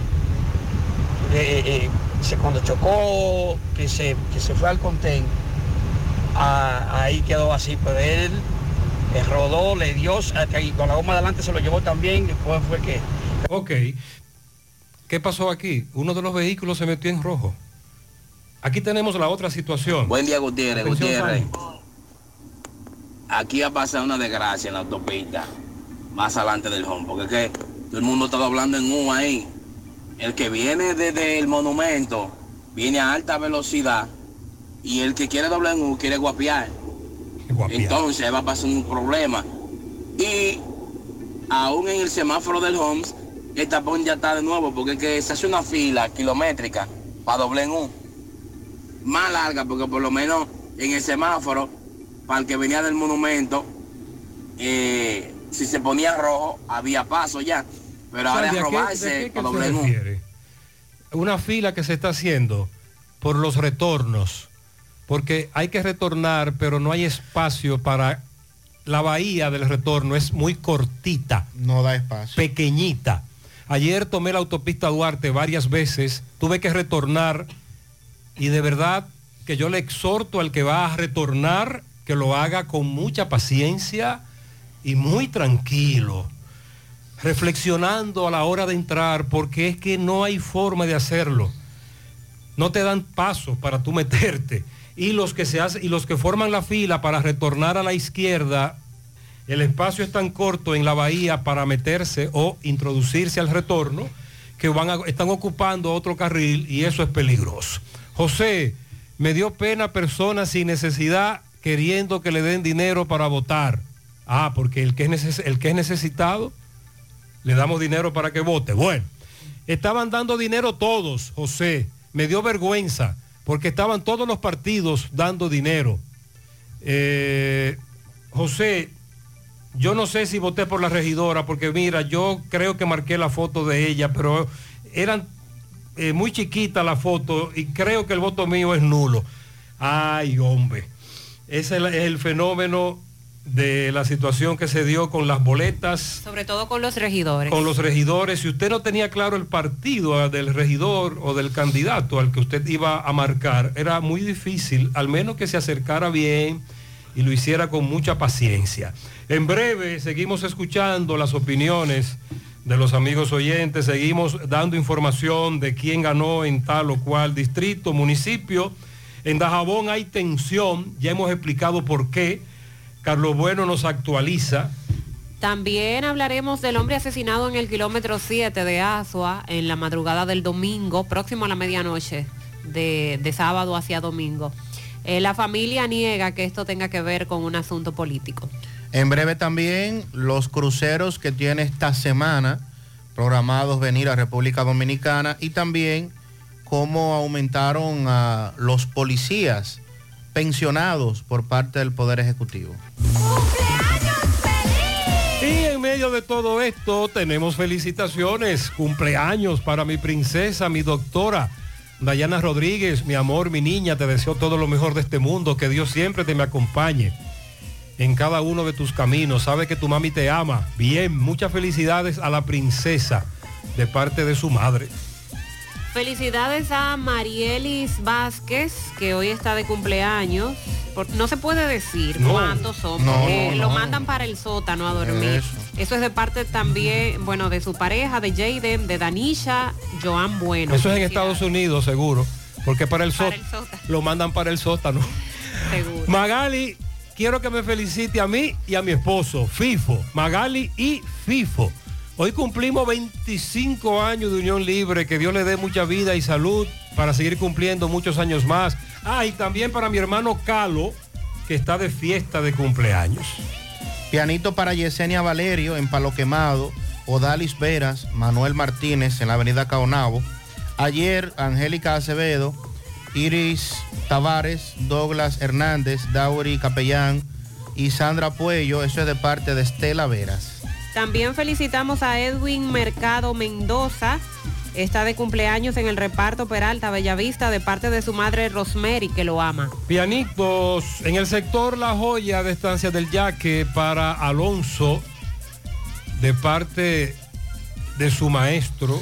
S36: Eh, eh, eh, se- cuando chocó, que se, que se fue al contén, ah, ahí quedó así, pero él eh, rodó, le dio, hasta ahí, con la goma adelante se lo llevó también, después fue que...
S6: Ok. ¿Qué pasó aquí? Uno de los vehículos se metió en rojo. Aquí tenemos la otra situación.
S37: Buen día, Gutiérrez. Gutiérrez. Aquí ha pasado una desgracia en la autopista, más adelante del home, porque es que todo el mundo está doblando en U ahí. El que viene desde el monumento viene a alta velocidad y el que quiere doblar en U quiere guapiar. Entonces va a pasar un problema. Y aún en el semáforo del Homes, el tapón ya está de nuevo, porque es que se hace una fila kilométrica para doblar en U. Más larga, porque por lo menos en el semáforo, para el que venía del monumento, eh, si se ponía rojo, había paso ya. Pero ahora es
S6: ¿a qué- de
S37: robarse para
S6: se
S37: doblar en U.
S6: refiere? Una fila que se está haciendo por los retornos, porque hay que retornar, pero no hay espacio para la bahía del retorno, es muy cortita.
S12: No da espacio.
S6: Pequeñita. Ayer tomé la autopista Duarte varias veces, tuve que retornar y de verdad que yo le exhorto al que va a retornar que lo haga con mucha paciencia y muy tranquilo, reflexionando a la hora de entrar, porque es que no hay forma de hacerlo. No te dan paso para tú meterte. Y los que se y los que forman la fila para retornar a la izquierda, el espacio es tan corto en la bahía para meterse o introducirse al retorno que van están ocupando otro carril y eso es peligroso. José, me dio pena personas sin necesidad queriendo que le den dinero para votar. Ah, porque el que es, el que es necesitado, le damos dinero para que vote. Bueno, estaban dando dinero todos, José. Me dio vergüenza, porque estaban todos los partidos dando dinero. Eh, José, yo no sé si voté por la regidora, porque mira, yo creo que marqué la foto de ella, pero eran eh, muy chiquita la foto y creo que el voto mío es nulo. Ay, hombre. Ese es el, el fenómeno de la situación que se dio con las boletas
S7: Sobre todo con los regidores.
S6: con los regidores, si usted no tenía claro el partido ah, del regidor o del candidato al que usted iba a marcar, era muy difícil, al menos que se acercara bien y lo hiciera con mucha paciencia. En breve seguimos escuchando las opiniones de los amigos oyentes, seguimos dando información de quién ganó en tal o cual distrito, municipio. En Dajabón hay tensión, ya hemos explicado por qué. Carlos Bueno nos actualiza.
S7: También hablaremos del hombre asesinado en el kilómetro 7 de Asua en la madrugada del domingo, próximo a la medianoche, de, de sábado hacia domingo. Eh, la familia niega que esto tenga que ver con un asunto político.
S12: En breve también los cruceros que tiene esta semana programados venir a República Dominicana y también cómo aumentaron a los policías pensionados por parte del Poder Ejecutivo.
S6: Y en medio de todo esto tenemos felicitaciones, cumpleaños para mi princesa, mi doctora. Dayana Rodríguez, mi amor, mi niña, te deseo todo lo mejor de este mundo, que Dios siempre te me acompañe en cada uno de tus caminos. Sabe que tu mami te ama. Bien, muchas felicidades a la princesa de parte de su madre.
S7: Felicidades a Marielis Vázquez, que hoy está de cumpleaños. No se puede decir
S6: No,
S7: cuántos son,
S6: no,
S7: porque
S6: no.
S7: lo mandan para el sótano a dormir.
S6: Eso.
S7: Eso. es de parte también, bueno, de su pareja, de Jaden, de Danisha, Joan Bueno.
S6: Eso es en Estados Unidos, seguro, porque para el,
S7: Para el sótano.
S6: lo mandan para el sótano.
S7: seguro.
S6: Magali, quiero que me felicite a mí y a mi esposo, FIFO. Magali y FIFO. Hoy cumplimos 25 años de unión libre, que Dios le dé mucha vida y salud para seguir cumpliendo muchos años más. Ah, y también para mi hermano Calo, que está de fiesta de cumpleaños.
S12: Pianito para Yesenia Valerio en Palo Quemado, Odalis Veras, Manuel Martínez en la avenida Caonabo. Ayer, Angélica Acevedo, Iris Tavares, Douglas Hernández, Dauri Capellán y Sandra Puello. Eso es de parte de Estela Veras.
S7: También felicitamos a Edwin Mercado Mendoza, Está de cumpleaños en el reparto Peralta Bellavista de parte de su madre Rosemary, que lo ama.
S6: Pianitos en el sector La Joya de Estancia del Yaque para Alonso de parte de su maestro.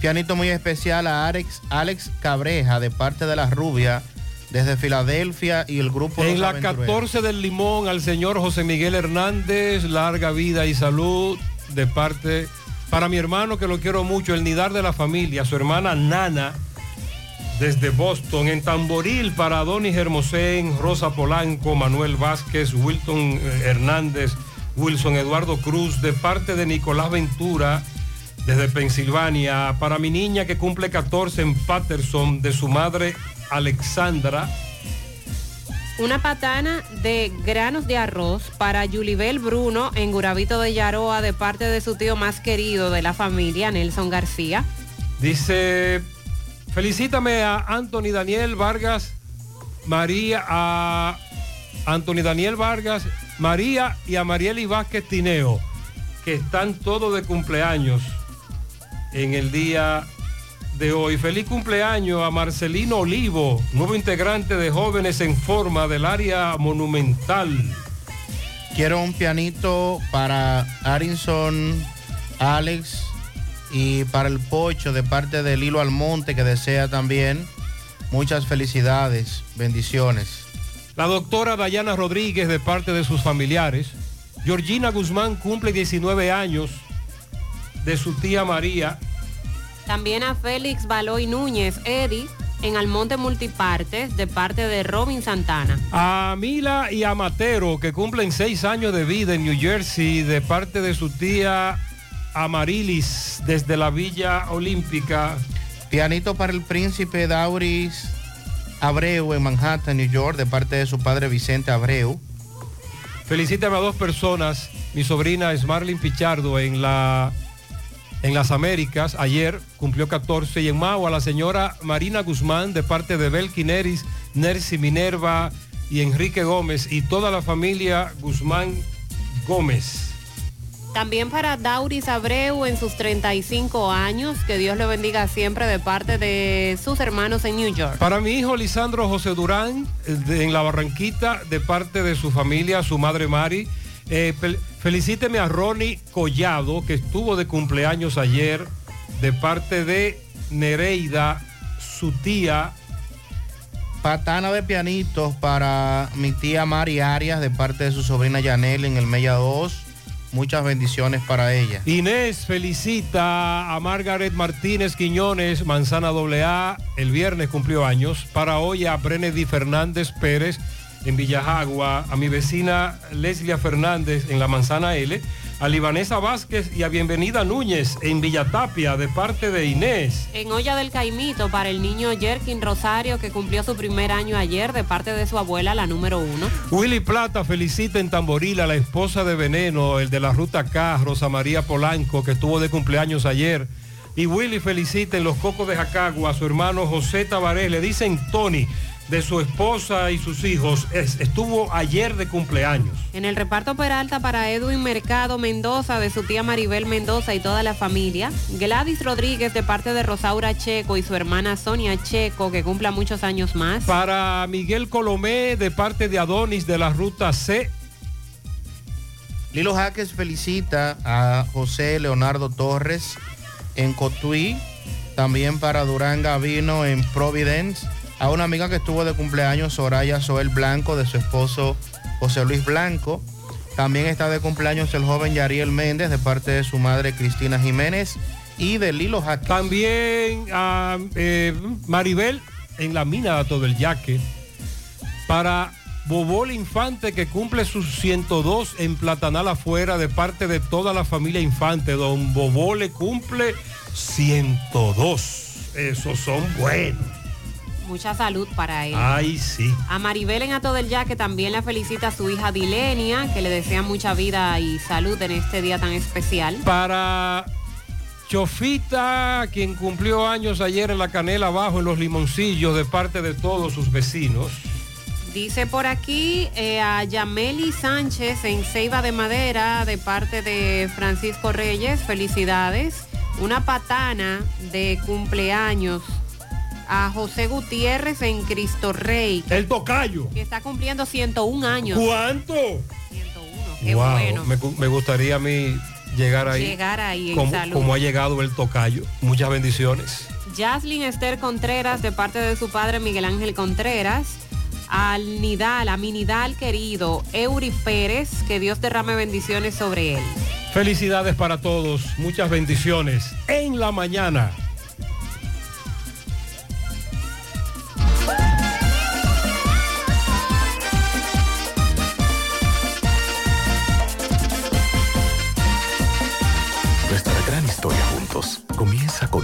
S12: Pianito muy especial a Alex, Alex Cabreja de parte de la rubia desde Filadelfia y el grupo
S6: En la
S12: Aventureros.
S6: 14 del Limón al señor José Miguel Hernández, larga vida y salud de parte para mi hermano que lo quiero mucho, el Nidar de la familia, su hermana Nana desde Boston, en Tamboril para Donis Hermosén, Rosa Polanco, Manuel Vázquez, Wilton eh, Hernández, Wilson Eduardo Cruz, de parte de Nicolás Ventura, desde Pensilvania, para mi niña que cumple 14 en Patterson, de su madre Alexandra,
S7: Una patana de granos de arroz para Yulibel Bruno en Gurabito de Yaroa de parte de su tío más querido de la familia, Nelson García.
S6: Dice, felicítame a Anthony Daniel Vargas, María, a Anthony Daniel Vargas, María y a Marieli Vázquez Tineo, que están todos de cumpleaños en el día de hoy. Feliz cumpleaños a Marcelino Olivo, nuevo integrante de Jóvenes en Forma del área monumental.
S12: Quiero un pianito para Arinson, Alex y para el Pocho de parte de Lilo Almonte que desea también muchas felicidades, bendiciones.
S6: La doctora Dayana Rodríguez de parte de sus familiares. Georgina Guzmán cumple 19 años de su tía María.
S7: También a Félix Baloy Núñez, Eddie, en Almonte Multipartes de parte de Robin Santana.
S6: A Mila y a Matero que cumplen 6 años de vida en New Jersey de parte de su tía Amarilis desde la Villa Olímpica.
S12: Pianito para el príncipe Dauris Abreu en Manhattan, New York, de parte de su padre Vicente Abreu.
S6: Felicítame a dos personas. Mi sobrina Smarlin Pichardo en la en las Américas ayer cumplió 14 y en Mau a la señora Marina Guzmán de parte de Belkineris, Nercy Minerva y Enrique Gómez y toda la familia Guzmán Gómez.
S7: También para Dauris Abreu en sus 35 años, que Dios le bendiga siempre de parte de sus hermanos en New York.
S6: Para mi hijo Lisandro José Durán, eh, de- en la Barranquita, de parte de su familia, su madre Mari. Eh, felicíteme a Ronnie Collado, que estuvo de cumpleaños ayer, de parte de Nereida, su tía.
S12: Patana de pianitos para mi tía Mari Arias de parte de su sobrina Yanel en el Mella 2. Muchas bendiciones para ella.
S6: Inés felicita a Margaret Martínez Quiñones, Manzana AA, el viernes cumplió años. Para hoy a Brenedy Fernández Pérez en Villajagua, a mi vecina Leslia Fernández en la Manzana L, a Libanesa Vázquez y a Bienvenida Núñez en Villatapia de parte de Inés.
S7: En Olla del Caimito para el niño Jerkin Rosario, que cumplió su primer año ayer de parte de su abuela, la número uno.
S6: Willy Plata felicita en Tamboril a la esposa de Veneno, el de la Ruta K, Rosa María Polanco, que estuvo de cumpleaños ayer. Y Willy felicita en Los Cocos de Jacagua a su hermano José Tabarés, le dicen Tony, de su esposa y sus hijos. Es- estuvo ayer de cumpleaños.
S7: En el reparto Peralta para Edwin Mercado Mendoza, de su tía Maribel Mendoza y toda la familia. Gladys Rodríguez de parte de Rosaura Checo y su hermana Sonia Checo, que cumpla muchos años más.
S6: Para Miguel Colomé, de parte de Adonis de la Ruta C.
S12: Lilo Jaques felicita a José Leonardo Torres en Cotuí, también para Durán Gavino en Providence, a una amiga que estuvo de cumpleaños, Soraya Soel Blanco, de su esposo José Luis Blanco. También está de cumpleaños el joven Yariel Méndez, de parte de su madre Cristina Jiménez y de Lilo Jaques.
S6: También a eh, Maribel en la mina de todo el yaque. Para Bobol Infante que cumple sus 102 en Platanal afuera de parte de toda la familia Infante. Don Bobo le cumple 102. Esos son buenos.
S7: Mucha salud para él.
S6: Ay, sí.
S7: A Maribel en Ato del Yaque también la felicita su hija Dilenia, que le desea mucha vida y salud en este día tan especial.
S6: Para Chofita, quien cumplió años ayer en la Canela Abajo, en los Limoncillos, de parte de todos sus vecinos.
S7: Dice por aquí eh, a Yameli Sánchez en Ceiba de Madera de parte de Francisco Reyes, felicidades. una patana de cumpleaños a José Gutiérrez en Cristo Rey.
S6: El tocayo.
S7: Que está cumpliendo 101 años.
S6: ¿Cuánto?
S7: 101. Qué
S6: Wow,
S7: bueno.
S6: me, gu- me gustaría a mí llegar ahí.
S7: Llegar ahí en
S6: como,
S7: salud.
S6: como ha llegado el tocayo. Muchas bendiciones.
S7: Jaslyn Esther Contreras de parte de su padre Miguel Ángel Contreras. Al Nidal, a mi Nidal querido, Eury Pérez, que Dios derrame bendiciones sobre él.
S6: Felicidades para todos. Muchas bendiciones. En la mañana.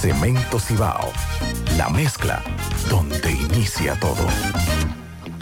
S38: Cemento Cibao. La mezcla donde inicia todo.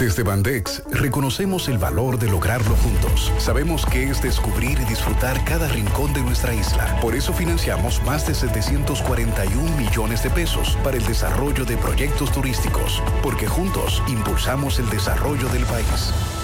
S25: Desde Bandex reconocemos el valor de lograrlo juntos. Sabemos que es descubrir y disfrutar cada rincón de nuestra isla. Por eso financiamos más de 741 millones de pesos para el desarrollo de proyectos turísticos, porque juntos impulsamos el desarrollo del país.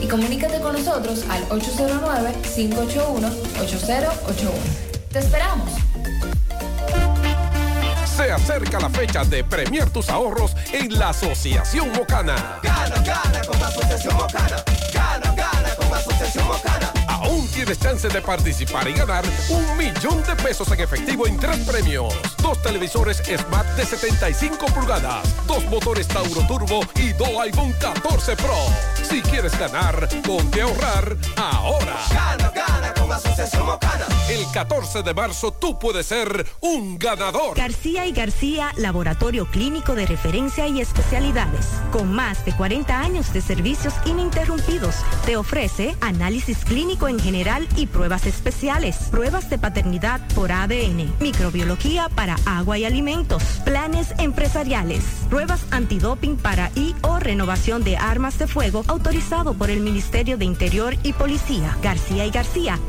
S39: y comunícate con nosotros al 809-581-8081. ¡Te esperamos!
S24: Se acerca la fecha de premiar tus ahorros en la Asociación Mocana.
S40: Gana, gana con Asociación Mocana. Gana, gana con Asociación Mocana.
S24: Aún tienes chance de participar y ganar un millón de pesos en efectivo en tres premios. Dos televisores Smart de 75 pulgadas, dos motores Tauro Turbo y dos iPhone 14 Pro. Si quieres ganar, ponte a ahorrar ahora.
S40: Gana,
S24: El 14 de marzo tú puedes ser un ganador.
S41: García y García, laboratorio clínico de referencia y especialidades. Con más de 40 años de servicios ininterrumpidos, te ofrece análisis clínico en general y pruebas especiales, pruebas de paternidad por ADN, microbiología para agua y alimentos, planes empresariales, pruebas antidoping para y o renovación de armas de fuego autorizado por el Ministerio de Interior y Policía. García y García,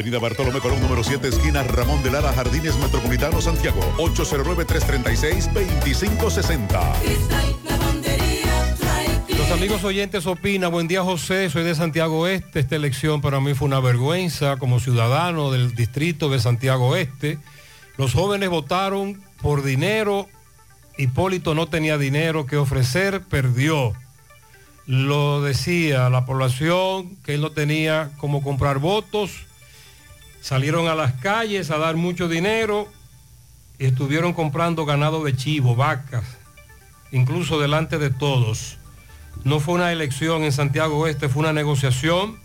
S42: Avenida Bartolomé Colón, número 7, esquina Ramón de Lara, Jardines Metropolitano, Santiago. 809-336-2560.
S43: Cristal, lavandería, dry cleaner.
S6: Los amigos oyentes opinan, buen día José, soy de Santiago Este, esta elección para mí fue una vergüenza como ciudadano del distrito de Santiago Este. Los jóvenes votaron por dinero, Hipólito no tenía dinero que ofrecer, perdió. Lo decía la población que él no tenía cómo comprar votos, salieron a las calles a dar mucho dinero y estuvieron comprando ganado de chivo, vacas, incluso delante de todos. No fue una elección en Santiago Oeste, fue una negociación,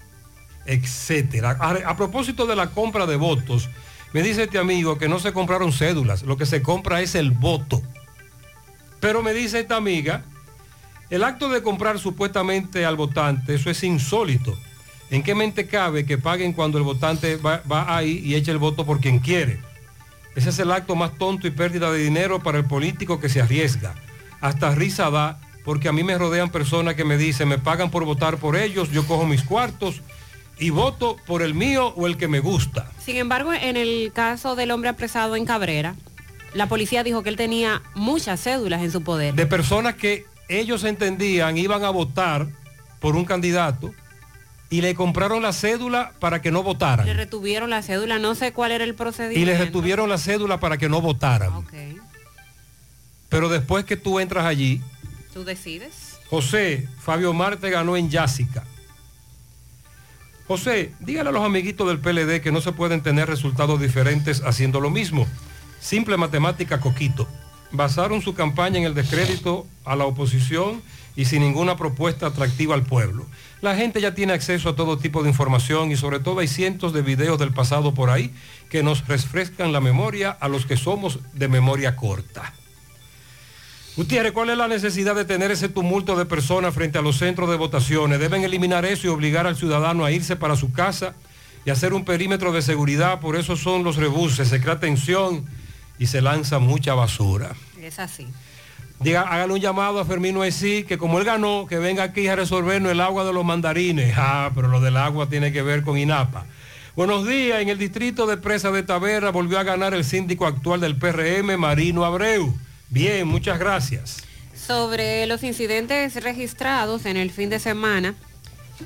S6: etcétera. A, a propósito de la compra de votos, me dice este amigo que no se compraron cédulas, lo que se compra es el voto. Pero me dice esta amiga, el acto de comprar supuestamente al votante, eso es insólito. ¿En qué mente cabe que paguen cuando el votante va, va ahí y eche el voto por quien quiere? Ese es el acto más tonto y pérdida de dinero para el político que se arriesga. Hasta risa da, porque a mí me rodean personas que me dicen, me pagan por votar por ellos, yo cojo mis cuartos y voto por el mío o el que me gusta.
S7: Sin embargo, en el caso del hombre apresado en Cabrera, la policía dijo que él tenía muchas cédulas en su poder.
S6: De personas que ellos entendían iban a votar por un candidato y le compraron la cédula para que no votaran.
S7: Le retuvieron la cédula, no sé cuál era el procedimiento.
S6: Y le retuvieron la cédula para que no votaran.
S7: Ok,
S6: Pero después que tú entras allí,
S7: tú decides.
S6: José, Fabio Marte ganó en Yásica. José, dígale a los amiguitos del PLD que no se pueden tener resultados diferentes haciendo lo mismo. Simple matemática coquito. Basaron su campaña en el descrédito a la oposición y sin ninguna propuesta atractiva al pueblo. La gente ya tiene acceso a todo tipo de información y sobre todo hay cientos de videos del pasado por ahí que nos refrescan la memoria a los que somos de memoria corta. Gutiérrez, ¿cuál es la necesidad de tener ese tumulto de personas frente a los centros de votaciones? Deben eliminar eso y obligar al ciudadano a irse para su casa y hacer un perímetro de seguridad. Por eso son los rebuses, se crea tensión y se lanza mucha basura.
S7: Es así.
S6: Diga, háganle un llamado a Fermino Esí, que como él ganó, que venga aquí a resolvernos el agua de los mandarines. Ah, pero lo del agua tiene que ver con INAPA. Buenos días, en el distrito de Presa de Tavera volvió a ganar el síndico actual del PRM, Marino Abreu. Bien, muchas gracias.
S7: Sobre los incidentes registrados en el fin de semana,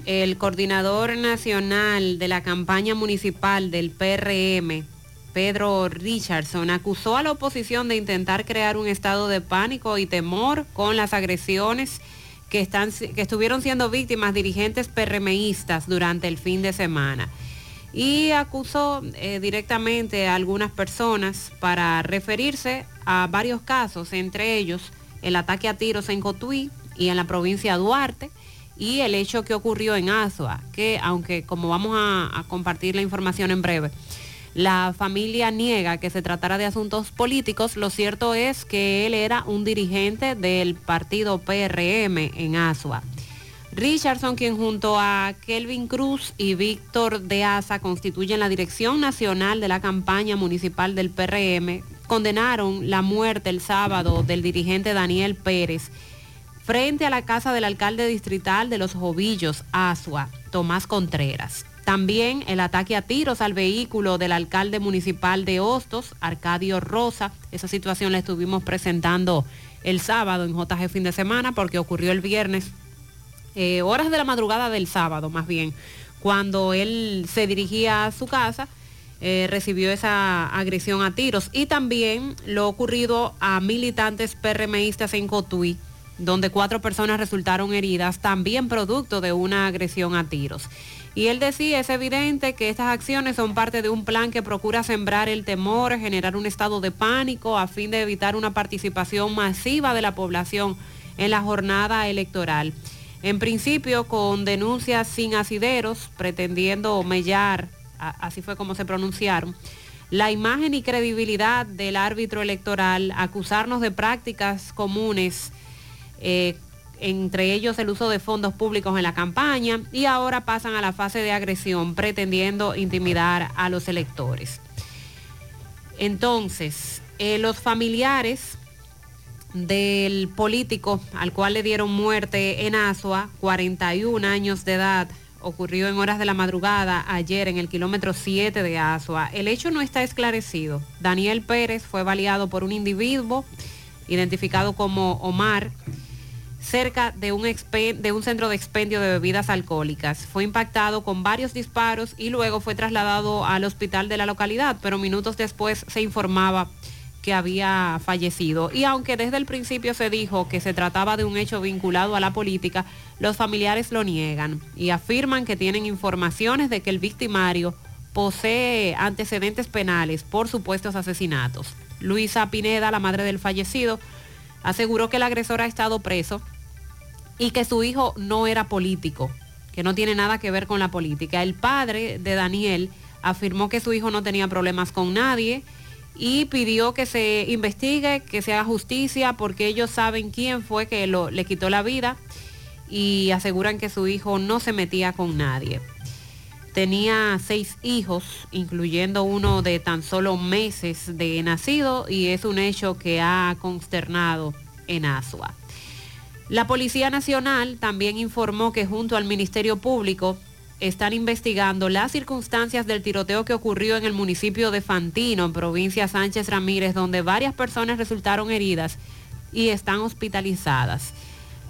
S7: el coordinador nacional de la campaña municipal del PRM, Pedro Richardson, acusó a la oposición de intentar crear un estado de pánico y temor con las agresiones que, están, que estuvieron siendo víctimas dirigentes PRMistas durante el fin de semana. y acusó eh, directamente a algunas personas para referirse a varios casos, entre ellos el ataque a tiros en Cotuí y en la provincia de Duarte y el hecho que ocurrió en Azua, que aunque como vamos a, a compartir la información en breve, la familia niega que se tratara de asuntos políticos, lo cierto es que él era un dirigente del partido PRM en Azua. Richardson, quien junto a Kelvin Cruz y Víctor de Asa constituyen la dirección nacional de la campaña municipal del PRM, condenaron la muerte el sábado del dirigente Daniel Pérez frente a la casa del alcalde distrital de Los Jovillos, Asua, Tomás Contreras. También el ataque a tiros al vehículo del alcalde municipal de Hostos, Arcadio Rosa. Esa situación la estuvimos presentando el sábado en JG fin de semana porque ocurrió el viernes eh, horas de la madrugada del sábado más bien, cuando él se dirigía a su casa, eh, recibió esa agresión a tiros y también lo ocurrido a militantes PRMistas en Cotuí, donde cuatro personas resultaron heridas, también producto de una agresión a tiros. Y él decía, es evidente que estas acciones son parte de un plan que procura sembrar el temor, generar un estado de pánico a fin de evitar una participación masiva de la población en la jornada electoral. En principio, con denuncias sin asideros, pretendiendo mellar, así fue como se pronunciaron, la imagen y credibilidad del árbitro electoral, acusarnos de prácticas comunes, eh, entre ellos el uso de fondos públicos en la campaña, y ahora pasan a la fase de agresión, pretendiendo intimidar a los electores. Entonces, eh, los familiares del político al cual le dieron muerte en Asua, 41 años de edad, ocurrió en horas de la madrugada ayer en el kilómetro 7 de Asua. El hecho no está esclarecido. Daniel Pérez fue baleado por un individuo identificado como Omar cerca de un, de un centro de expendio de bebidas alcohólicas. Fue impactado con varios disparos y luego fue trasladado al hospital de la localidad, pero minutos después se informaba que había fallecido. Y aunque desde el principio se dijo que se trataba de un hecho vinculado a la política, los familiares lo niegan y afirman que tienen informaciones de que el victimario posee antecedentes penales por supuestos asesinatos. Luisa Pineda, la madre del fallecido, aseguró que el agresor ha estado preso y que su hijo no era político, que no tiene nada que ver con la política. El padre de Daniel afirmó que su hijo no tenía problemas con nadie y pidió que se investigue, que se haga justicia, porque ellos saben quién fue que lo- le quitó la vida y aseguran que su hijo no se metía con nadie. Tenía seis hijos, incluyendo uno de tan solo meses de nacido, y es un hecho que ha consternado en Asua. La Policía Nacional también informó que junto al Ministerio Público están investigando las circunstancias del tiroteo que ocurrió en el municipio de Fantino, en provincia Sánchez Ramírez, donde varias personas resultaron heridas y están hospitalizadas.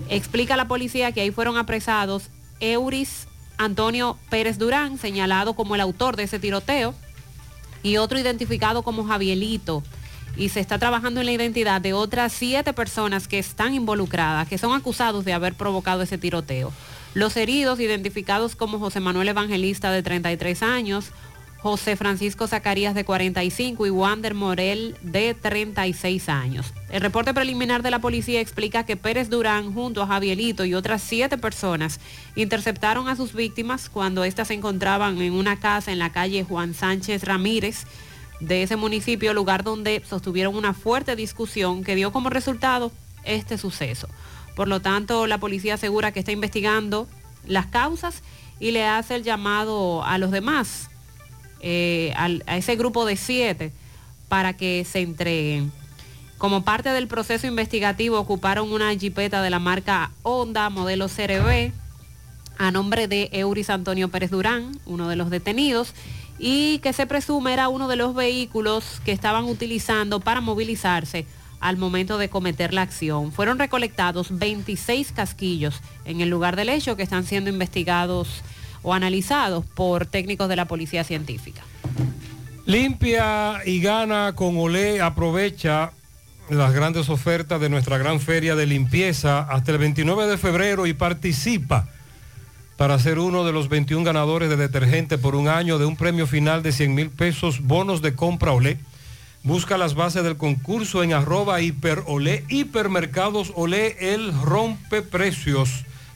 S7: Explica la policía que ahí fueron apresados Euris Antonio Pérez Durán, señalado como el autor de ese tiroteo, y otro identificado como Javielito. Y se está trabajando en la identidad de otras siete personas que están involucradas, que son acusados de haber provocado ese tiroteo. Los heridos, identificados como José Manuel Evangelista de 33 años, José Francisco Zacarías de 45 y Wander Morel de 36 años. El reporte preliminar de la policía explica que Pérez Durán junto a Javielito y otras siete personas interceptaron a sus víctimas cuando éstas se encontraban en una casa en la calle Juan Sánchez Ramírez de ese municipio, lugar donde sostuvieron una fuerte discusión que dio como resultado este suceso. Por lo tanto, la policía asegura que está investigando las causas y le hace el llamado a los demás eh, a ese grupo de siete para que se entreguen. Como parte del proceso investigativo ocuparon una jipeta de la marca Honda modelo CRB a nombre de Euris Antonio Pérez Durán, uno de los detenidos, y que se presume era uno de los vehículos que estaban utilizando para movilizarse al momento de cometer la acción. Fueron recolectados 26 casquillos en el lugar del hecho que están siendo investigados o analizados por técnicos de la policía científica.
S6: Limpia y gana con Olé. Aprovecha las grandes ofertas de nuestra gran feria de limpieza hasta el 29 de febrero y participa para ser uno de los 21 ganadores de detergente por un año de un premio final de 100 mil pesos, bonos de compra Olé. Busca las bases del concurso en arroba hiperolé, hipermercados Olé, el rompe precios.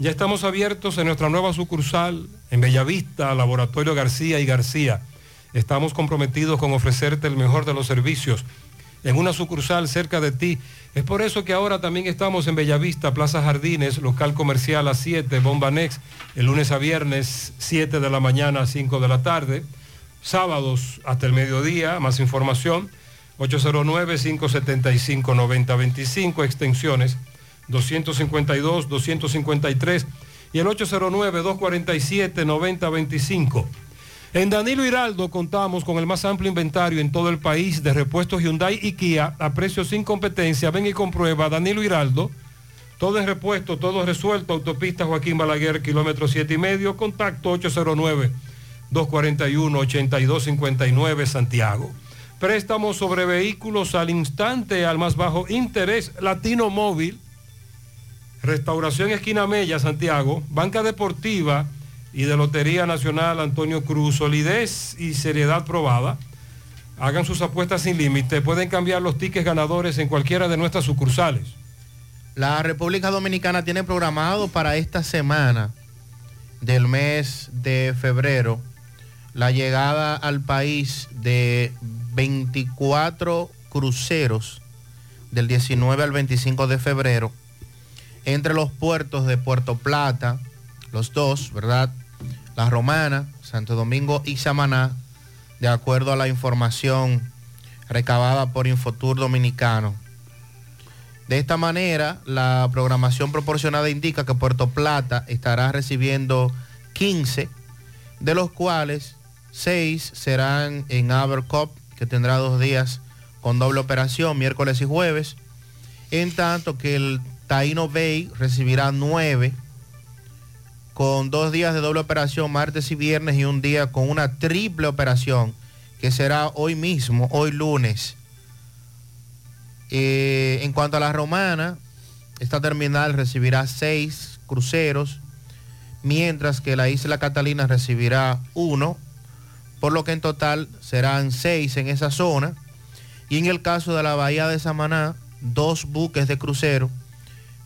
S6: Ya estamos abiertos en nuestra nueva sucursal en Bellavista, Laboratorio García y García. Estamos comprometidos con ofrecerte el mejor de los servicios en una sucursal cerca de ti. Es por eso que ahora también estamos en Bellavista, Plaza Jardines, local comercial a 7, Bomba Next, el lunes a viernes, 7 de la mañana a 5 de la tarde. Sábados hasta el mediodía, más información, 809-575-9025, extensiones 252, 253 y el 809-247-9025. En Danilo Hiraldo contamos con el más amplio inventario en todo el país de repuestos Hyundai y Kia a precios sin competencia. Ven y comprueba Danilo Hiraldo. Todo en repuesto, todo resuelto. Autopista Joaquín Balaguer, kilómetro 7 y medio. Contacto 809-241-8259 Santiago. Préstamos sobre vehículos al instante, al más bajo interés. Latino Móvil. Restauración Esquina Mella, Santiago. Banca Deportiva y de Lotería Nacional Antonio Cruz, solidez y seriedad probada. Hagan sus apuestas sin límite, pueden cambiar los tickets ganadores en cualquiera de nuestras sucursales.
S12: La República Dominicana tiene programado para esta semana del mes de febrero la llegada al país de 24 cruceros del 19 al 25 de febrero entre los puertos de Puerto Plata, los dos, ¿verdad? La Romana, Santo Domingo y Samaná, de acuerdo a la información recabada por Infotur Dominicano. De esta manera, la programación proporcionada indica que Puerto Plata estará recibiendo 15, de los cuales 6 serán en Abercop, que tendrá dos días con doble operación, miércoles y jueves, en tanto que el Taino Bay recibirá 9 con dos días de doble operación, martes y viernes, y un día con una triple operación, que será hoy mismo, hoy lunes. Eh, en cuanto a la romana, esta terminal recibirá seis cruceros, mientras que la isla Catalina recibirá uno, por lo que en total serán seis en esa zona. Y en el caso de la bahía de Samaná, dos buques de crucero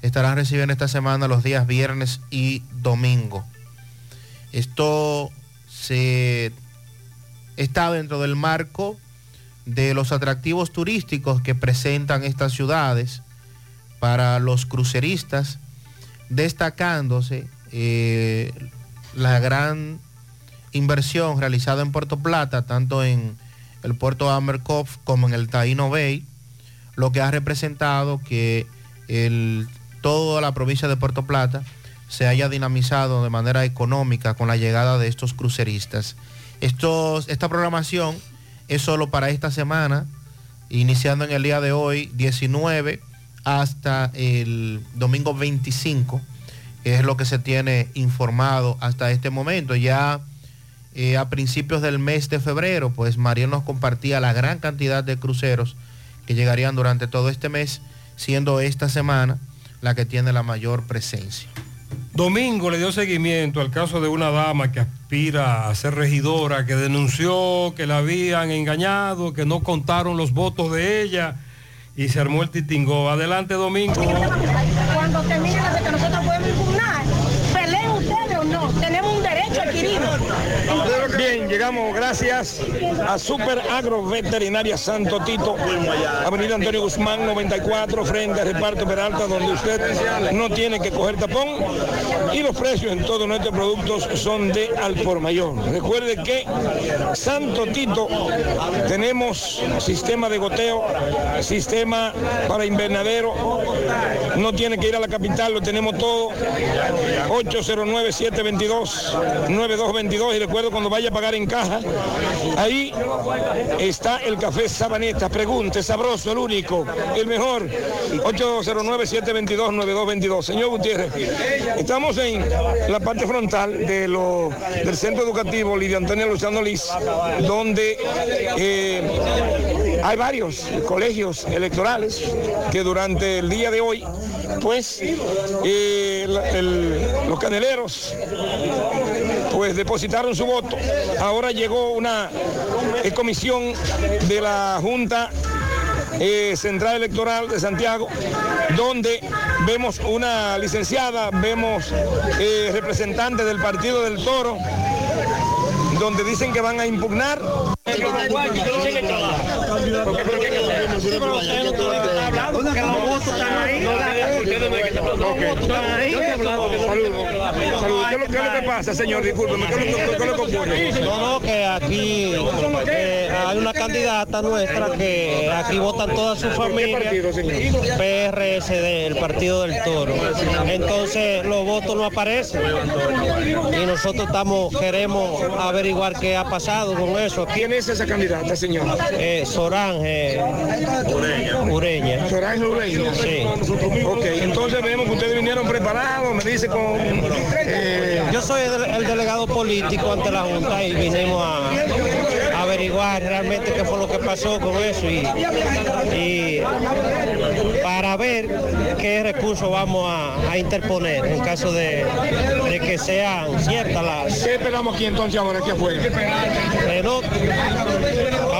S12: estarán recibiendo esta semana los días viernes y domingo. Esto se está dentro del marco de los atractivos turísticos que presentan estas ciudades para los cruceristas, destacándose eh, la gran inversión realizada en Puerto Plata, tanto en el puerto de Amercoff como en el Taino Bay, lo que ha representado que el toda la provincia de Puerto Plata se haya dinamizado de manera económica con la llegada de estos cruceristas. Esta programación es solo para esta semana, iniciando en el día de hoy, 19, hasta el domingo 25, que es lo que se tiene informado hasta este momento. Ya eh, a principios del mes de febrero, pues Mariel nos compartía la gran cantidad de cruceros que llegarían durante todo este mes, siendo esta semana la que tiene la mayor presencia.
S6: Domingo le dio seguimiento al caso de una dama que aspira a ser regidora, que denunció que la habían engañado, que no contaron los votos de ella y se armó el titingó. Adelante, Domingo.
S44: Cuando termine la que nosotros podemos impugnar, peleen ustedes o no, tenemos un derecho adquirido.
S45: Bien, Bien, llegamos gracias a Super Agro Veterinaria Santo Tito, Avenida Antonio Guzmán 94, frente a Reparto Peralta, donde usted no tiene que coger tapón y los precios en todos nuestros productos son de al por mayor. Recuerde que Santo Tito tenemos sistema de goteo, sistema para invernadero, no tiene que ir a la capital, lo tenemos todo. 809-722-9222 y recuerdo cuando vaya a pagar en caja, ahí está el café Sabaneta, pregunte, sabroso, el único, el mejor. 809-722-9222. Señor Gutiérrez, estamos en la parte frontal de lo, del centro educativo Lidia Antonia Luciano Liz, donde eh, hay varios colegios electorales que durante el día de hoy, pues, eh, el- los caneleros, pues depositaron su voto. Ahora llegó una eh, comisión de la Junta eh, Central Electoral de Santiago, donde vemos una licenciada, vemos eh, representantes del Partido del Toro, donde dicen que van a impugnar. Saludos. Saludos. ¿Qué es lo- qué es lo que pasa, señor? Discúlpeme, ¿qué es lo que- qué es lo que ocurre?
S46: No, no, que aquí eh, hay una candidata nuestra que aquí votan toda su familia. PRSD, el Partido del Toro. Entonces los votos no aparecen. Y nosotros estamos, queremos averiguar qué ha pasado con eso.
S45: ¿Quién es esa candidata, señor?
S46: Eh, Sorange Ureña.
S45: Sorange Ureña.
S46: Sí.
S45: Ok, entonces vemos que ustedes vinieron preparados, me dice con... eh,
S46: Yo soy el, el delegado político ante la Junta y vinimos a averiguar realmente qué fue lo que pasó con eso y, y para ver qué recursos vamos a, a interponer en caso de, de que sean ciertas las...
S45: ¿Qué esperamos aquí entonces ahora? ¿Qué fue?
S46: No,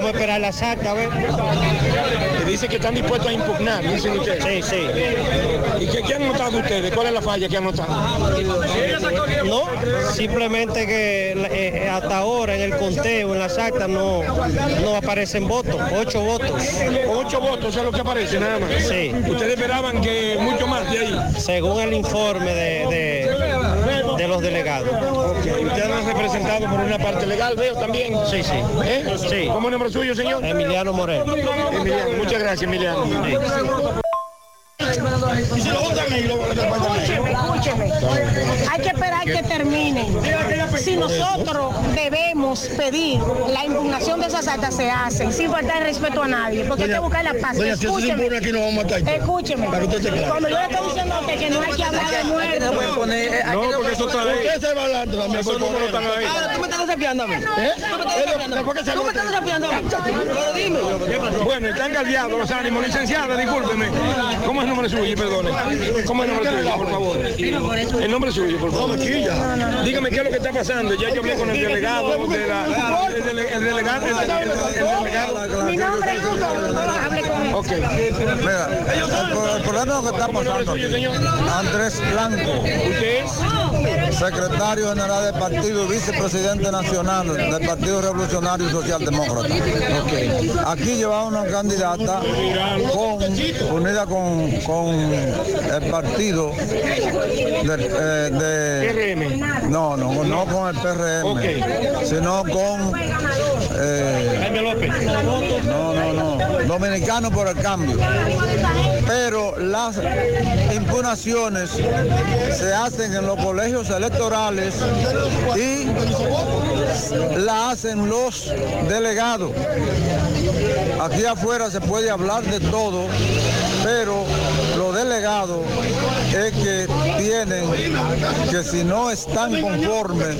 S46: vamos a esperar la saca, a ver.
S45: Dice que están dispuestos a impugnar, dicen ustedes.
S46: Sí, sí.
S45: ¿Y qué, qué han notado ustedes? ¿Cuál es la falla que han notado?
S46: No, simplemente que eh, hasta ahora en el conteo, en las actas, no, no aparecen votos, ocho votos.
S45: Ocho votos es lo que aparece nada más.
S46: Sí.
S45: ¿Ustedes esperaban que mucho más de ahí?
S46: Según el informe de, de, de los delegados.
S45: Ustedes han representado por una parte legal, veo también.
S46: Sí, sí.
S45: ¿Eh?
S46: Sí.
S45: ¿Cómo es el nombre suyo, señor?
S46: Emiliano Moreno.
S45: Emiliano, muchas gracias, Emiliano.
S44: Escúcheme, hay que esperar que terminen. Si nosotros debemos pedir la impugnación de esas actas, se hacen sin faltar el respeto a nadie, porque hay que buscar la paz.
S47: doña, si eso se
S44: Escúcheme,
S47: impone aquí, nos vamos a matar.
S44: escúcheme.
S47: Para que usted esté claro.
S44: Cuando yo le estoy diciendo a usted que no hay que hablar de muertos.
S45: No, porque eso está ahí.
S47: Usted se va adelante también.
S45: Esos números están ahí.
S44: Ahora, tú me estás desafiando a mí.
S47: ¿Eh?
S44: Tú me estás desafiando a mí. Tú me estás desafiando a mí. Pero dime.
S45: Bueno, están caldeados los ánimos. Licenciada, discúlpeme. ¿Cómo es el nombre suyo? Perdone. ¿Cómo es el nombre suyo, por favor? El nombre suyo, por favor. Dígame qué es lo que está pasando. Ya yo hablé con el delegado de la... El, dele- el delegado... El, el- el delegado...
S44: Mi nombre es.
S45: Ok.
S48: Mira, el, problema que está pasando Andrés Blanco,
S45: ¿Usted es?
S48: Secretario general del partido y vicepresidente nacional del Partido Revolucionario y Socialdemócrata. Aquí llevaba una candidata con- unida con, con el partido del, eh, de... No, no, no con el PRM, sino con... eh,
S45: Jaime López.
S48: no, no, no. Dominicano por el cambio. Pero las impugnaciones se hacen en los colegios electorales y la hacen los delegados. Aquí afuera se puede hablar de todo, pero los delegados es que tienen que si no están conformes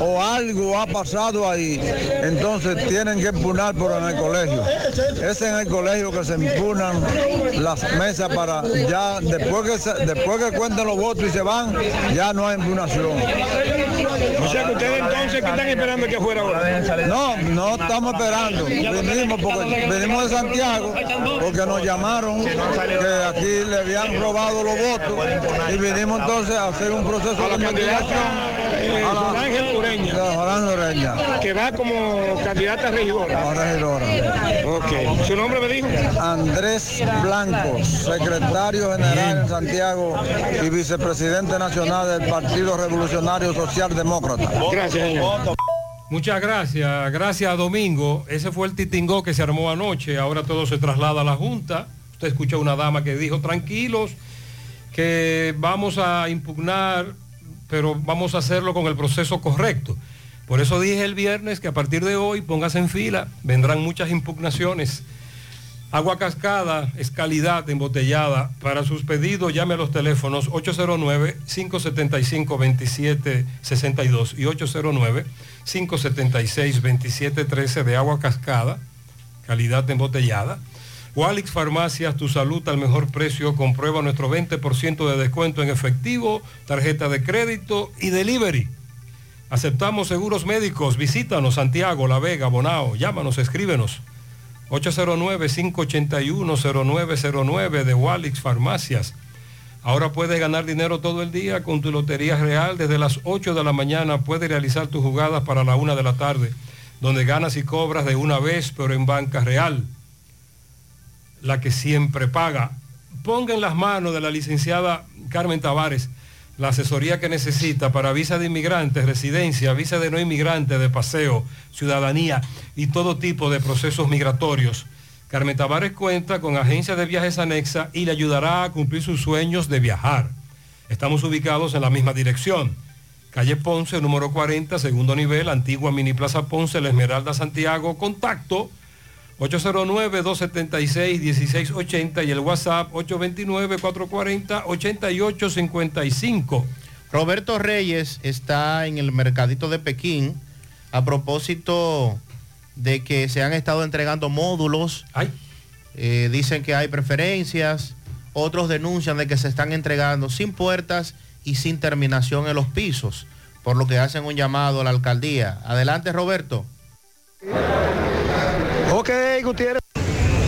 S48: o algo ha pasado ahí, entonces tienen que impugnar por en el colegio. Es en el colegio que se impugnan las mesas para ya después que se- después que cuenten los votos y se van, ya no hay impugnación.
S45: O sea que ustedes entonces, ¿qué están esperando que fuera ahora?
S48: No, no estamos esperando. Vinimos porque venimos de Santiago porque nos llamaron que aquí le habían robado los votos y vinimos entonces a hacer un proceso de investigación
S45: eh, Don Ángel Ureña. Que va como candidata a regidora.
S48: regidora.
S45: Ok. ¿Su nombre me dijo?
S48: Andrés Blanco, secretario general en Santiago y vicepresidente nacional del Partido Revolucionario Socialdemócrata.
S45: Gracias, señor.
S6: Muchas gracias, gracias Domingo. Ese fue el titingó que se armó anoche, ahora todo se traslada a la Junta. Usted escuchó a una dama que dijo, tranquilos, que vamos a impugnar, pero vamos a hacerlo con el proceso correcto. Por eso dije el viernes que a partir de hoy póngase en fila, vendrán muchas impugnaciones. Agua cascada es calidad embotellada. Para sus pedidos llame a los teléfonos 809-575-2762 y 809-576-2713 de agua cascada, calidad embotellada. Walix Farmacias, tu salud al mejor precio. Comprueba nuestro 20% de descuento en efectivo, tarjeta de crédito y delivery. Aceptamos seguros médicos. Visítanos Santiago, La Vega, Bonao. Llámanos, escríbenos. 809-581-0909 de Walix Farmacias. Ahora puedes ganar dinero todo el día con tu Lotería Real. Desde las 8 de la mañana puedes realizar tus jugadas para la 1 de la tarde, donde ganas y cobras de una vez, pero en banca real. La que siempre paga. Ponga en las manos de la licenciada Carmen Tavares la asesoría que necesita para visa de inmigrantes, residencia, visa de no inmigrante, de paseo, ciudadanía y todo tipo de procesos migratorios. Carmen Tavares cuenta con agencia de viajes anexa y le ayudará a cumplir sus sueños de viajar. Estamos ubicados en la misma dirección. Calle Ponce, número 40, segundo nivel, antigua Mini Plaza Ponce, La Esmeralda, Santiago. Contacto 809-276-1680 y el WhatsApp 829-440-8855.
S12: Roberto Reyes está en el mercadito de Pekín a propósito de que se han estado entregando módulos. Eh, dicen que hay preferencias, otros denuncian de que se están entregando sin puertas y sin terminación en los pisos, por lo que hacen un llamado a la alcaldía. Adelante, Roberto.
S47: Ok, Gutiérrez.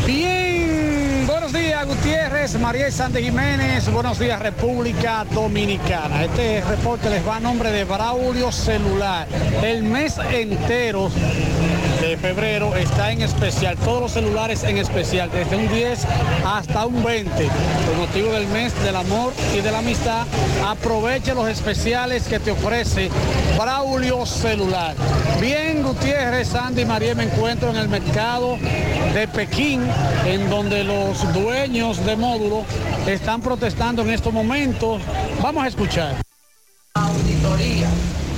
S47: Bien, buenos días Gutiérrez, María Sandy Jiménez, buenos días República Dominicana. Este reporte les va a nombre de Braulio Celular. El mes entero febrero está en especial, todos los celulares en especial, desde un 10 hasta un 20. Por motivo del mes del amor y de la amistad, aproveche los especiales que te ofrece Braulio Celular. Bien, Gutiérrez, Sandy y María, me encuentro en el mercado de Pekín, en donde los dueños de módulo están protestando en estos momentos. Vamos a escuchar.
S49: auditoría,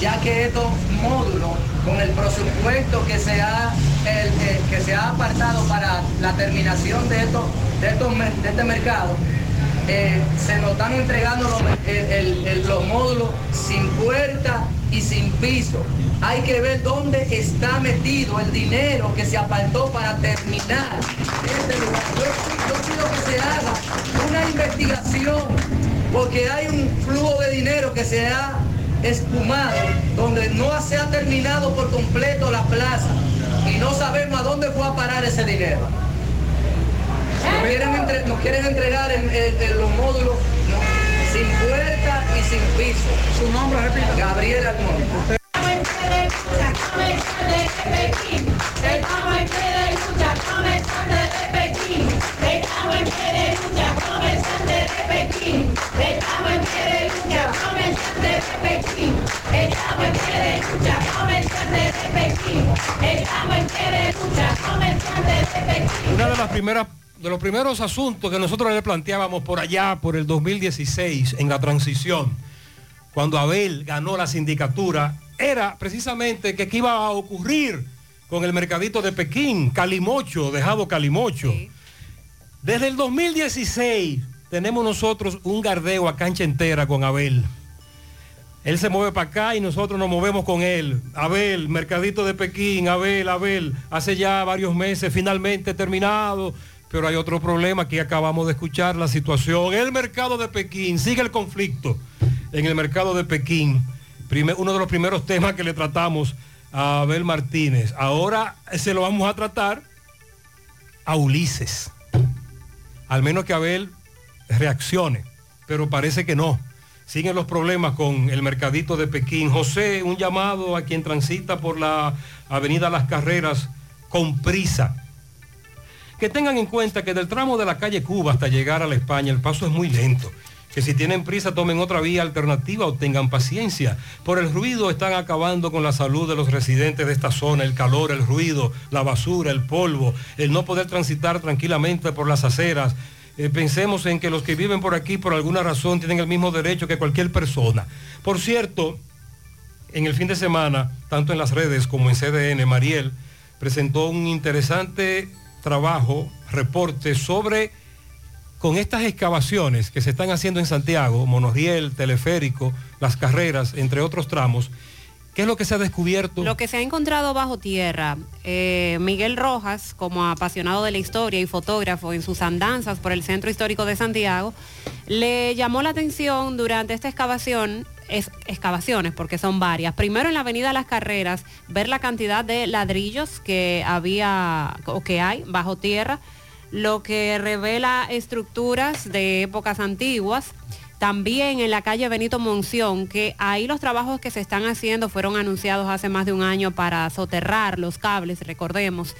S49: ya que estos módulos, con el presupuesto que se ha, que se ha apartado para la terminación de, estos, de, estos de este mercado, eh, se nos están entregando los módulos sin puerta y sin piso. Hay que ver dónde está metido el dinero que se apartó para terminar este lugar. Yo, yo pido que se haga una investigación porque hay un flujo de dinero que se ha espumado, donde no se ha terminado por completo la plaza y no sabemos a dónde fue a parar ese dinero. Nos quieren, entre- nos quieren entregar en, en- en los módulos ¿no? sin puerta y sin piso. Su nombre, repita. Gabriel Almonte.
S6: Una de las primeras de los primeros asuntos que nosotros le planteábamos por allá, por el 2016, en la transición, cuando Abel ganó la sindicatura, era precisamente que qué iba a ocurrir con el mercadito de Pekín, Calimocho, dejado Calimocho. Desde el 2016 tenemos nosotros un gardeo a cancha entera con Abel. Él se mueve para acá y nosotros nos movemos con él. Abel, Mercadito de Pekín, Abel, Abel, hace ya varios meses finalmente terminado, pero hay otro problema que acabamos de escuchar, la situación. El mercado de Pekín, sigue el conflicto en el mercado de Pekín. Prime- uno de los primeros temas que le tratamos a Abel Martínez. Ahora se lo vamos a tratar a Ulises. Al menos que Abel reaccione, pero parece que no. Siguen los problemas con el mercadito de Pekín. José, un llamado a quien transita por la avenida Las Carreras con prisa. Que tengan en cuenta que del tramo de la calle Cuba hasta llegar a la España el paso es muy lento. Que si tienen prisa tomen otra vía alternativa o tengan paciencia. Por el ruido están acabando con la salud de los residentes de esta zona. El calor, el ruido, la basura, el polvo, el no poder transitar tranquilamente por las aceras. Eh, pensemos en que los que viven por aquí por alguna razón tienen el mismo derecho que cualquier persona. Por cierto, en el fin de semana, tanto en las redes como en CDN, Mariel presentó un interesante trabajo, reporte sobre con estas excavaciones que se están haciendo en Santiago, monorriel, teleférico, las carreras, entre otros tramos, ¿qué es lo que se ha descubierto?
S7: Lo que se ha encontrado bajo tierra, eh, Miguel Rojas, como apasionado de la historia y fotógrafo en sus andanzas por el centro histórico de Santiago, le llamó la atención durante esta excavación, es- excavaciones, porque son varias. Primero en la avenida Las Carreras, ver la cantidad de ladrillos que había o que hay bajo tierra, lo que revela estructuras de épocas antiguas. También en la calle Benito Monción, que ahí los trabajos que se están haciendo fueron anunciados hace más de un año para soterrar los cables, recordemos.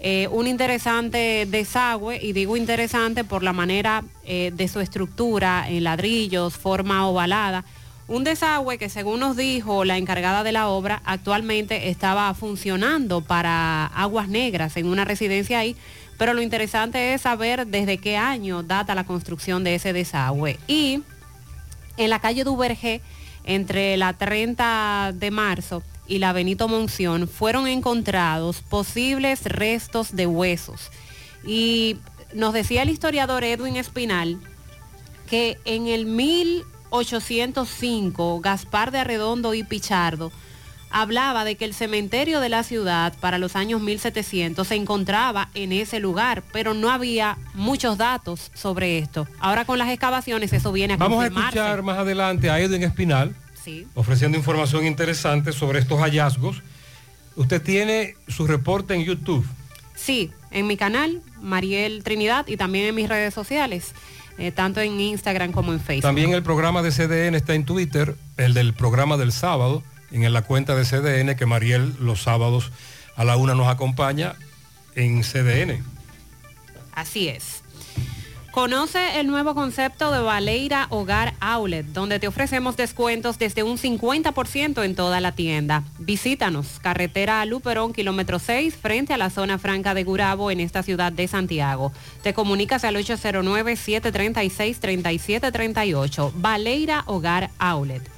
S7: Eh, un interesante desagüe, y digo interesante por la manera eh, de su estructura en ladrillos, forma ovalada. Un desagüe que según nos dijo la encargada de la obra, actualmente estaba funcionando para aguas negras en una residencia ahí, pero lo interesante es saber desde qué año data la construcción de ese desagüe. Y en la calle Duvergé, entre la 30 de marzo y la Benito Monción, fueron encontrados posibles restos de huesos. Y nos decía el historiador Edwin Espinal que en el 1805 Gaspar de Arredondo y Pichardo hablaba de que el cementerio de la ciudad para los años 1700 se encontraba en ese lugar, pero no había muchos datos sobre esto. Ahora con las excavaciones eso viene a
S6: Vamos a escuchar más adelante a Edwin Espinal
S7: Sí.
S6: ofreciendo información interesante sobre estos hallazgos. Usted tiene su reporte en YouTube.
S7: Sí, en mi canal, Mariel Trinidad, y también en mis redes sociales, eh, tanto en Instagram como en Facebook.
S6: También el programa de CDN está en Twitter, el del programa del sábado, en la cuenta de CDN, que Mariel los sábados a la una nos acompaña en CDN.
S7: Así es. Conoce el nuevo concepto de Valeira Hogar Outlet, donde te ofrecemos descuentos desde un 50% en toda la tienda. Visítanos, carretera Luperón, kilómetro 6, frente a la zona franca de Gurabo, en esta ciudad de Santiago. Te comunicas al 809-736-3738. Valeira Hogar Outlet.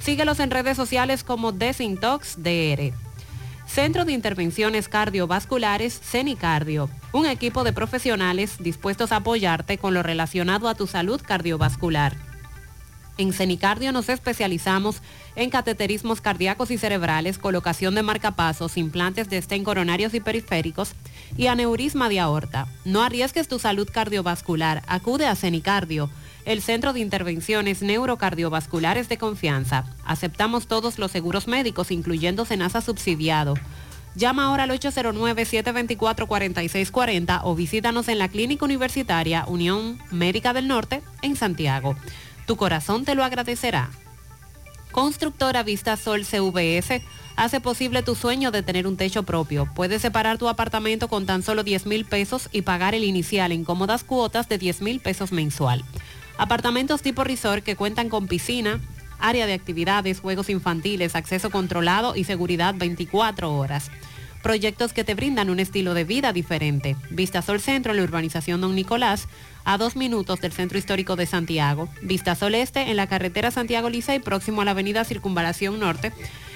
S7: Síguelos en redes sociales como Desintox DR. Centro de Intervenciones Cardiovasculares CENICardio. Un equipo de profesionales dispuestos a apoyarte con lo relacionado a tu salud cardiovascular. En Cenicardio nos especializamos en cateterismos cardíacos y cerebrales, colocación de marcapasos, implantes de estén coronarios y periféricos y aneurisma de aorta. No arriesgues tu salud cardiovascular. Acude a Cenicardio, el centro de intervenciones neurocardiovasculares de confianza. Aceptamos todos los seguros médicos, incluyendo Senasa subsidiado. Llama ahora al 809-724-4640 o visítanos en la Clínica Universitaria Unión Médica del Norte en Santiago. Tu corazón te lo agradecerá. Constructora Vista Sol CVS hace posible tu sueño de tener un techo propio. Puedes separar tu apartamento con tan solo 10 mil pesos y pagar el inicial en cómodas cuotas de 10 mil pesos mensual. Apartamentos tipo resort que cuentan con piscina, área de actividades, juegos infantiles, acceso controlado y seguridad 24 horas. Proyectos que te brindan un estilo de vida diferente. Vistasol Centro en la urbanización Don Nicolás, a dos minutos del Centro Histórico de Santiago. Vistasol Este en la carretera Santiago Licey, próximo a la avenida Circunvalación Norte.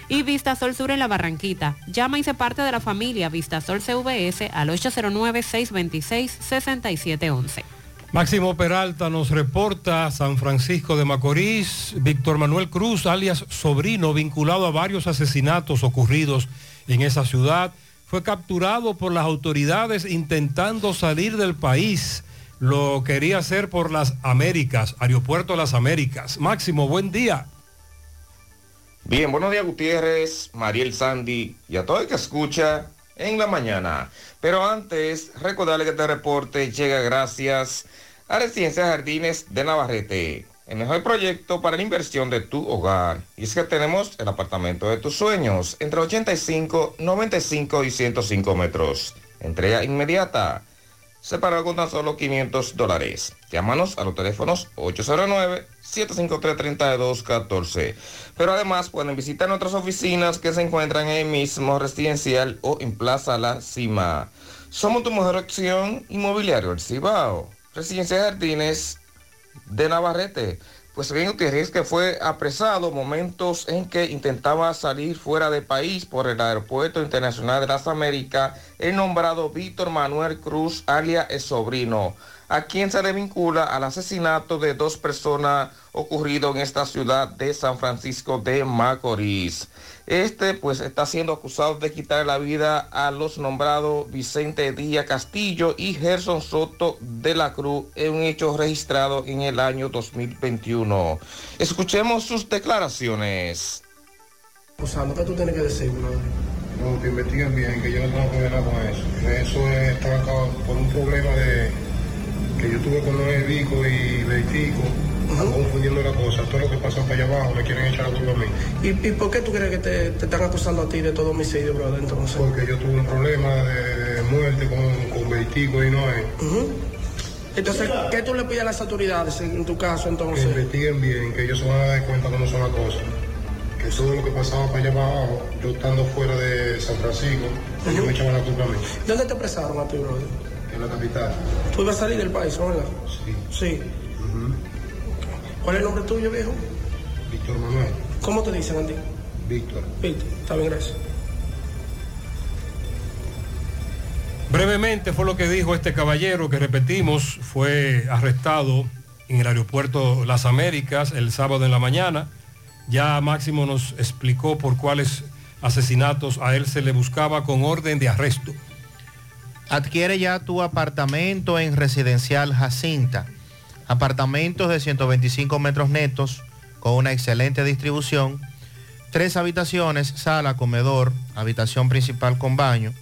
S7: Y Vistasol Sur en la Barranquita. Llama y se parte de la familia Vistasol CVS al 809-626-6711.
S6: Máximo Peralta nos reporta San Francisco de Macorís, Víctor Manuel Cruz, alias Sobrino, vinculado a varios asesinatos ocurridos en esa ciudad, fue capturado por las autoridades intentando salir del país. Lo quería hacer por las Américas, Aeropuerto Las Américas. Máximo, buen día.
S50: Bien, buenos días Gutiérrez, Mariel Sandy y a todo el que escucha en la mañana. Pero antes, recordarle que este reporte llega gracias Residencia Jardines de Navarrete, el mejor proyecto para la inversión de tu hogar. Y es que tenemos el apartamento de tus sueños, entre 85, 95 y 105 metros. Entrega inmediata. Separado con tan solo 500 dólares. Llámanos a los teléfonos 809-753-3214. Pero además pueden visitar nuestras oficinas que se encuentran en el mismo residencial o en Plaza La Cima. Somos tu mejor opción inmobiliario, el Cibao. Residencia Jardines de Navarrete. Pues bien, Gutiérrez que fue apresado momentos en que intentaba salir fuera del país por el Aeropuerto Internacional de las Américas, el nombrado Víctor Manuel Cruz, alias el sobrino, a quien se le vincula al asesinato de dos personas ocurrido en esta ciudad de San Francisco de Macorís. Este pues está siendo acusado de quitar la vida a los nombrados Vicente Díaz Castillo y Gerson Soto de la Cruz en un hecho registrado en el año 2021. Escuchemos sus declaraciones.
S51: Acusando, ¿qué tú tienes que decir?
S52: No, que investiguen bien, que yo no tengo que ver nada con eso. Eso es, está por un problema de que yo tuve con Noel Vico y Beitico. Están confundiendo la cosa. Todo lo que pasa para allá abajo me quieren echar la culpa a mí.
S51: ¿Y, y por qué tú crees que te, te están acusando a ti de todo homicidio, brother, entonces?
S52: Porque yo tuve un problema de, de muerte con, con Beitico y Noel.
S51: Ujú. Entonces, ¿qué tú le pides a las autoridades en, en tu caso,
S52: Que
S51: entonces?
S52: investiguen bien, que ellos se van a dar cuenta cómo son las cosas. Que todo lo que pasaba para allá abajo, yo estando fuera de San Francisco, ellos me echaban la culpa a mí.
S51: ¿Dónde te apresaron a ti, brother?
S52: En la capital.
S51: ¿Tú ibas a salir del país, no, verdad?
S52: Sí.
S51: Sí. ¿Cuál es el nombre tuyo, viejo?
S52: Víctor Manuel.
S51: ¿Cómo te dicen a ti?
S52: Víctor.
S51: Víctor. Está bien, gracias.
S6: Brevemente fue lo que dijo este caballero que repetimos, fue arrestado en el aeropuerto Las Américas el sábado en la mañana. Ya Máximo nos explicó por cuáles asesinatos a él se le buscaba con orden de arresto.
S12: Adquiere ya tu apartamento en Residencial Jacinta. Apartamentos de 125 metros netos con una excelente distribución. Tres habitaciones, sala, comedor, habitación principal con baño.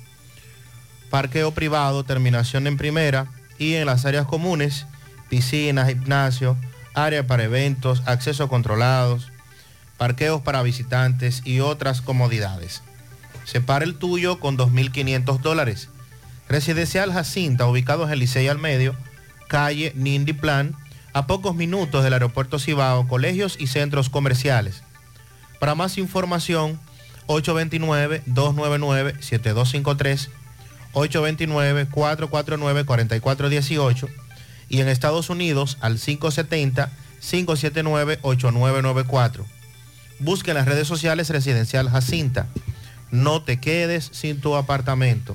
S12: Parqueo privado, terminación en primera y en las áreas comunes, piscina, gimnasio, área para eventos, acceso controlados, parqueos para visitantes y otras comodidades. Separa el tuyo con 2.500 dólares. Residencial Jacinta, ubicado en el Licey al medio, calle Nindy Plan, a pocos minutos del aeropuerto Cibao, colegios y centros comerciales. Para más información, 829-299-7253, 829-449-4418 y en Estados Unidos al 570-579-8994. Busque en las redes sociales Residencial Jacinta. No te quedes sin tu apartamento.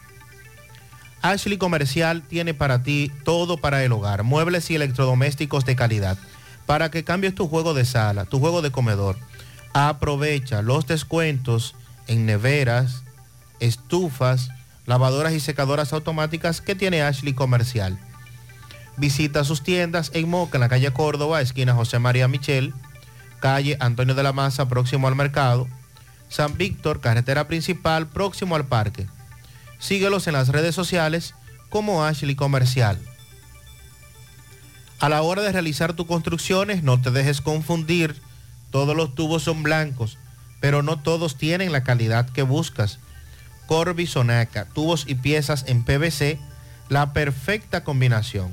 S12: Ashley Comercial tiene para ti todo para el hogar, muebles y electrodomésticos de calidad, para que cambies tu juego de sala, tu juego de comedor. Aprovecha los descuentos en neveras, estufas, lavadoras y secadoras automáticas que tiene Ashley Comercial. Visita sus tiendas en Moca, en la calle Córdoba, esquina José María Michel, calle Antonio de la Maza, próximo al mercado, San Víctor, carretera principal, próximo al parque. Síguelos en las redes sociales como Ashley Comercial. A la hora de realizar tus construcciones, no te dejes confundir. Todos los tubos son blancos, pero no todos tienen la calidad que buscas. Corby Sonaca, tubos y piezas en PVC, la perfecta combinación.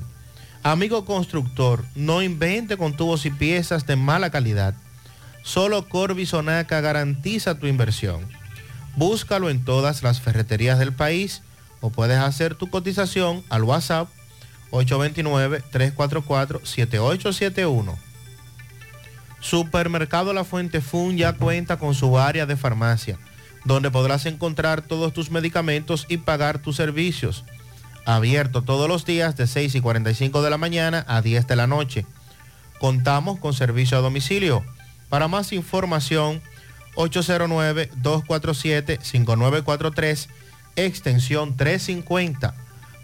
S12: Amigo constructor, no invente con tubos y piezas de mala calidad. Solo Corbisonaca garantiza tu inversión. Búscalo en todas las ferreterías del país o puedes hacer tu cotización al WhatsApp 829-344-7871. Supermercado La Fuente Fun ya cuenta con su área de farmacia, donde podrás encontrar todos tus medicamentos y pagar tus servicios. Abierto todos los días de 6 y 45 de la mañana a 10 de la noche. Contamos con servicio a domicilio. Para más información, 809-247-5943, extensión 350.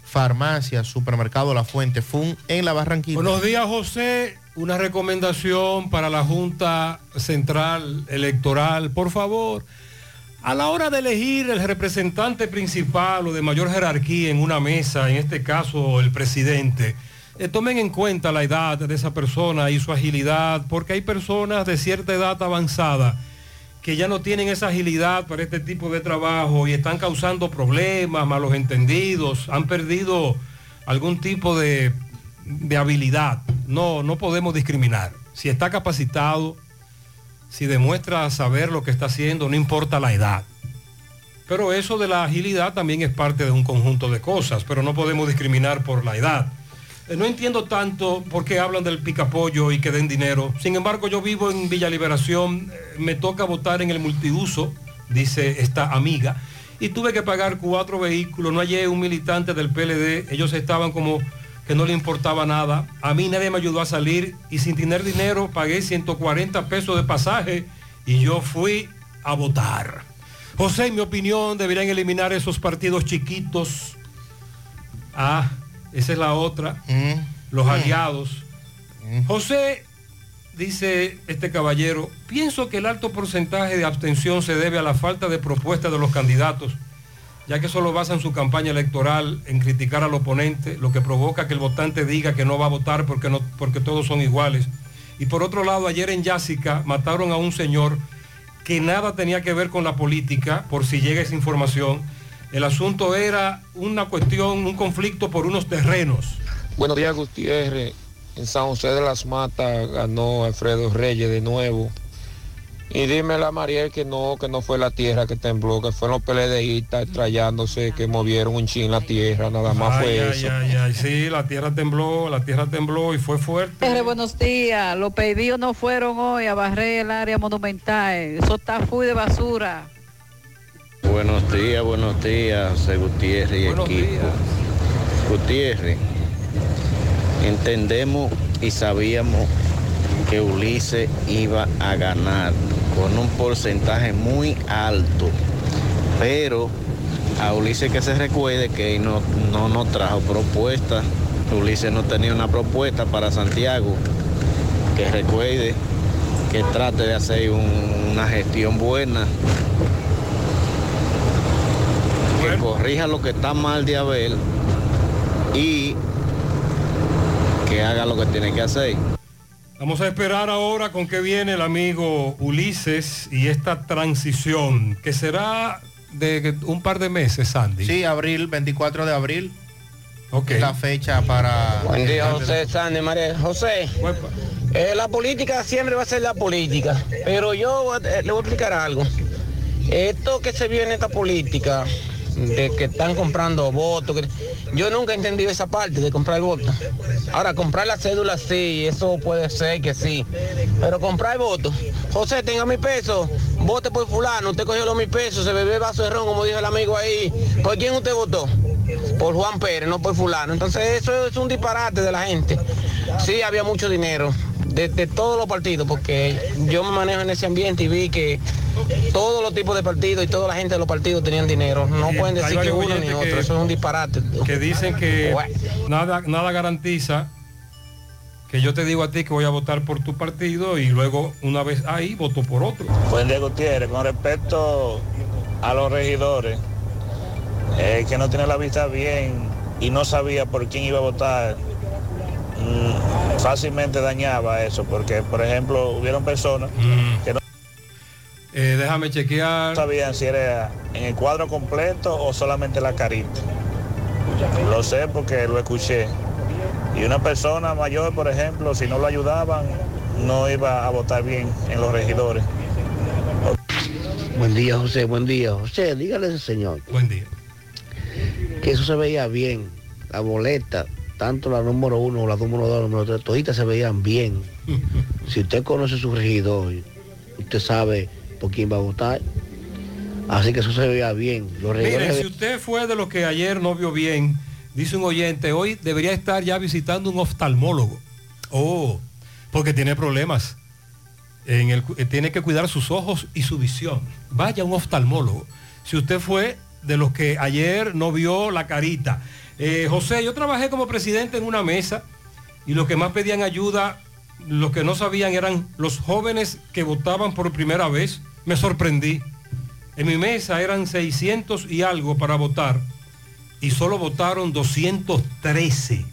S12: Farmacia, Supermercado La Fuente Fun en La Barranquilla.
S6: Buenos días, José. Una recomendación para la Junta Central Electoral. Por favor, a la hora de elegir el representante principal o de mayor jerarquía en una mesa, en este caso el presidente, eh, tomen en cuenta la edad de esa persona y su agilidad, porque hay personas de cierta edad avanzada que ya no tienen esa agilidad para este tipo de trabajo y están causando problemas, malos entendidos, han perdido algún tipo de, de habilidad. No, no podemos discriminar. Si está capacitado, si demuestra saber lo que está haciendo, no importa la edad. Pero eso de la agilidad también es parte de un conjunto de cosas, pero no podemos discriminar por la edad. Eh, No entiendo tanto por qué hablan del picapollo y que den dinero. Sin embargo, yo vivo en Villa Liberación, eh, me toca votar en el multiuso, dice esta amiga, y tuve que pagar cuatro vehículos. No hallé un militante del PLD, ellos estaban como que no le importaba nada. A mí nadie me ayudó a salir y sin tener dinero pagué 140 pesos de pasaje y yo fui a votar. José, en mi opinión, deberían eliminar esos partidos chiquitos. Ah, esa es la otra. Los aliados. José, dice este caballero, pienso que el alto porcentaje de abstención se debe a la falta de propuesta de los candidatos, ya que solo basan su campaña electoral en criticar al oponente, lo que provoca que el votante diga que no va a votar porque, no, porque todos son iguales. Y por otro lado, ayer en Yásica mataron a un señor que nada tenía que ver con la política, por si llega esa información. El asunto era una cuestión, un conflicto por unos terrenos.
S50: Buenos días, Gutiérrez. En San José de las Matas ganó Alfredo Reyes de nuevo. Y dímele a Mariel que no, que no fue la tierra que tembló, que fueron los PLDistas extrayándose, que movieron un chin la tierra, nada más
S6: Ay,
S50: fue
S6: ay,
S50: eso.
S6: ay, ay, sí, la tierra tembló, la tierra tembló y fue fuerte.
S53: Buenos días. Los pedidos no fueron hoy a barrer el área monumental. Eso está full de basura.
S54: Buenos días, buenos días, José Gutiérrez y equipo. Gutiérrez, entendemos y sabíamos que Ulises iba a ganar con un porcentaje muy alto, pero a Ulises que se recuerde que no, no nos trajo propuesta, Ulises no tenía una propuesta para Santiago, que recuerde que trate de hacer un- una gestión buena que corrija lo que está mal de Abel y que haga lo que tiene que hacer.
S6: Vamos a esperar ahora con qué viene el amigo Ulises y esta transición, que será de un par de meses, Sandy.
S12: Sí, abril, 24 de abril.
S6: Ok.
S12: Es la fecha para...
S55: Buen día, José Sandy María. José, eh, la política siempre va a ser la política, pero yo eh, le voy a explicar algo. Esto que se viene esta política, de que están comprando votos, yo nunca he entendido esa parte de comprar votos. Ahora, comprar la cédula sí, eso puede ser que sí, pero comprar votos. José, tenga mi peso, vote por fulano, usted cogió los mil pesos, se bebió el vaso de ron, como dijo el amigo ahí. ¿Por quién usted votó? por Juan Pérez, no por fulano. Entonces eso es un disparate de la gente. Sí, había mucho dinero de, de todos los partidos, porque yo me manejo en ese ambiente y vi que todos los tipos de partidos y toda la gente de los partidos tenían dinero. No
S6: Y
S55: pueden decir que uno ni otro,
S6: que-
S55: eso es un disparate.
S6: que dicen que nada, nada garantiza que yo te digo a ti que voy a votar por tu partido y luego una vez ahí voto por otro.
S56: Buen día, Gutiérrez. Con respecto a los regidores, eh, que no tiene la vista bien y no sabía por quién iba a votar, mm, fácilmente dañaba eso, porque, por ejemplo, hubieron personas que no
S6: Eh, déjame chequear.
S56: sabían si era en el cuadro completo o solamente la carita. Lo sé porque lo escuché. Y una persona mayor, por ejemplo, si no lo ayudaban,
S57: no iba a votar bien en los regidores.
S58: Buen día, José, buen día. José, dígale a ese señor.
S6: Buen día.
S58: Que eso se veía bien. La boleta, tanto la número uno, la número dos, la número tres, toditas se veían bien. si usted conoce su regidor, usted sabe por quién va a votar. Así que eso se veía bien. Los
S6: Mire,
S58: se
S6: si usted fue de los que ayer no vio bien, dice un oyente, hoy debería estar ya visitando un oftalmólogo. Oh, porque tiene problemas. En el, eh, tiene que cuidar sus ojos y su visión. Vaya a un oftalmólogo. Si usted fue de los que ayer no vio la carita. Eh, José, yo trabajé como presidente en una mesa y los que más pedían ayuda, los que no sabían eran los jóvenes que votaban por primera vez. Me sorprendí. En mi mesa eran 600 y algo para votar y solo votaron 213.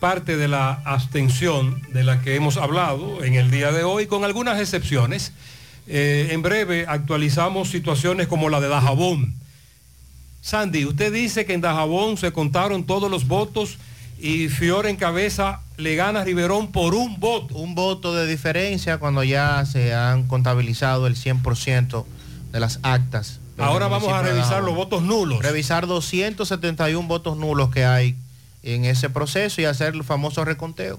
S6: Parte de la abstención de la que hemos hablado en el día de hoy, con algunas excepciones. Eh, en breve actualizamos situaciones como la de Dajabón. Sandy, usted dice que en Dajabón se contaron todos los votos y Fiore en cabeza le gana a Riverón por un voto.
S12: Un voto de diferencia cuando ya se han contabilizado el 100% de las actas.
S6: Ahora vamos a revisar los votos nulos.
S12: Revisar 271 votos nulos que hay en ese proceso y hacer el famoso reconteo.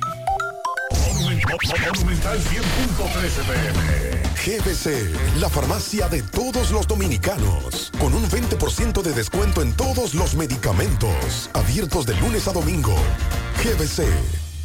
S59: Monumental 100.13 pm.
S25: GBC, la farmacia de todos los dominicanos, con un 20% de descuento en todos los medicamentos, abiertos de lunes a domingo. GBC.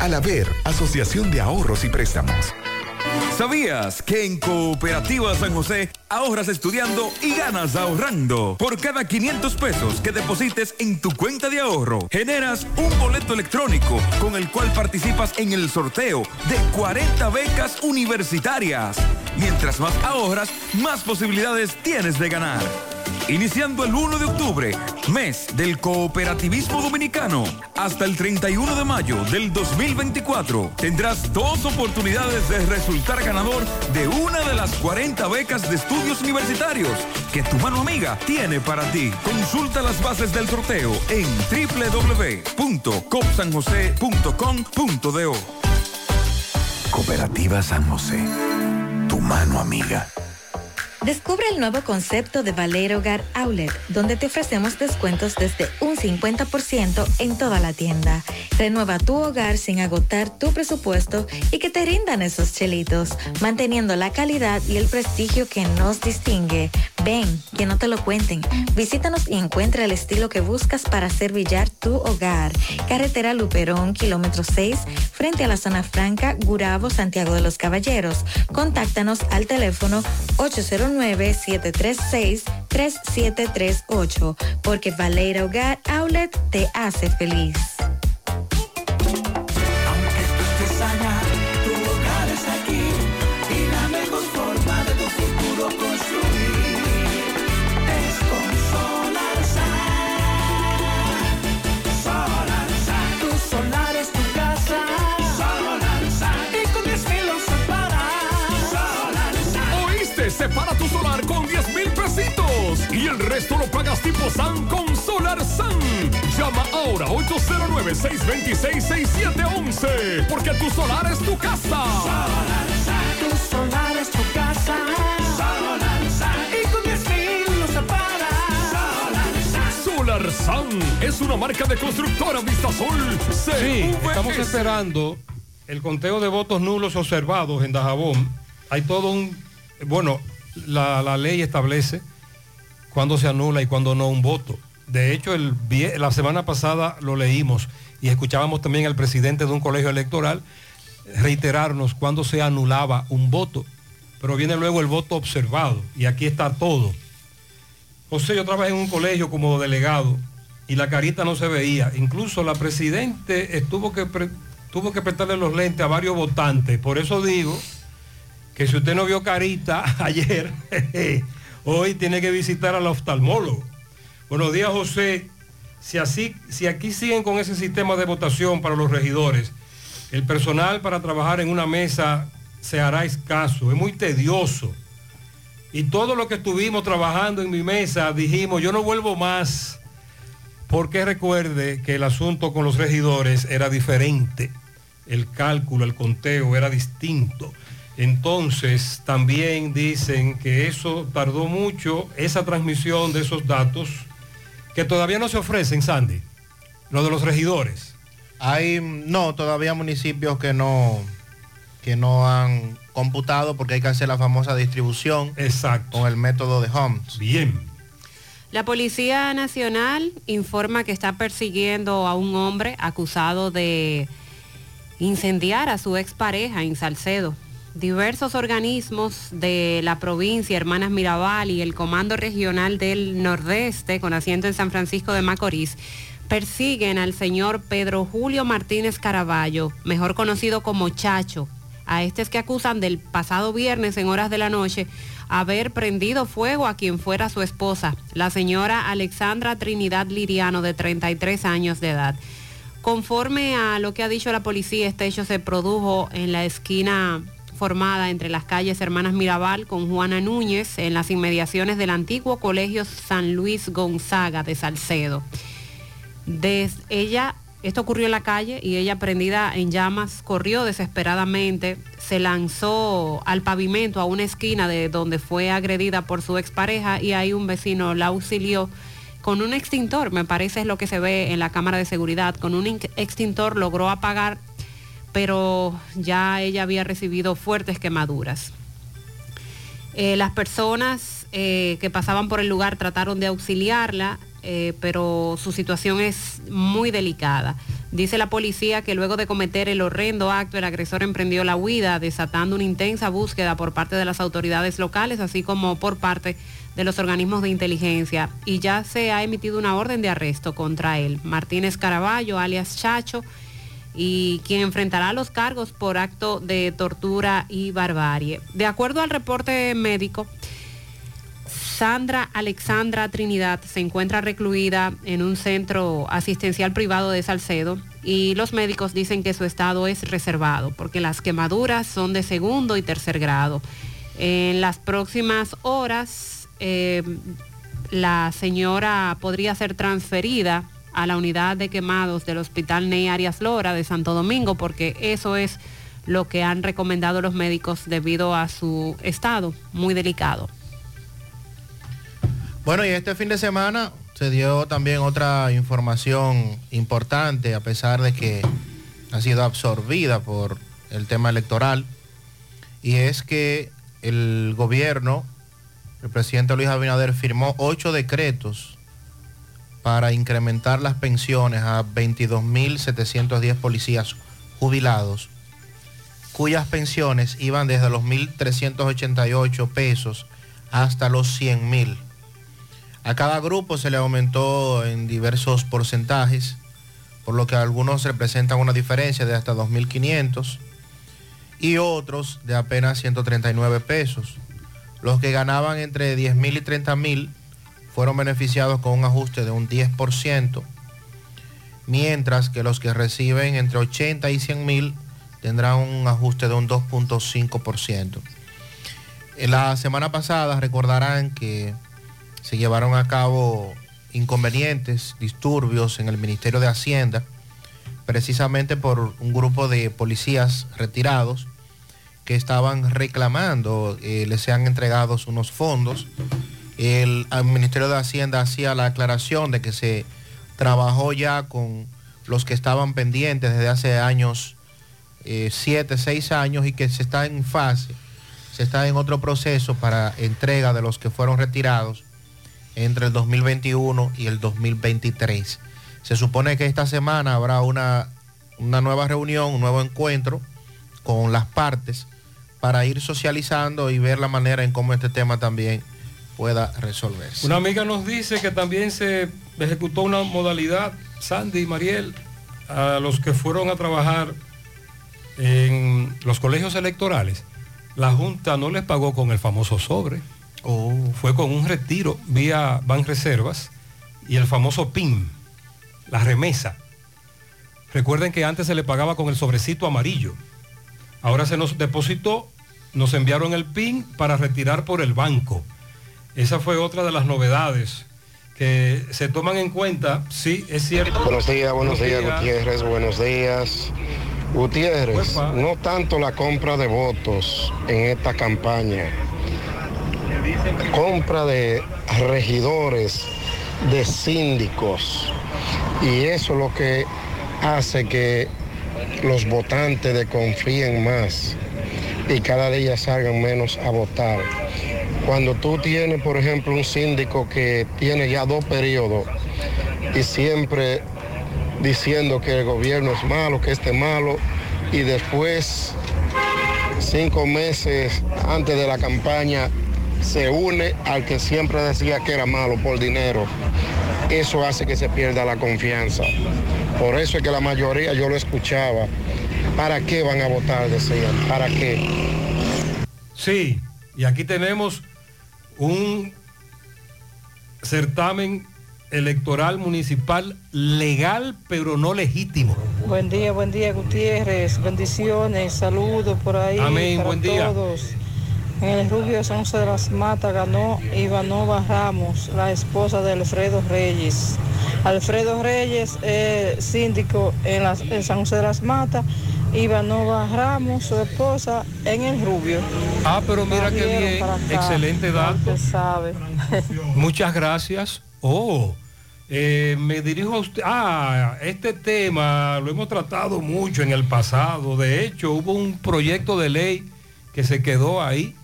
S60: Alaver, Asociación de Ahorros y Préstamos.
S61: ¿Sabías que en Cooperativa San José ahorras estudiando y ganas ahorrando. Por cada 500 pesos que deposites en tu cuenta de ahorro, generas un boleto electrónico con el cual participas en el sorteo de 40 becas universitarias. Mientras más ahorras, más posibilidades tienes de ganar. Iniciando el 1 de octubre, mes del cooperativismo dominicano, hasta el 31 de mayo del 2024, tendrás dos oportunidades de resultar ganador de una de las 40 becas de estudios universitarios que tu mano amiga tiene para ti. Consulta las bases del sorteo en www.copsanjose.com.do.
S38: Cooperativa San José, tu mano amiga.
S62: Descubre el nuevo concepto de Valero Hogar Outlet, donde te ofrecemos descuentos desde un 50% en toda la tienda. Renueva tu hogar sin agotar tu presupuesto y que te rindan esos chelitos, manteniendo la calidad y el prestigio que nos distingue. Ven, que no te lo cuenten. Visítanos y encuentra el estilo que buscas para hacer brillar tu hogar. Carretera Luperón, kilómetro 6, frente a la zona franca, Gurabo, Santiago de los Caballeros. Contáctanos al teléfono 809-736-3738, porque Valera Hogar Outlet te hace feliz.
S63: Resto lo pagas tipo SAN con Solar Sun. Llama ahora 809-626-6711 porque tu solar es tu casa.
S64: Tu solar es tu casa. Solar Sun. Y con 10 mil lo separas.
S63: Solar Sun es una marca de constructora Vistasol.
S6: Sí,
S63: CVS.
S6: estamos esperando el conteo de votos nulos observados en Dajabón. Hay todo un, bueno, la, la ley establece cuándo se anula y cuándo no un voto. De hecho, la semana pasada lo leímos y escuchábamos también al presidente de un colegio electoral reiterarnos cuándo se anulaba un voto. Pero viene luego el voto observado y aquí está todo. José, yo trabajé en un colegio como delegado y la carita no se veía. Incluso la presidente que tuvo que prestarle los lentes a varios votantes. Por eso digo que si usted no vio carita ayer, hoy tiene que visitar al oftalmólogo. Buenos días, José. Si, así, si aquí siguen con ese sistema de votación para los regidores, el personal para trabajar en una mesa se hará escaso, es muy tedioso. Y todo lo que estuvimos trabajando en mi mesa, dijimos, yo no vuelvo más, porque recuerde que el asunto con los regidores era diferente, el cálculo, el conteo era distinto. Entonces, también dicen que eso tardó mucho, esa transmisión de esos datos, que todavía no se ofrecen, Sandy, lo de los regidores.
S12: Hay, no, todavía municipios que no, que no han computado porque hay que hacer la famosa distribución
S6: Exacto.
S12: con el método de Homes.
S6: Bien.
S7: La Policía Nacional informa que está persiguiendo a un hombre acusado de incendiar a su expareja en Salcedo. Diversos organismos de la provincia, Hermanas Mirabal y el Comando Regional del Nordeste, con asiento en San Francisco de Macorís, persiguen al señor Pedro Julio Martínez Caraballo, mejor conocido como Chacho. A este es que acusan del pasado viernes en horas de la noche haber prendido fuego a quien fuera su esposa, la señora Alexandra Trinidad Liriano, de 33 años de edad. Conforme a lo que ha dicho la policía, este hecho se produjo en la esquina formada entre las calles Hermanas Mirabal con Juana Núñez en las inmediaciones del antiguo Colegio San Luis Gonzaga de Salcedo. Des- ella, esto ocurrió en la calle y ella prendida en llamas corrió desesperadamente, se lanzó al pavimento a una esquina de donde fue agredida por su expareja y ahí un vecino la auxilió con un extintor, me parece es lo que se ve en la cámara de seguridad, con un extintor logró apagar, pero ya ella había recibido fuertes quemaduras. Eh, las personas eh, que pasaban por el lugar trataron de auxiliarla, eh, pero su situación es muy delicada. Dice la policía que luego de cometer el horrendo acto, el agresor emprendió la huida, desatando una intensa búsqueda por parte de las autoridades locales, así como por parte de los organismos de inteligencia. Y ya se ha emitido una orden de arresto contra él. Martínez Caraballo, alias Chacho, y quien enfrentará los cargos por acto de tortura y barbarie. De acuerdo al reporte médico, Sandra Alexandra Trinidad se encuentra recluida en un centro asistencial privado de Salcedo y los médicos dicen que su estado es reservado porque las quemaduras son de segundo y tercer grado. En las próximas horas eh, la señora podría ser transferida a la unidad de quemados del Hospital Ney Arias Lora de Santo Domingo porque eso es lo que han recomendado los médicos debido a su estado muy delicado.
S12: Bueno, y este fin de semana se dio también otra información importante, a pesar de que ha sido absorbida por el tema electoral, y es que el gobierno, el presidente Luis Abinader, firmó ocho decretos para incrementar las pensiones a 22.710 policías jubilados, cuyas pensiones iban desde los 1.388 pesos hasta los 100.000. A cada grupo se le aumentó en diversos porcentajes, por lo que algunos representan una diferencia de hasta 2.500 y otros de apenas 139 pesos. Los que ganaban entre 10.000 y 30.000 fueron beneficiados con un ajuste de un 10%, mientras que los que reciben entre 80 y 100.000 tendrán un ajuste de un 2.5%. La semana pasada recordarán que se llevaron a cabo inconvenientes, disturbios en el Ministerio de Hacienda, precisamente por un grupo de policías retirados que estaban reclamando, eh, les sean entregados unos fondos. El, Ministerio de Hacienda hacía la aclaración de que se trabajó ya con los que estaban pendientes desde hace años, eh, siete, seis años, y que se está en fase, se está en otro proceso para entrega de los que fueron retirados entre el 2021 y el 2023. Se supone que esta semana habrá una, una nueva reunión, un nuevo encuentro con las partes para ir socializando y ver la manera en cómo este tema también pueda resolverse.
S6: Una amiga nos dice que también se ejecutó una modalidad, Sandy y Mariel, a los que fueron a trabajar en los colegios electorales. La Junta no les pagó con el famoso sobre. Fue con un retiro vía Banreservas y el famoso PIN, la remesa. Recuerden que antes se le pagaba con el sobrecito amarillo. Ahora se nos depositó, nos enviaron el PIN para retirar por el banco. Esa fue otra de las novedades que se toman en cuenta. Sí, es cierto.
S65: Buenos días, buenos, días, Gutiérrez, buenos días. Gutiérrez, no tanto la compra de votos en esta campaña compra de regidores, de síndicos. Y eso es lo que hace que los votantes desconfíen más y cada día salgan menos a votar. Cuando tú tienes, por ejemplo, un síndico que tiene ya dos periodos y siempre diciendo que el gobierno es malo, que este es malo, y después, cinco meses antes de la campaña, se une al que siempre decía que era malo por dinero. Eso hace que se pierda la confianza. Por eso es que la mayoría yo lo escuchaba. ¿Para qué van a votar? Decían. ¿Para qué?
S6: Sí, y aquí tenemos un certamen electoral municipal legal pero no legítimo.
S66: Buen día, buen día Gutiérrez, bendiciones, saludos por ahí.
S6: Amén,
S66: para
S6: buen día.
S66: todos. En el Rubio San José de las Matas ganó Ivanova Ramos, la esposa de Alfredo Reyes. Alfredo Reyes, eh, síndico en, las- en San José de las Matas, Ivanova Ramos, su esposa, en el Rubio.
S6: Ah, pero mira qué bien,
S66: acá.
S6: excelente dato.
S66: usted sabe.
S6: Muchas gracias. Oh, eh, me dirijo a usted. Ah, este tema lo hemos tratado mucho en el pasado. De hecho, hubo un proyecto de ley que se quedó ahí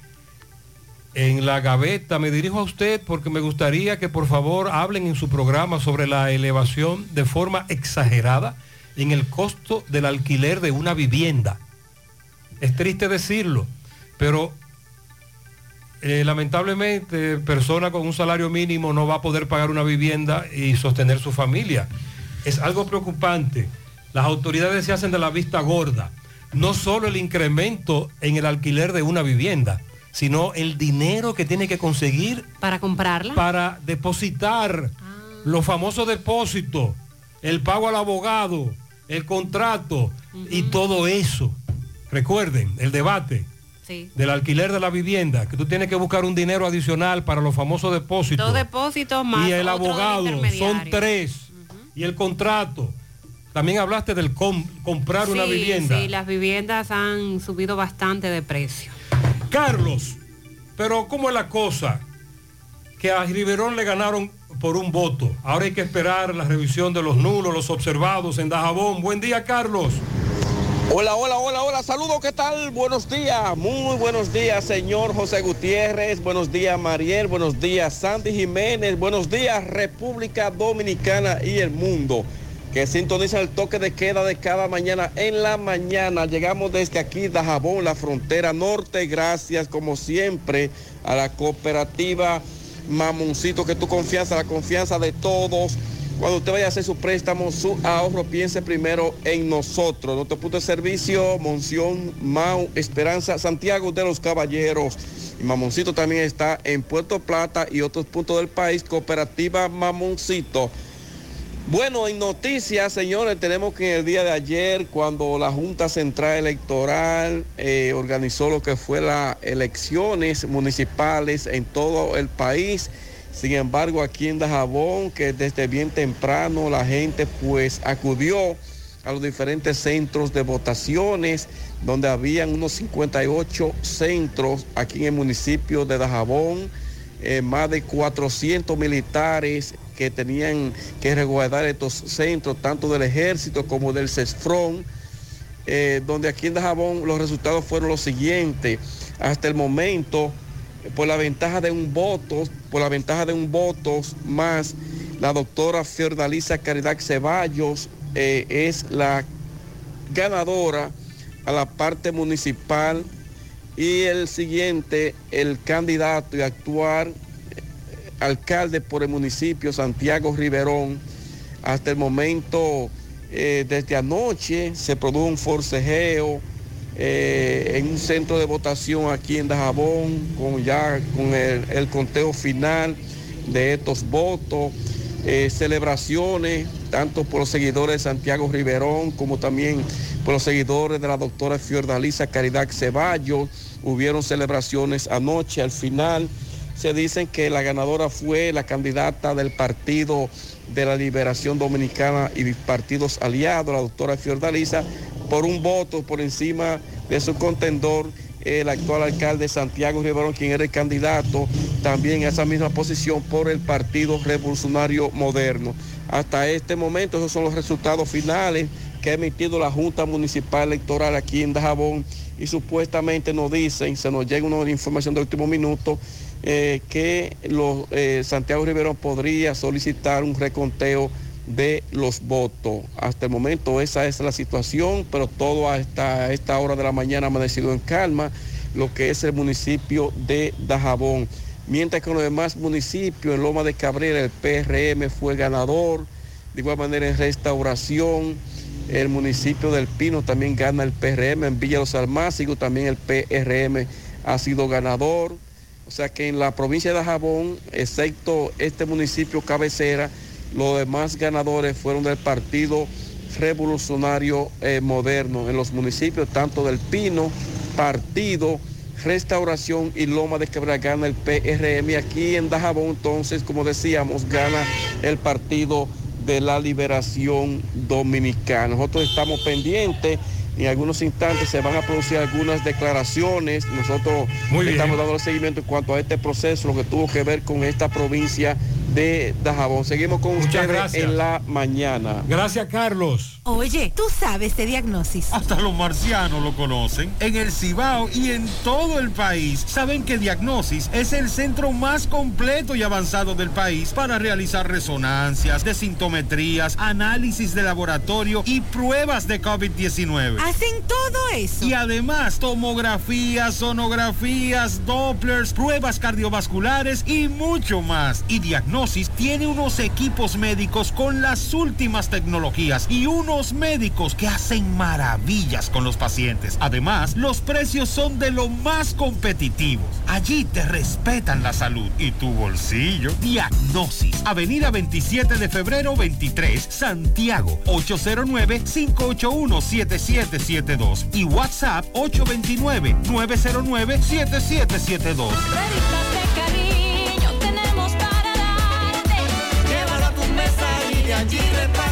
S6: en la gaveta. Me dirijo a usted porque me gustaría que por favor hablen en su programa sobre la elevación de forma exagerada en el costo del alquiler de una vivienda. Es triste decirlo, pero eh, lamentablemente persona con un salario mínimo no va a poder pagar una vivienda y sostener su familia. Es algo preocupante. Las autoridades se hacen de la vista gorda. No solo el incremento en el alquiler de una vivienda, sino el dinero que tiene que conseguir
S7: para comprarla.
S6: Para depositar los famosos depósitos, el pago al abogado, el contrato y todo eso. Recuerden, el debate
S7: Sí.
S6: del alquiler de la vivienda, que tú tienes que buscar un dinero adicional para los famosos depósitos.
S7: Dos depósitos más.
S6: y el abogado, son tres. Y el contrato. También hablaste del com- comprar una vivienda.
S7: Sí, las viviendas han subido bastante de precio.
S6: Carlos, pero ¿cómo es la cosa? Que a Riverón le ganaron por un voto. Ahora hay que esperar la revisión de los nulos, los observados en Dajabón. Buen día, Carlos.
S67: Hola, hola, hola, hola, saludos, ¿qué tal? Buenos días, muy buenos días, señor José Gutiérrez, buenos días, Mariel, buenos días, Sandy Jiménez, buenos días, República Dominicana y el mundo, que sintoniza el toque de queda de cada mañana en la mañana. Llegamos desde aquí, Dajabón, la frontera norte, gracias como siempre a la cooperativa Mamoncito, que tu confianza, la confianza de todos. Cuando usted vaya a hacer su préstamo, su ahorro, piense primero en nosotros. Nuestro punto de servicio, Monción, Mau, Esperanza, Santiago de los Caballeros. Mamoncito también está en Puerto Plata y otros puntos del país, Cooperativa Mamoncito. Bueno, en noticias, señores, tenemos que en el día de ayer, cuando la Junta Central Electoral eh, organizó lo que fue las elecciones municipales en todo el país, sin embargo, aquí en Dajabón, que desde bien temprano la gente pues acudió a los diferentes centros de votaciones, donde habían unos 58 centros aquí en el municipio de Dajabón, eh, más de 400 militares que tenían que resguardar estos centros, tanto del ejército como del CESFRON, eh, donde aquí en Dajabón los resultados fueron los siguientes. Hasta el momento, por la ventaja de un voto, por la ventaja de un voto más, la doctora Fiordalisa Caridad Ceballos eh, es la ganadora a la parte municipal y el siguiente, el candidato y actual eh, alcalde por el municipio, Santiago Riverón. Hasta el momento, eh, desde anoche, se produjo un forcejeo eh, en un centro de votación aquí en Dajabón, con ya con el, conteo final de estos votos, eh, celebraciones, tanto por los seguidores de Santiago Riverón como también por los seguidores de la doctora Fiordalisa Caridad Ceballos. Hubieron celebraciones anoche al final. Se dicen que la ganadora fue la candidata del Partido de la Liberación Dominicana y partidos aliados, la doctora Fiordalisa, por un voto por encima de su contendor, el actual alcalde Santiago Riverón, quien era el candidato también a esa misma posición por el Partido Revolucionario Moderno. Hasta este momento esos son los resultados finales que ha emitido la Junta Municipal Electoral aquí en Dajabón y supuestamente nos dicen, se nos llega una información de último minuto, eh, que eh, Santiago Riverón podría solicitar un reconteo de los votos. Hasta el momento esa es la situación, pero todo hasta esta hora de la mañana ha amanecido en calma, lo que es el municipio de Dajabón. Mientras que en los demás municipios, en Loma de Cabrera, el PRM fue ganador, de igual manera en Restauración, el municipio del Pino también gana el PRM, en Villa Los Almácigos también el PRM ha sido ganador. O sea que en la provincia de Dajabón, excepto este municipio cabecera, los demás ganadores fueron del Partido Revolucionario eh, Moderno en los municipios tanto del Pino, Partido, Restauración y Loma de Quebra gana el PRM. Y aquí en Dajabón, entonces, como decíamos, gana el Partido de la Liberación Dominicana. Nosotros estamos pendientes. En algunos instantes se van a producir algunas declaraciones. Nosotros
S6: Muy bien.
S67: estamos dando seguimiento en cuanto a este proceso, lo que tuvo que ver con esta provincia de Dajabón. Seguimos con
S6: Muchas
S67: ustedes
S6: gracias.
S67: en la mañana.
S6: Gracias, Carlos.
S68: Oye, tú sabes de diagnosis.
S69: Hasta los marcianos lo conocen. En el Cibao y en todo el país saben que Diagnosis es el centro más completo y avanzado del país para realizar resonancias, desintometrías, análisis de laboratorio y pruebas de COVID-19.
S68: Hacen todo eso.
S69: Y además tomografías, sonografías, Dopplers, pruebas cardiovasculares y mucho más. Y Diagnosis tiene unos equipos médicos con las últimas tecnologías y unos médicos que hacen maravillas con los pacientes. Además, los precios son de lo más competitivos. Allí te respetan la salud y tu bolsillo. Diagnosis. Avenida 27 de febrero 23, Santiago. 809-581-7772. Y WhatsApp 829-909-7772.
S62: cariño tenemos para darte. Llévalo tu mesa y de allí reparte.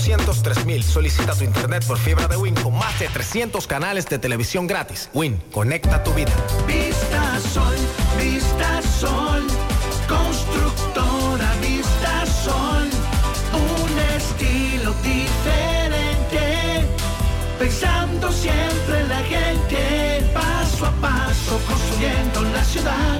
S70: 809-203 Solicita tu internet por fibra de Win con más de 300 canales de televisión gratis. Win, conecta tu vida.
S62: Vista Sol, Vista Sol, constructora Vista Sol, un estilo diferente, pensando siempre en la gente, paso a paso construyendo la ciudad,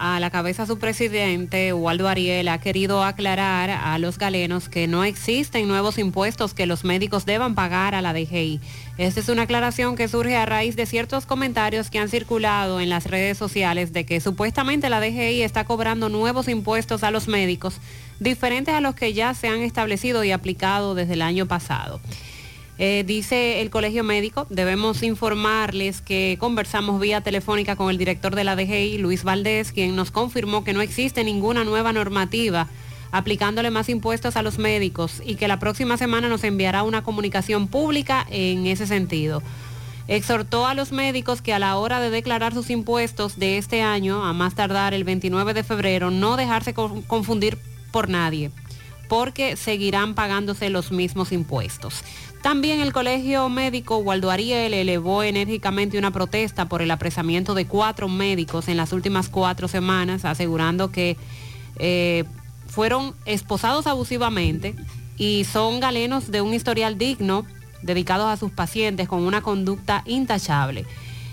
S7: a la cabeza su presidente, Waldo Ariel, ha querido aclarar a los galenos que no existen nuevos impuestos que los médicos deban pagar a la DGI. Esta es una aclaración que surge a raíz de ciertos comentarios que han circulado en las redes sociales de que supuestamente la DGI está cobrando nuevos impuestos a los médicos, diferentes a los que ya se han establecido y aplicado desde el año pasado. Eh, dice el Colegio Médico, debemos informarles que conversamos vía telefónica con el director de la DGI, Luis Valdés, quien nos confirmó que no existe ninguna nueva normativa aplicándole más impuestos a los médicos y que la próxima semana nos enviará una comunicación pública en ese sentido. Exhortó a los médicos que a la hora de declarar sus impuestos de este año, a más tardar el 29 de febrero, no dejarse con- confundir por nadie, porque seguirán pagándose los mismos impuestos. También el Colegio Médico Waldo Ariel elevó enérgicamente una protesta por el apresamiento de cuatro médicos en las últimas cuatro semanas, asegurando que eh, fueron esposados abusivamente y son galenos de un historial digno dedicados a sus pacientes con una conducta intachable.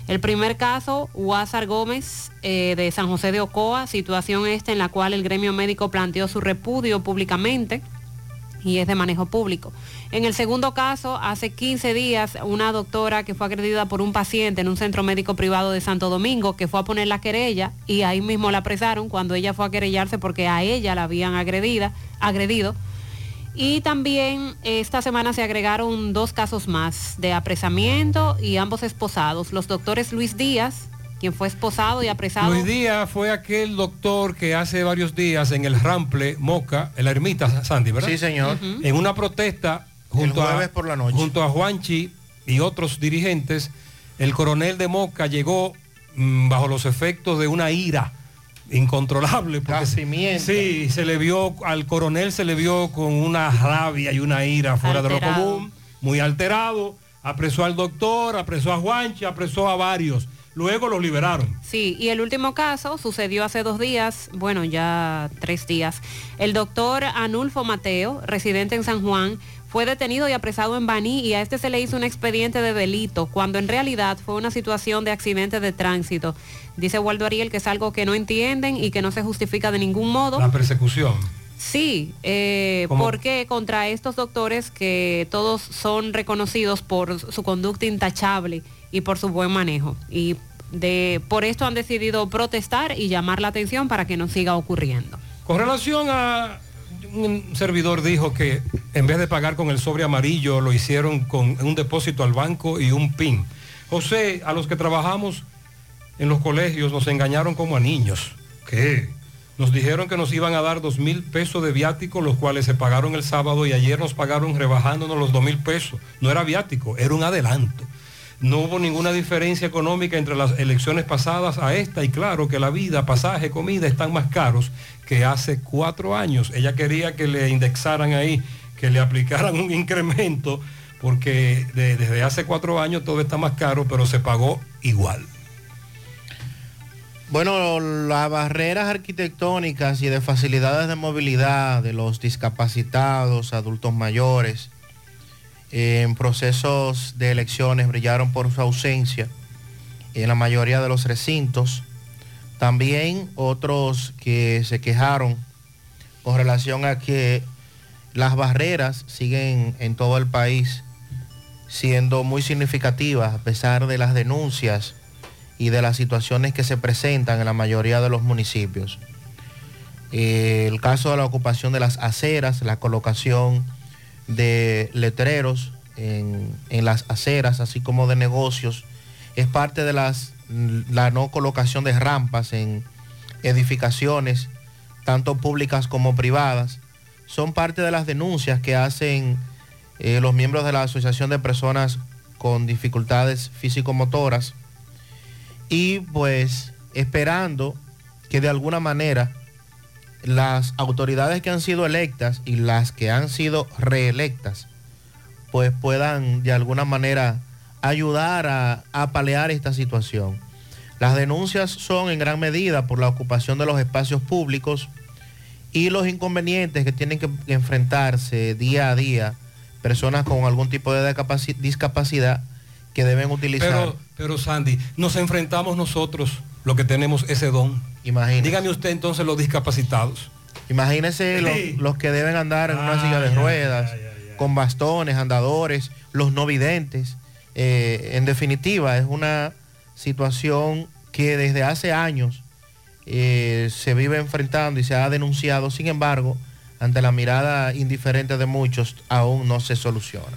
S7: El primer caso, Huázar Gómez, eh, de San José de Ocoa, situación esta en la cual el gremio médico planteó su repudio públicamente y es de manejo público. En el segundo caso, hace 15 días, una doctora que fue agredida por un paciente en un centro médico privado de Santo Domingo, que fue a poner la querella y ahí mismo la apresaron cuando ella fue a querellarse porque a ella la habían agredida, agredido. Y también esta semana se agregaron dos casos más de apresamiento y ambos esposados. Los doctores Luis Díaz, quien fue esposado y apresado.
S6: Luis Díaz fue aquel doctor que hace varios días en el Rample, Moca, en la ermita, Sandy, ¿verdad?
S12: Sí, señor.
S6: En una protesta junto,
S12: El jueves
S6: a,
S12: por la noche.
S6: junto a Juanchi y otros dirigentes, el coronel de Moca llegó mm, bajo los efectos de una ira incontrolable. Porque, sí, se le vio, al coronel se le vio con una rabia y una ira fuera de lo común, muy alterado, apresó al doctor, apresó a Juanchi, apresó a varios. Luego los liberaron.
S7: Sí, y el último caso sucedió hace dos días, bueno, ya tres días. El doctor Anulfo Mateo, residente en San Juan, fue detenido y apresado en Baní y a este se le hizo un expediente de delito, cuando en realidad fue una situación de accidente de tránsito. Dice Waldo Ariel que es algo que no entienden y que no se justifica de ningún modo.
S6: La persecución.
S7: Sí, eh, porque contra estos doctores que todos son reconocidos por su conducta intachable y por su buen manejo. Y de, por esto han decidido protestar y llamar la atención para que no siga ocurriendo.
S6: Con relación a un servidor dijo que en vez de pagar con el sobre amarillo lo hicieron con un depósito al banco y un PIN. José, a los que trabajamos en los colegios nos engañaron como a niños. ¿Qué? Nos dijeron que nos iban a dar dos mil pesos de viático, los cuales se pagaron el sábado y ayer nos pagaron rebajándonos los dos mil pesos. No era viático, era un adelanto. No hubo ninguna diferencia económica entre las elecciones pasadas a esta y claro que la vida, pasaje, comida están más caros que hace cuatro años. Ella quería que le indexaran ahí, que le aplicaran un incremento porque de- desde hace cuatro años todo está más caro, pero se pagó igual.
S12: Bueno, las barreras arquitectónicas y de facilidades de movilidad de los discapacitados, adultos mayores, en procesos de elecciones brillaron por su ausencia en la mayoría de los recintos. También otros que se quejaron con relación a que las barreras siguen en todo el país siendo muy significativas a pesar de las denuncias y de las situaciones que se presentan en la mayoría de los municipios. Eh, el caso de la ocupación de las aceras, la colocación de letreros en, en las aceras, así como de negocios, es parte de las, la no colocación de rampas en edificaciones, tanto públicas como privadas. Son parte de las denuncias que hacen eh, los miembros de la Asociación de Personas con Dificultades Físico-Motoras y pues esperando que de alguna manera las autoridades que han sido electas y las que han sido reelectas pues puedan de alguna manera ayudar a, a paliar esta situación. Las denuncias son en gran medida por la ocupación de los espacios públicos y los inconvenientes que tienen que enfrentarse día a día personas con algún tipo de discapaci- discapacidad que deben utilizar.
S6: Pero, pero Sandy, nos enfrentamos nosotros, los que tenemos ese don.
S12: Imagínese.
S6: Dígame usted entonces los discapacitados.
S12: Imagínese
S6: Sí.
S12: los que deben andar en una silla de ruedas, con bastones, andadores, los no videntes. Eh, en definitiva, es una situación que desde hace años eh, se vive enfrentando y se ha denunciado. Sin embargo, ante la mirada indiferente de muchos, aún no se soluciona.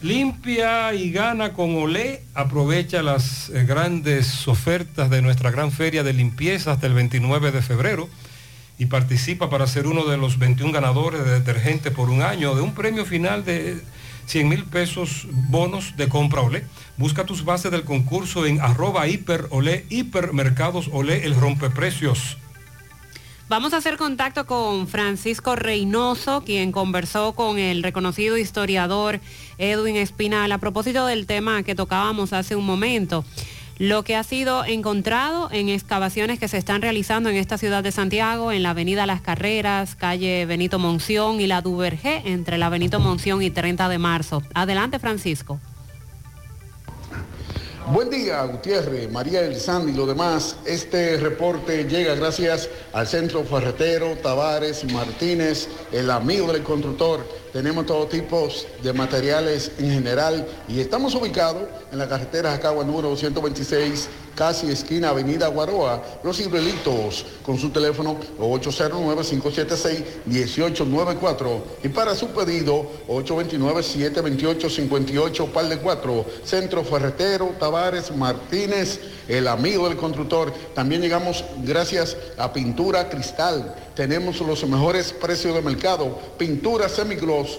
S6: Limpia y gana con Olé. Aprovecha las eh, grandes ofertas de nuestra gran feria de limpieza hasta el 29 de febrero y participa para ser uno de los 21 ganadores de detergente por un año de un premio final de 100 mil pesos bonos de compra Olé. Busca tus bases del concurso en arroba hiper Olé, hipermercados Olé, el rompeprecios.
S7: Vamos a hacer contacto con Francisco Reynoso, quien conversó con el reconocido historiador Edwin Espinal a propósito del tema que tocábamos hace un momento. Lo que ha sido encontrado en excavaciones que se están realizando en esta ciudad de Santiago, en la avenida Las Carreras, calle Benito Monción y la Duvergé, entre la Benito Monción y 30 de marzo. Adelante, Francisco.
S71: Buen día, Gutiérrez, María El Sandy y lo demás. Este reporte llega gracias al Centro Ferretero Tavares Martínez, el amigo del constructor, tenemos todo tipo de materiales en general y estamos ubicados en la carretera Jacagua número 226, casi esquina Avenida Guaroa, Los Ibrelitos, con su teléfono 809-576-1894 y para su pedido 829-728-58, par de 4, Centro Ferretero, Tavares, Martínez, el amigo del constructor. También llegamos gracias a Pintura Cristal. Tenemos los mejores precios de mercado. Pintura semigloss,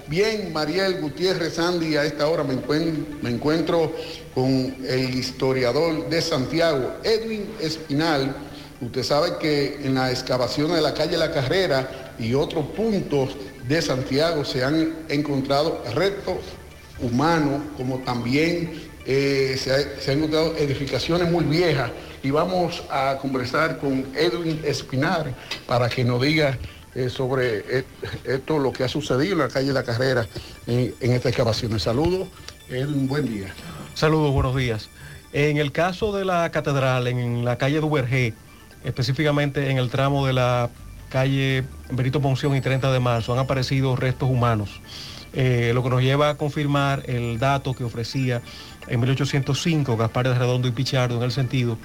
S71: Bien, Mariel Gutiérrez Andy, a esta hora me, encuentro, con el historiador de Santiago, Edwin Espinal. Usted sabe que en la excavación de la calle La Carrera y otros puntos de Santiago se han encontrado restos humanos, como también eh, se, se han encontrado edificaciones muy viejas. Y vamos a conversar con Edwin Espinal para que nos diga eh, sobre eh, esto, lo que ha sucedido en la calle La Carrera en, en esta excavación. Saludos, Edwin, buen día.
S72: Saludos, buenos días. En el caso de la catedral, en la calle Duvergé, específicamente en el tramo de la calle Benito Monción y 30 de marzo, han aparecido restos humanos. Eh, lo que nos lleva a confirmar el dato que ofrecía en 1805 Gaspar de Redondo y Pichardo en el sentido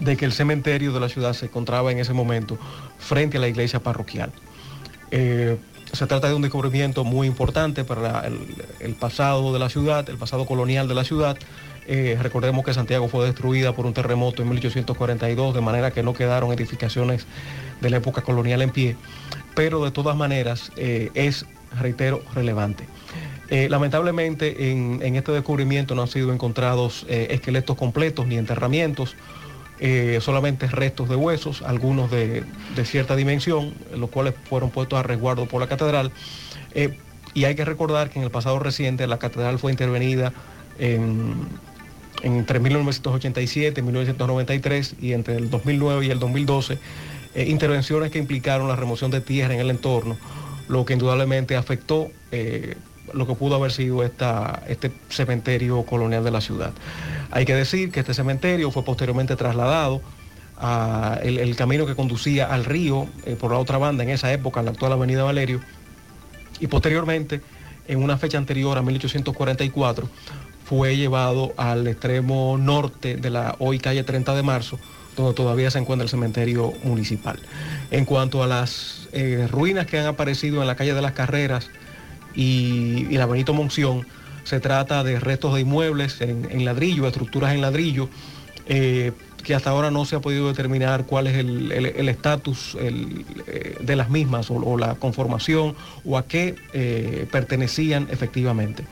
S72: de que el cementerio de la ciudad se encontraba en ese momento frente a la iglesia parroquial. Eh, se trata de un descubrimiento muy importante para el, pasado de la ciudad, el pasado colonial de la ciudad. Eh, recordemos que Santiago fue destruida por un terremoto en 1842, de manera que no quedaron edificaciones de la época colonial en pie, pero de todas maneras eh, es, reitero, relevante. Lamentablemente en, este descubrimiento no han sido encontrados esqueletos completos ni enterramientos, eh, solamente restos de huesos, algunos de, cierta dimensión, los cuales fueron puestos a resguardo por la catedral. Eh, y hay que recordar que en el pasado reciente la catedral fue intervenida en, entre 1987 y 1993 y entre el 2009 y el 2012, eh, intervenciones que implicaron la remoción de tierra en el entorno, lo que indudablemente afectó lo que pudo haber sido esta, este cementerio colonial de la ciudad. Hay que decir que este cementerio fue posteriormente trasladado a el, camino que conducía al río eh, por la otra banda en esa época, la actual Avenida Valerio, y posteriormente, en una fecha anterior a 1844, fue llevado al extremo norte de la hoy calle 30 de marzo, donde todavía se encuentra el cementerio municipal. En cuanto a las eh, ruinas que han aparecido en la calle de las Carreras y, la Benito Monción, se trata de restos de inmuebles en, ladrillo, estructuras en ladrillo, eh, que hasta ahora no se ha podido determinar cuál es el estatus eh, de las mismas o, la conformación o a qué eh, pertenecían efectivamente.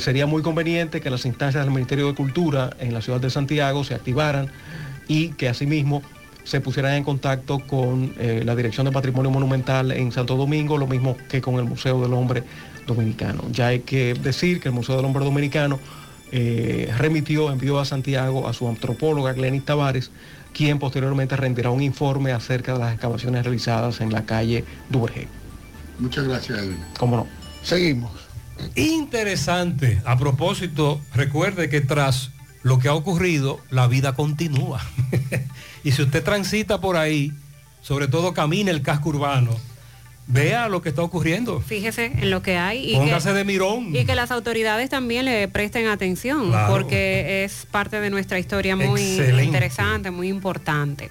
S72: Sería muy conveniente que las instancias del Ministerio de Cultura en la ciudad de Santiago se activaran y que asimismo se pusieran en contacto con eh, la Dirección de Patrimonio Monumental en Santo Domingo, lo mismo que con el Museo del Hombre Dominicano. Ya hay que decir que el Museo del Hombre Dominicano eh, remitió, envió a Santiago a su antropóloga Glenis Tavares, quien posteriormente rendirá un informe acerca de las excavaciones realizadas en la calle Duvergé.
S71: Muchas gracias, Edwin.
S72: ¿Cómo no?
S71: Seguimos.
S6: Interesante. A propósito, recuerde que tras lo que ha ocurrido, la vida continúa. y si usted transita por ahí, sobre todo camina el casco urbano, vea lo que está ocurriendo.
S7: Fíjese en lo que hay y
S6: Póngase
S7: que,
S6: de mirón.
S7: y que las autoridades también le presten atención
S6: Claro.
S7: porque es parte de nuestra historia muy
S6: Excelente.
S7: interesante, muy importante.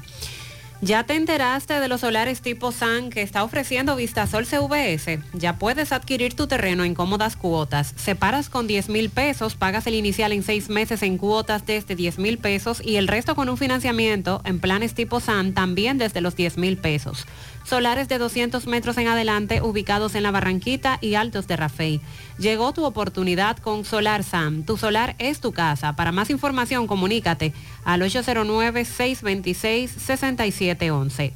S7: ¿Ya te enteraste de los solares tipo SAN que está ofreciendo Vistasol CVS? Ya puedes adquirir tu terreno en cómodas cuotas. Separas con 10 mil pesos, pagas el inicial en seis meses en cuotas desde 10 mil pesos y el resto con un financiamiento en planes tipo SAN también desde los 10 mil pesos. Solares de 200 metros en adelante ubicados en la Barranquita y Altos de Rafey. Llegó tu oportunidad con Solar Sam. Tu solar es tu casa. Para más información, comunícate al 809-626-6711.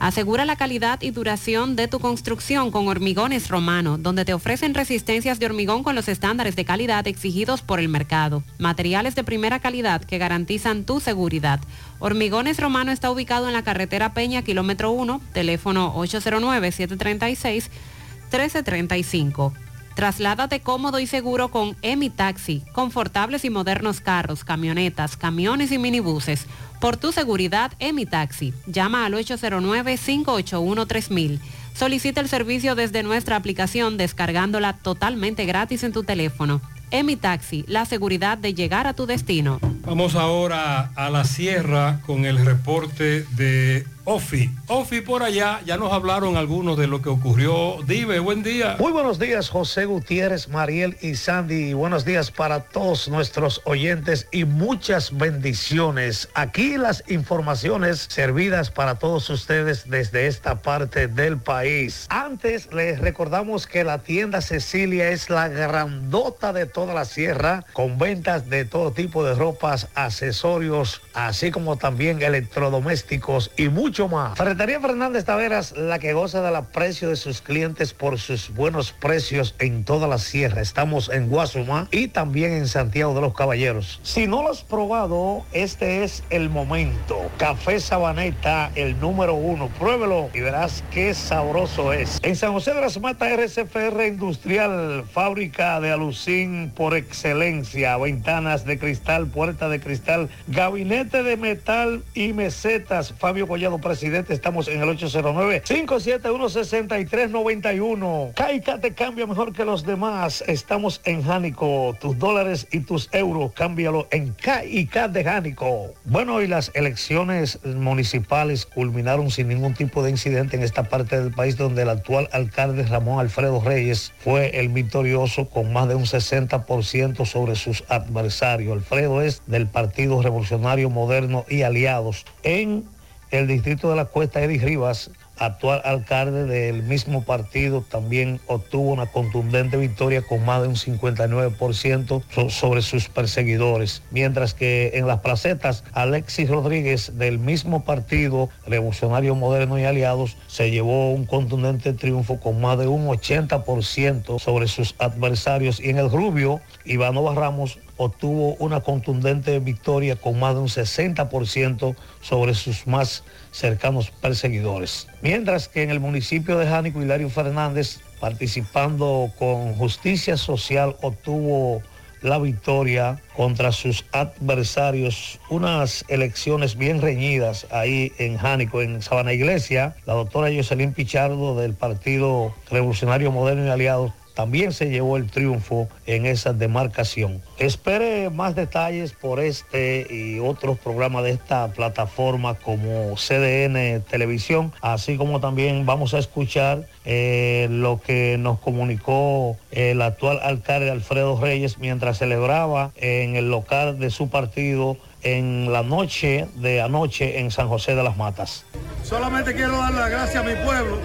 S7: Asegura la calidad y duración de tu construcción con Hormigones Romano, donde te ofrecen resistencias de hormigón con los estándares de calidad exigidos por el mercado. Materiales de primera calidad que garantizan tu seguridad. Hormigones Romano está ubicado en la carretera Peña, kilómetro 1, teléfono 809-736-1335. Trasládate cómodo y seguro con Emi Taxi, confortables y modernos carros, camionetas, camiones y minibuses. Por tu seguridad, Emi Taxi. Llama al 809-581-3000. Solicita el servicio desde nuestra aplicación descargándola totalmente gratis en tu teléfono. Emi Taxi, la seguridad de llegar a tu destino.
S6: Vamos ahora a la sierra con el reporte de Ofi. Ofi por allá, ya nos hablaron algunos de lo que ocurrió. Dime, buen día.
S73: Muy buenos días, José Gutiérrez, Mariel y Sandy. Buenos días para todos nuestros oyentes y muchas bendiciones. Aquí las informaciones servidas para todos ustedes desde esta parte del país. Antes les recordamos que la tienda Cecilia es la grandota de toda la sierra, con ventas de todo tipo de ropas, accesorios, así como también electrodomésticos y mucho más. Ferretería Fernández Taveras, la que goza del aprecio de sus clientes por sus buenos precios en toda la sierra. Estamos en Guasuma y también en Santiago de los Caballeros. Si no lo has probado, este es el momento. Café Sabaneta, el número uno. Pruébelo y verás qué sabroso es. En San José de las Matas, RCFR Industrial, fábrica de alucín por excelencia. Ventanas de cristal, puerta de cristal, gabinete de metal y mesetas. Fabio Collado presidente, estamos en el 809-571-6391. Caica te cambia mejor que los demás. Estamos en Jánico. Tus dólares y tus euros, cámbialo en Caica de Jánico. Bueno, y las elecciones municipales culminaron sin ningún tipo de incidente en esta parte del país donde el actual alcalde Ramón Alfredo Reyes fue el victorioso con más de un 60% sobre sus adversarios. Alfredo es del Partido Revolucionario Moderno y Aliados en el distrito de la Cuesta, Eddie Rivas, actual alcalde del mismo partido, también obtuvo una contundente victoria con más de un 59% so- sobre sus perseguidores. Mientras que en las placetas, Alexis Rodríguez del mismo partido, Revolucionario Moderno y Aliados, se llevó un contundente triunfo con más de un 80% sobre sus adversarios. Y en el Rubio, Ivanova Ramos obtuvo una contundente victoria con más de un 60% sobre sus más cercanos perseguidores. Mientras que en el municipio de Jánico, Hilario Fernández, participando con Justicia Social, obtuvo la victoria contra sus adversarios. Unas elecciones bien reñidas ahí en Jánico, en Sabana Iglesia. La doctora Jocelyn Pichardo del Partido Revolucionario Moderno y Aliados también se llevó el triunfo en esa demarcación. Espere más detalles por este y otros programas de esta plataforma como CDN Televisión, así como también vamos a escuchar eh, lo que nos comunicó el actual alcalde Alfredo Reyes mientras celebraba en el local de su partido en la noche de anoche en San José de las Matas.
S74: Solamente quiero dar las gracias a mi pueblo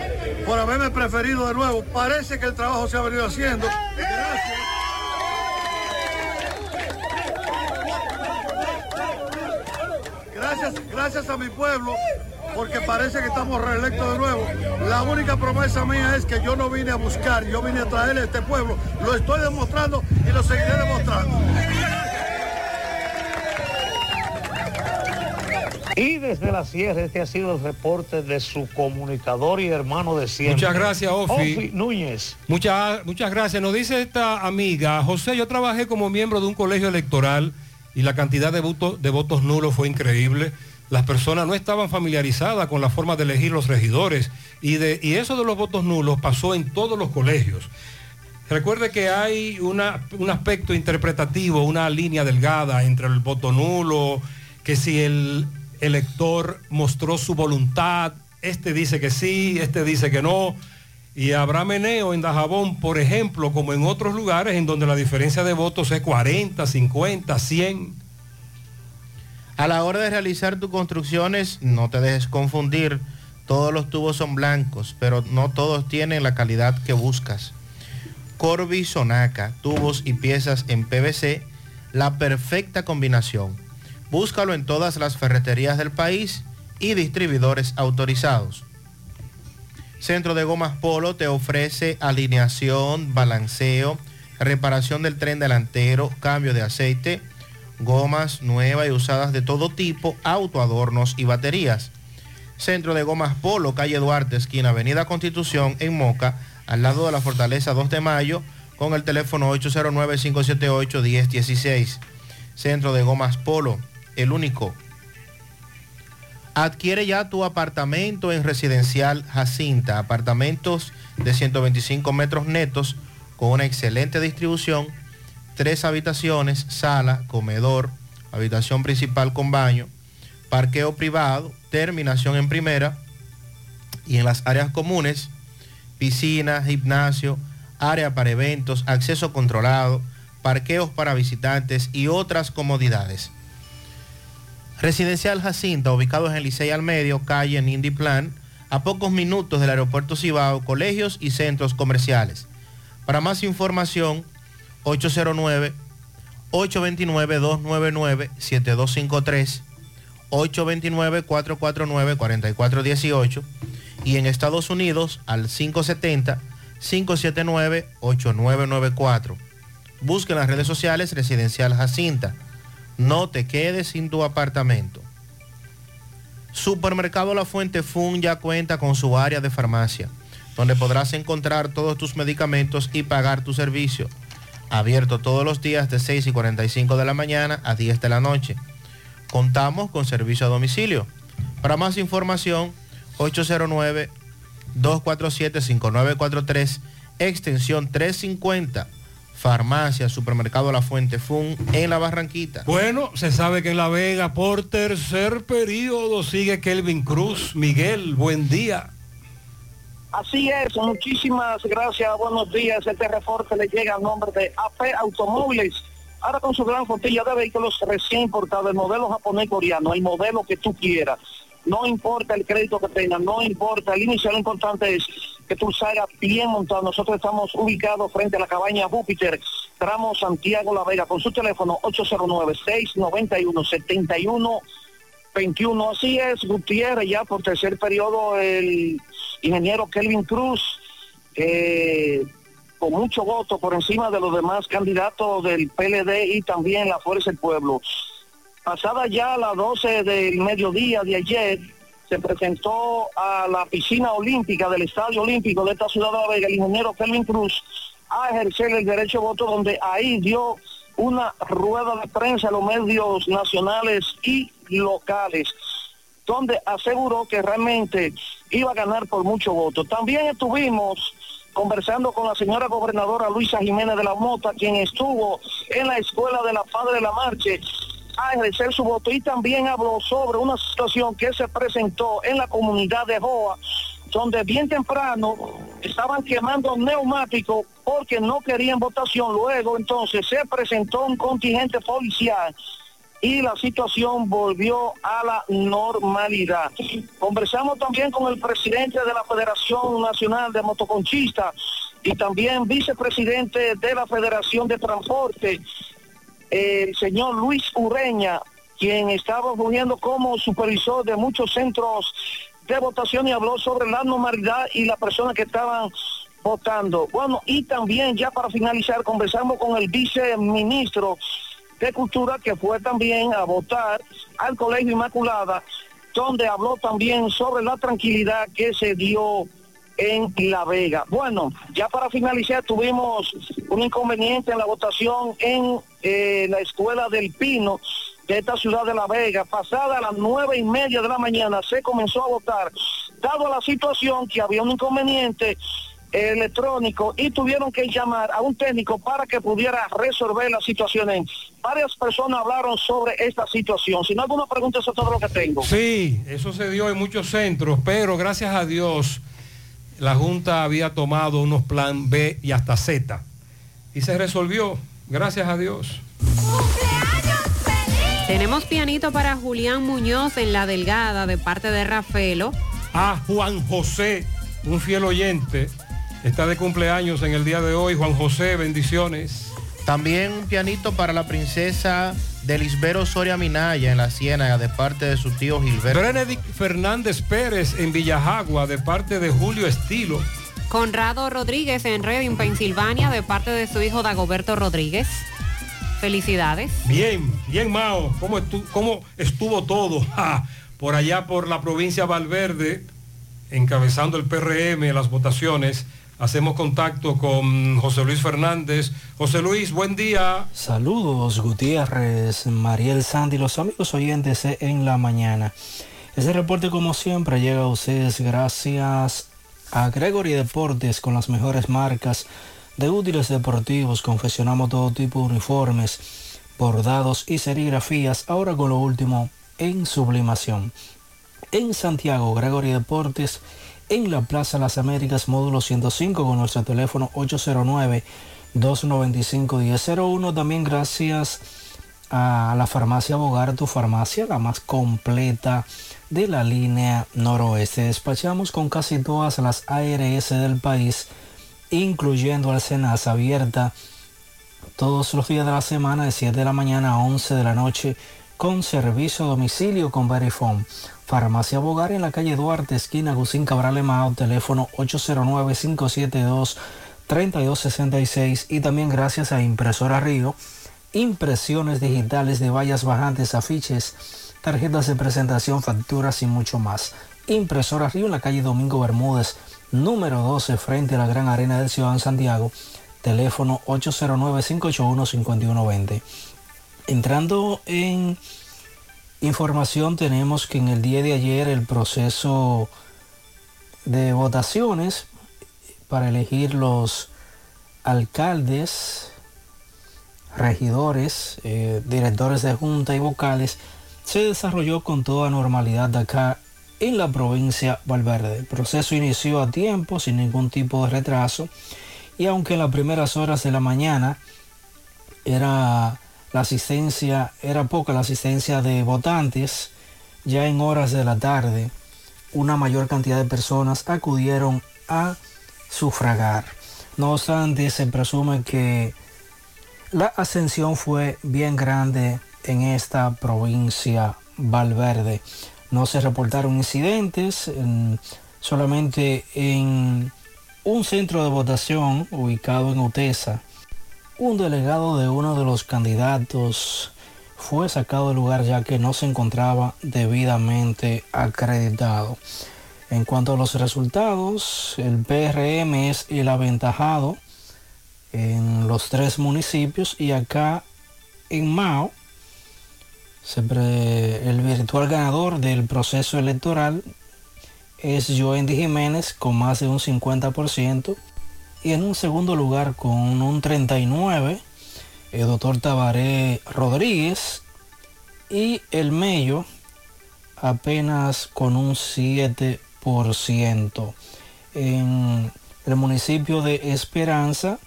S74: por haberme preferido de nuevo. Parece que el trabajo se ha venido haciendo. Gracias. Gracias, gracias a mi pueblo, porque parece que estamos reelectos de nuevo. La única promesa mía es que yo no vine a buscar, yo vine a traer a este pueblo. Lo estoy demostrando y lo seguiré demostrando.
S73: Y desde la sierra, este ha sido el reporte de su comunicador y hermano de siempre.
S6: Muchas gracias, Ofi.
S73: Núñez.
S6: Muchas, muchas gracias. Nos dice esta amiga, José, yo trabajé como miembro de un colegio electoral y la cantidad de, votos de votos nulos fue increíble. Las personas no estaban familiarizadas con la forma de elegir los regidores y, de, y eso de los votos nulos pasó en todos los colegios. Recuerde que hay una, un aspecto interpretativo, una línea delgada entre el voto nulo, que si el elector mostró su voluntad, este dice que sí, este dice que no. Y habrá meneo en Dajabón, por ejemplo, como en otros lugares en donde la diferencia de votos es 40, 50, 100.
S12: A la hora de realizar tus construcciones, no te dejes confundir. Todos los tubos son blancos, pero no todos tienen la calidad que buscas. Corby Sonaca, tubos y piezas en PVC, la perfecta combinación. Búscalo en todas las ferreterías del país y distribuidores autorizados. Centro de Gomas Polo te ofrece alineación, balanceo, reparación del tren delantero, cambio de aceite, gomas nuevas y usadas de todo tipo, autoadornos y baterías. Centro de Gomas Polo, calle Duarte, esquina Avenida Constitución, en Moca, al lado de la Fortaleza 2 de Mayo, con el teléfono 809-578-1016. Centro de Gomas Polo, el único. Adquiere ya tu apartamento en Residencial Jacinta, apartamentos de 125 metros netos con una excelente distribución, tres habitaciones, sala, comedor, habitación principal con baño, parqueo privado, terminación en primera y en las áreas comunes, piscina, gimnasio, área para eventos, acceso controlado, parqueos para visitantes y otras comodidades. Residencial Jacinta, ubicado en Licey al Medio, calle Nindy Plan, a pocos minutos del aeropuerto Cibao, colegios y centros comerciales. Para más información, 809-829-299-7253, 829-449-4418 y en Estados Unidos al 570-579-8994. Busque en las redes sociales Residencial Jacinta. No te quedes sin tu apartamento. Supermercado La Fuente Fun ya cuenta con su área de farmacia, donde podrás encontrar todos tus medicamentos y pagar tu servicio. Abierto todos los días de 6 y 45 de la mañana a 10 de la noche. Contamos con servicio a domicilio. Para más información, 809-247-5943, extensión 350 Farmacia, Supermercado La Fuente Fun en La Barranquita.
S6: Bueno, se sabe que en La Vega por tercer periodo sigue Kelvin Cruz. Miguel, buen día.
S75: Así es, muchísimas gracias, buenos días. Este reporte le llega a nombre de AP Automóviles. Ahora con su gran flotilla de vehículos recién importados, el modelo japonés coreano, el modelo que tú quieras. No importa el crédito que tengas, no importa, el inicial importante es que tú salgas bien montado. Nosotros estamos ubicados frente a la cabaña Júpiter, tramo Santiago La Vega, con su teléfono 809-691-7121. Así es, Gutiérrez, ya por tercer periodo, el ingeniero Kelvin Cruz, con mucho voto por encima de los demás candidatos del PLD y también la Fuerza del Pueblo. Pasada ya a las 12 del mediodía de ayer, se presentó a la piscina olímpica del Estadio Olímpico de esta ciudad de La Vega el ingeniero Kelvin Cruz a ejercer el derecho de voto, donde ahí dio una rueda de prensa a los medios nacionales y locales, donde aseguró que realmente iba a ganar por mucho voto. También estuvimos conversando con la señora gobernadora Luisa Jiménez de la Mota, quien estuvo en la escuela de la Padre de la Marche a ejercer su voto y también habló sobre una situación que se presentó en la comunidad de Joa, donde bien temprano estaban quemando neumáticos porque no querían votación. Luego entonces se presentó un contingente policial y la situación volvió a la normalidad. Conversamos también con el presidente de la Federación Nacional de Motoconchistas y también vicepresidente de la Federación de Transporte, el señor Luis Ureña, quien estaba fungiendo como supervisor de muchos centros de votación y habló sobre la normalidad y las personas que estaban votando. Bueno, y también ya para finalizar, conversamos con el viceministro de Cultura que fue también a votar al Colegio Inmaculada, donde habló también sobre la tranquilidad que se dio en La Vega. Bueno, ya para finalizar tuvimos un inconveniente en la votación en eh, la escuela del Pino de esta ciudad de La Vega. Pasada a las nueve y media de la mañana se comenzó a votar, dado la situación que había un inconveniente electrónico y tuvieron que llamar a un técnico para que pudiera resolver la situación. Varias personas hablaron sobre esta situación. Si no alguna pregunta, eso es todo lo que tengo.
S6: Sí, eso se dio en muchos centros, pero gracias a Dios la Junta había tomado unos plan B y hasta Z. Y se resolvió, gracias a Dios.
S7: Tenemos pianito para Julián Muñoz en La Delgada de parte de Rafaelo.
S6: A Juan José, un fiel oyente, está de cumpleaños en el día de hoy. Juan José, bendiciones.
S12: También un pianito para la princesa de Lisbero Soria Minaya en la Ciénaga de parte de su tío Gilberto.
S6: Benedict Fernández Pérez en Villajagua de parte de Julio Estilo.
S7: Conrado Rodríguez en Reading, Pensilvania, de parte de su hijo Dagoberto Rodríguez. Felicidades.
S6: Bien, bien Mao, ¿cómo, estu- cómo estuvo todo? Ja, por allá por la provincia Valverde, encabezando el PRM, las votaciones. Hacemos contacto con José Luis Fernández. José Luis, buen día.
S76: Saludos Gutiérrez, Mariel Sandy, los amigos oyentes en la mañana. Este reporte como siempre llega a ustedes gracias a Gregory Deportes con las mejores marcas de útiles deportivos. Confeccionamos todo tipo de uniformes, bordados y serigrafías, ahora con lo último en sublimación. En Santiago, Gregory Deportes, en la Plaza Las Américas, módulo 105, con nuestro teléfono 809-295-1001. También gracias a la farmacia Bogar, tu farmacia, la más completa de la línea noroeste. Despachamos con casi todas las ARS del país, incluyendo al Senasa abierta todos los días de la semana de 7 de la mañana a 11 de la noche con servicio a domicilio con Verifone. Farmacia Bogar en la calle Duarte, esquina Gusín Cabral Emao, teléfono 809-572-3266 y también gracias a Impresora Río, impresiones digitales de vallas bajantes, afiches, tarjetas de presentación, facturas y mucho más. Impresora Río en la calle Domingo Bermúdez, número 12, frente a la Gran Arena del Ciudad de Santiago, teléfono 809-581-5120. Entrando en información, tenemos que en el día de ayer el proceso de votaciones para elegir los alcaldes, regidores, eh, directores de junta y vocales se desarrolló con toda normalidad de acá en la provincia Valverde. El proceso inició a tiempo, sin ningún tipo de retraso, y aunque en las primeras horas de la mañana era la asistencia, era poca la asistencia de votantes, ya en horas de la tarde una mayor cantidad de personas acudieron a sufragar. No obstante, se presume que la ascensión fue bien grande en esta provincia Valverde. No se reportaron incidentes, en- solamente en un centro de votación ubicado en Utesa. Un delegado de uno de los candidatos fue sacado del lugar ya que no se encontraba debidamente acreditado. En cuanto a los resultados, el PRM es el aventajado en los tres municipios y acá en Mao el virtual ganador del proceso electoral es Joendy Jiménez con más de un 50% y en un segundo lugar con un 39% el doctor Tabaré Rodríguez y el Mello apenas con un 7%. En el municipio de Esperanza,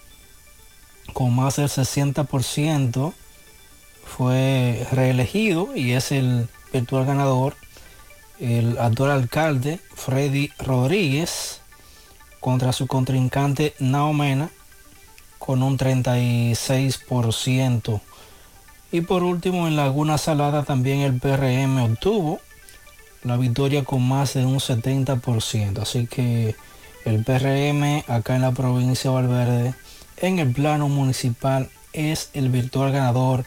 S76: con más del 60%, fue reelegido y es el virtual ganador, el actual alcalde Freddy Rodríguez, contra su contrincante Naomena, con un 36%. Y por último, en Laguna Salada también el PRM obtuvo la victoria con más de un 70%. Así que el PRM acá en la provincia de Valverde, en el plano municipal, es el virtual ganador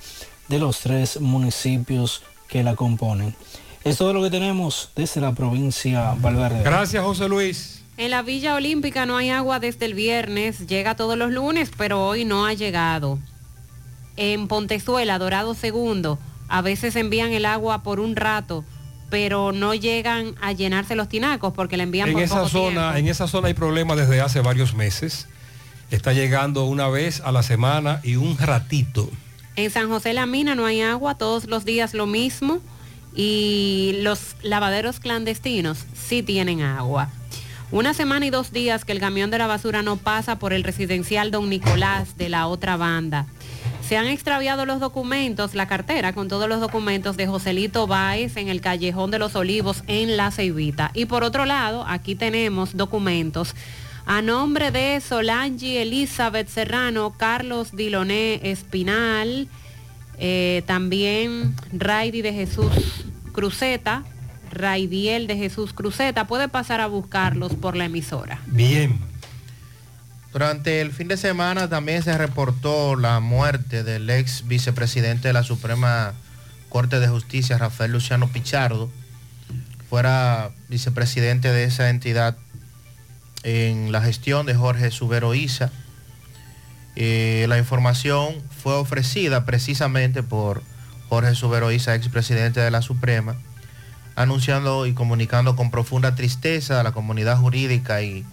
S76: de los tres municipios que la componen. Es todo lo que tenemos desde la provincia Valverde.
S6: Gracias, José Luis.
S7: En la Villa Olímpica no hay agua desde el viernes, llega todos los lunes, pero hoy no ha llegado. En Pontezuela, Dorado Segundo, a veces envían el agua por un rato, pero no llegan a llenarse los tinacos porque la envían
S6: En
S7: por
S6: esa
S7: poco
S6: zona,
S7: tiempo.
S6: en esa zona hay problemas desde hace varios meses. Está llegando una vez a la semana y un ratito.
S7: En San José La Mina no hay agua, todos los días lo mismo. Y los lavaderos clandestinos sí tienen agua. Una semana y dos días que el camión de la basura no pasa por el residencial Don Nicolás de la otra banda. Se han extraviado los documentos, la cartera con todos los documentos de Joselito Báez en el Callejón de los Olivos en La Ceibita. Y por otro lado, aquí tenemos documentos a nombre de Solange Elizabeth Serrano, Carlos Diloné Espinal, Eh, también Raidy de Jesús Cruzeta, Raidiel de Jesús Cruzeta, puede pasar a buscarlos por la emisora.
S6: Bien.
S12: Durante el fin de semana también se reportó la muerte del ex vicepresidente de la Suprema Corte de Justicia, Rafael Luciano Pichardo. Fuera vicepresidente de esa entidad en la gestión de Jorge Subero Isa. Eh, la información fue ofrecida precisamente por Jorge Subero Isa, expresidente de la Suprema, anunciando y comunicando con profunda tristeza a la comunidad jurídica y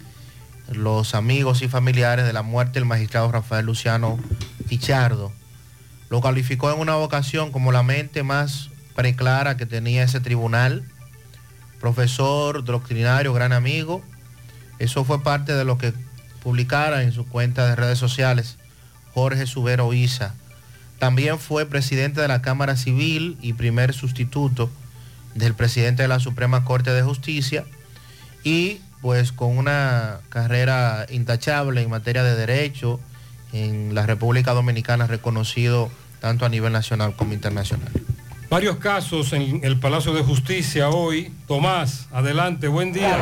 S12: los amigos y familiares de la muerte del magistrado Rafael Luciano Pichardo. Lo calificó en una ocasión como la mente más preclara que tenía ese tribunal, profesor, doctrinario, gran amigo. Eso fue parte de lo que publicara en su cuenta de redes sociales Jorge Subero Isa. También fue presidente de la Cámara Civil y primer sustituto del presidente de la Suprema Corte de Justicia y pues con una carrera intachable en materia de derecho en la República Dominicana reconocido tanto a nivel nacional como internacional.
S6: Varios casos en el Palacio de Justicia hoy. Tomás, adelante, buen día.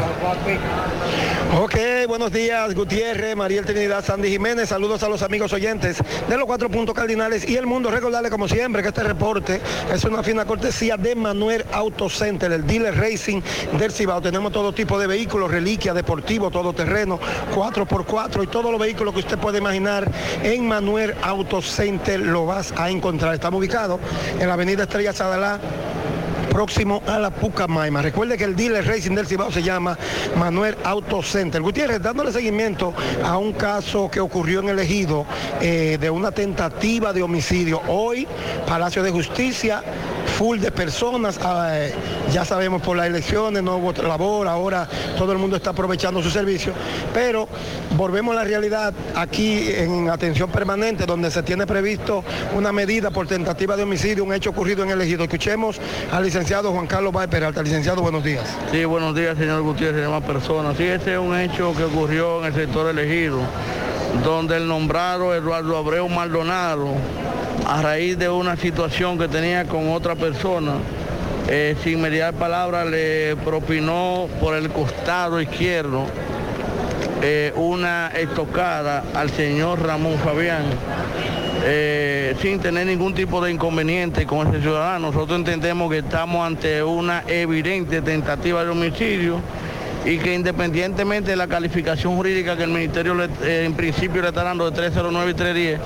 S34: Ok, buenos días, Gutiérrez, Mariel Trinidad, Sandy Jiménez, saludos a los amigos oyentes de los cuatro puntos cardinales y el mundo. Recordarle como siempre que este reporte es una fina cortesía de Manuel Auto Center, el dealer racing del Cibao. Tenemos todo tipo de vehículos, reliquia, deportivo, todoterreno, 4x4 y todos los vehículos que usted puede imaginar en Manuel Auto Center lo vas a encontrar. Estamos ubicados en la avenida Estrella Sadalá próximo a la Pucamaima. Recuerde que el dealer racing del Cibao se llama Manuel Auto Center. Gutiérrez, dándole seguimiento a un caso que ocurrió en el ejido eh, de una tentativa de homicidio. Hoy, Palacio de Justicia, full de personas, eh, ya sabemos por las elecciones, no hubo labor, ahora todo el mundo está aprovechando su servicio, pero volvemos a la realidad aquí en atención permanente, donde se tiene previsto una medida por tentativa de homicidio, un hecho ocurrido en el ejido. Escuchemos al licenciado Juan Carlos Báez Peralta. Licenciado, buenos días.
S77: Sí, buenos días, señor Gutiérrez y demás personas. Sí, este es un hecho que ocurrió en el sector elegido, donde el nombrado Eduardo Abreu Maldonado, a raíz de una situación que tenía con otra persona, eh, sin mediar palabra, le propinó por el costado izquierdo eh, una estocada al señor Ramón Fabián. Eh, sin tener ningún tipo de inconveniente con ese ciudadano. Nosotros entendemos que estamos ante una evidente tentativa de homicidio y que independientemente de la calificación jurídica que el Ministerio le- eh, en principio le está dando de 309 y 310,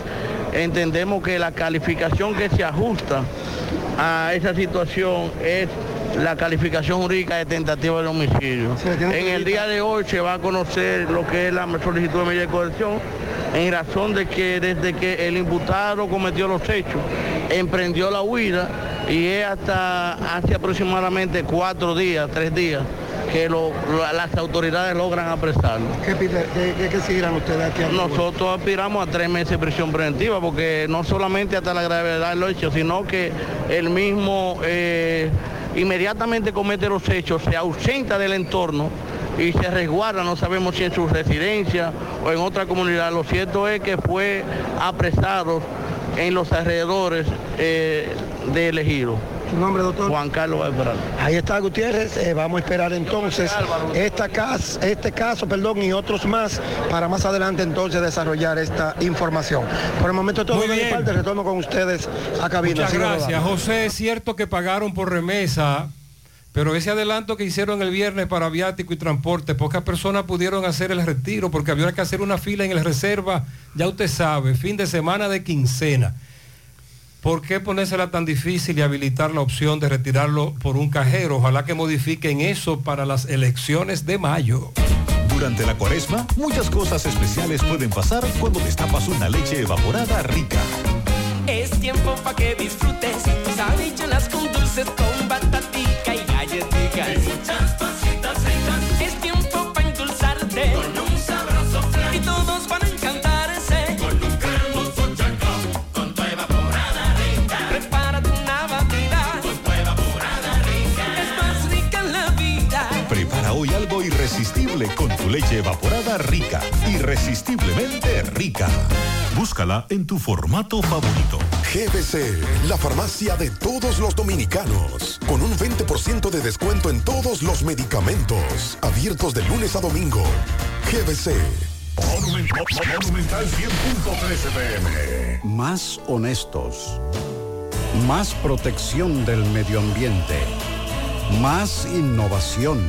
S77: entendemos que la calificación que se ajusta a esa situación es la calificación jurídica de tentativa de homicidio. En el día de hoy se va a conocer lo que es la solicitud de medida de coerción en razón de que desde que el imputado cometió los hechos, emprendió la huida y es hasta hace aproximadamente cuatro días, tres días, que lo- las autoridades logran apresarlo.
S34: ¿Qué, qué- qué- exigirán ustedes aquí?
S77: Nosotros aspiramos a tres meses de prisión preventiva porque no solamente hasta la gravedad del hecho, sino que el mismo eh, inmediatamente comete los hechos, se ausenta del entorno y se resguarda, no sabemos si en su residencia o en otra comunidad. Lo cierto es que fue apresado en los alrededores eh, del ejido.
S34: ¿Su nombre, doctor?
S77: Juan Carlos Alvarado.
S34: Ahí está Gutiérrez, eh, vamos a esperar entonces esta cas- este caso perdón, y otros más para más adelante entonces desarrollar esta información. Por el momento todo
S6: Muy
S34: de mi
S6: bien.
S34: parte, retorno con ustedes a cabina.
S6: Muchas gracias. José, es cierto que pagaron por remesa, pero ese adelanto que hicieron el viernes para viático y transporte, pocas personas pudieron hacer el retiro porque había que hacer una fila en el reserva, ya usted sabe, fin de semana de quincena. ¿Por qué ponérsela tan difícil y habilitar la opción de retirarlo por un cajero? Ojalá que modifiquen eso para las elecciones de mayo.
S42: Durante la cuaresma, muchas cosas especiales pueden pasar cuando destapas una leche evaporada rica.
S64: Es tiempo para que disfrutes con dulces, con batatica y guys. Con tu
S78: leche evaporada rica. Irresistiblemente rica. Búscala en tu formato favorito.
S25: GBC, la farmacia de todos los dominicanos, con un 20% de descuento en todos los medicamentos, abiertos de lunes a domingo. GBC.
S78: Monumental 100.13 pm.
S79: Más honestos. Más protección del medio ambiente. Más innovación.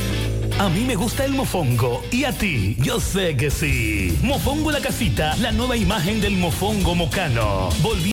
S80: A mí me gusta el mofongo. ¿Y a ti? Yo sé que sí. Mofongo la casita, la nueva imagen del mofongo mocano.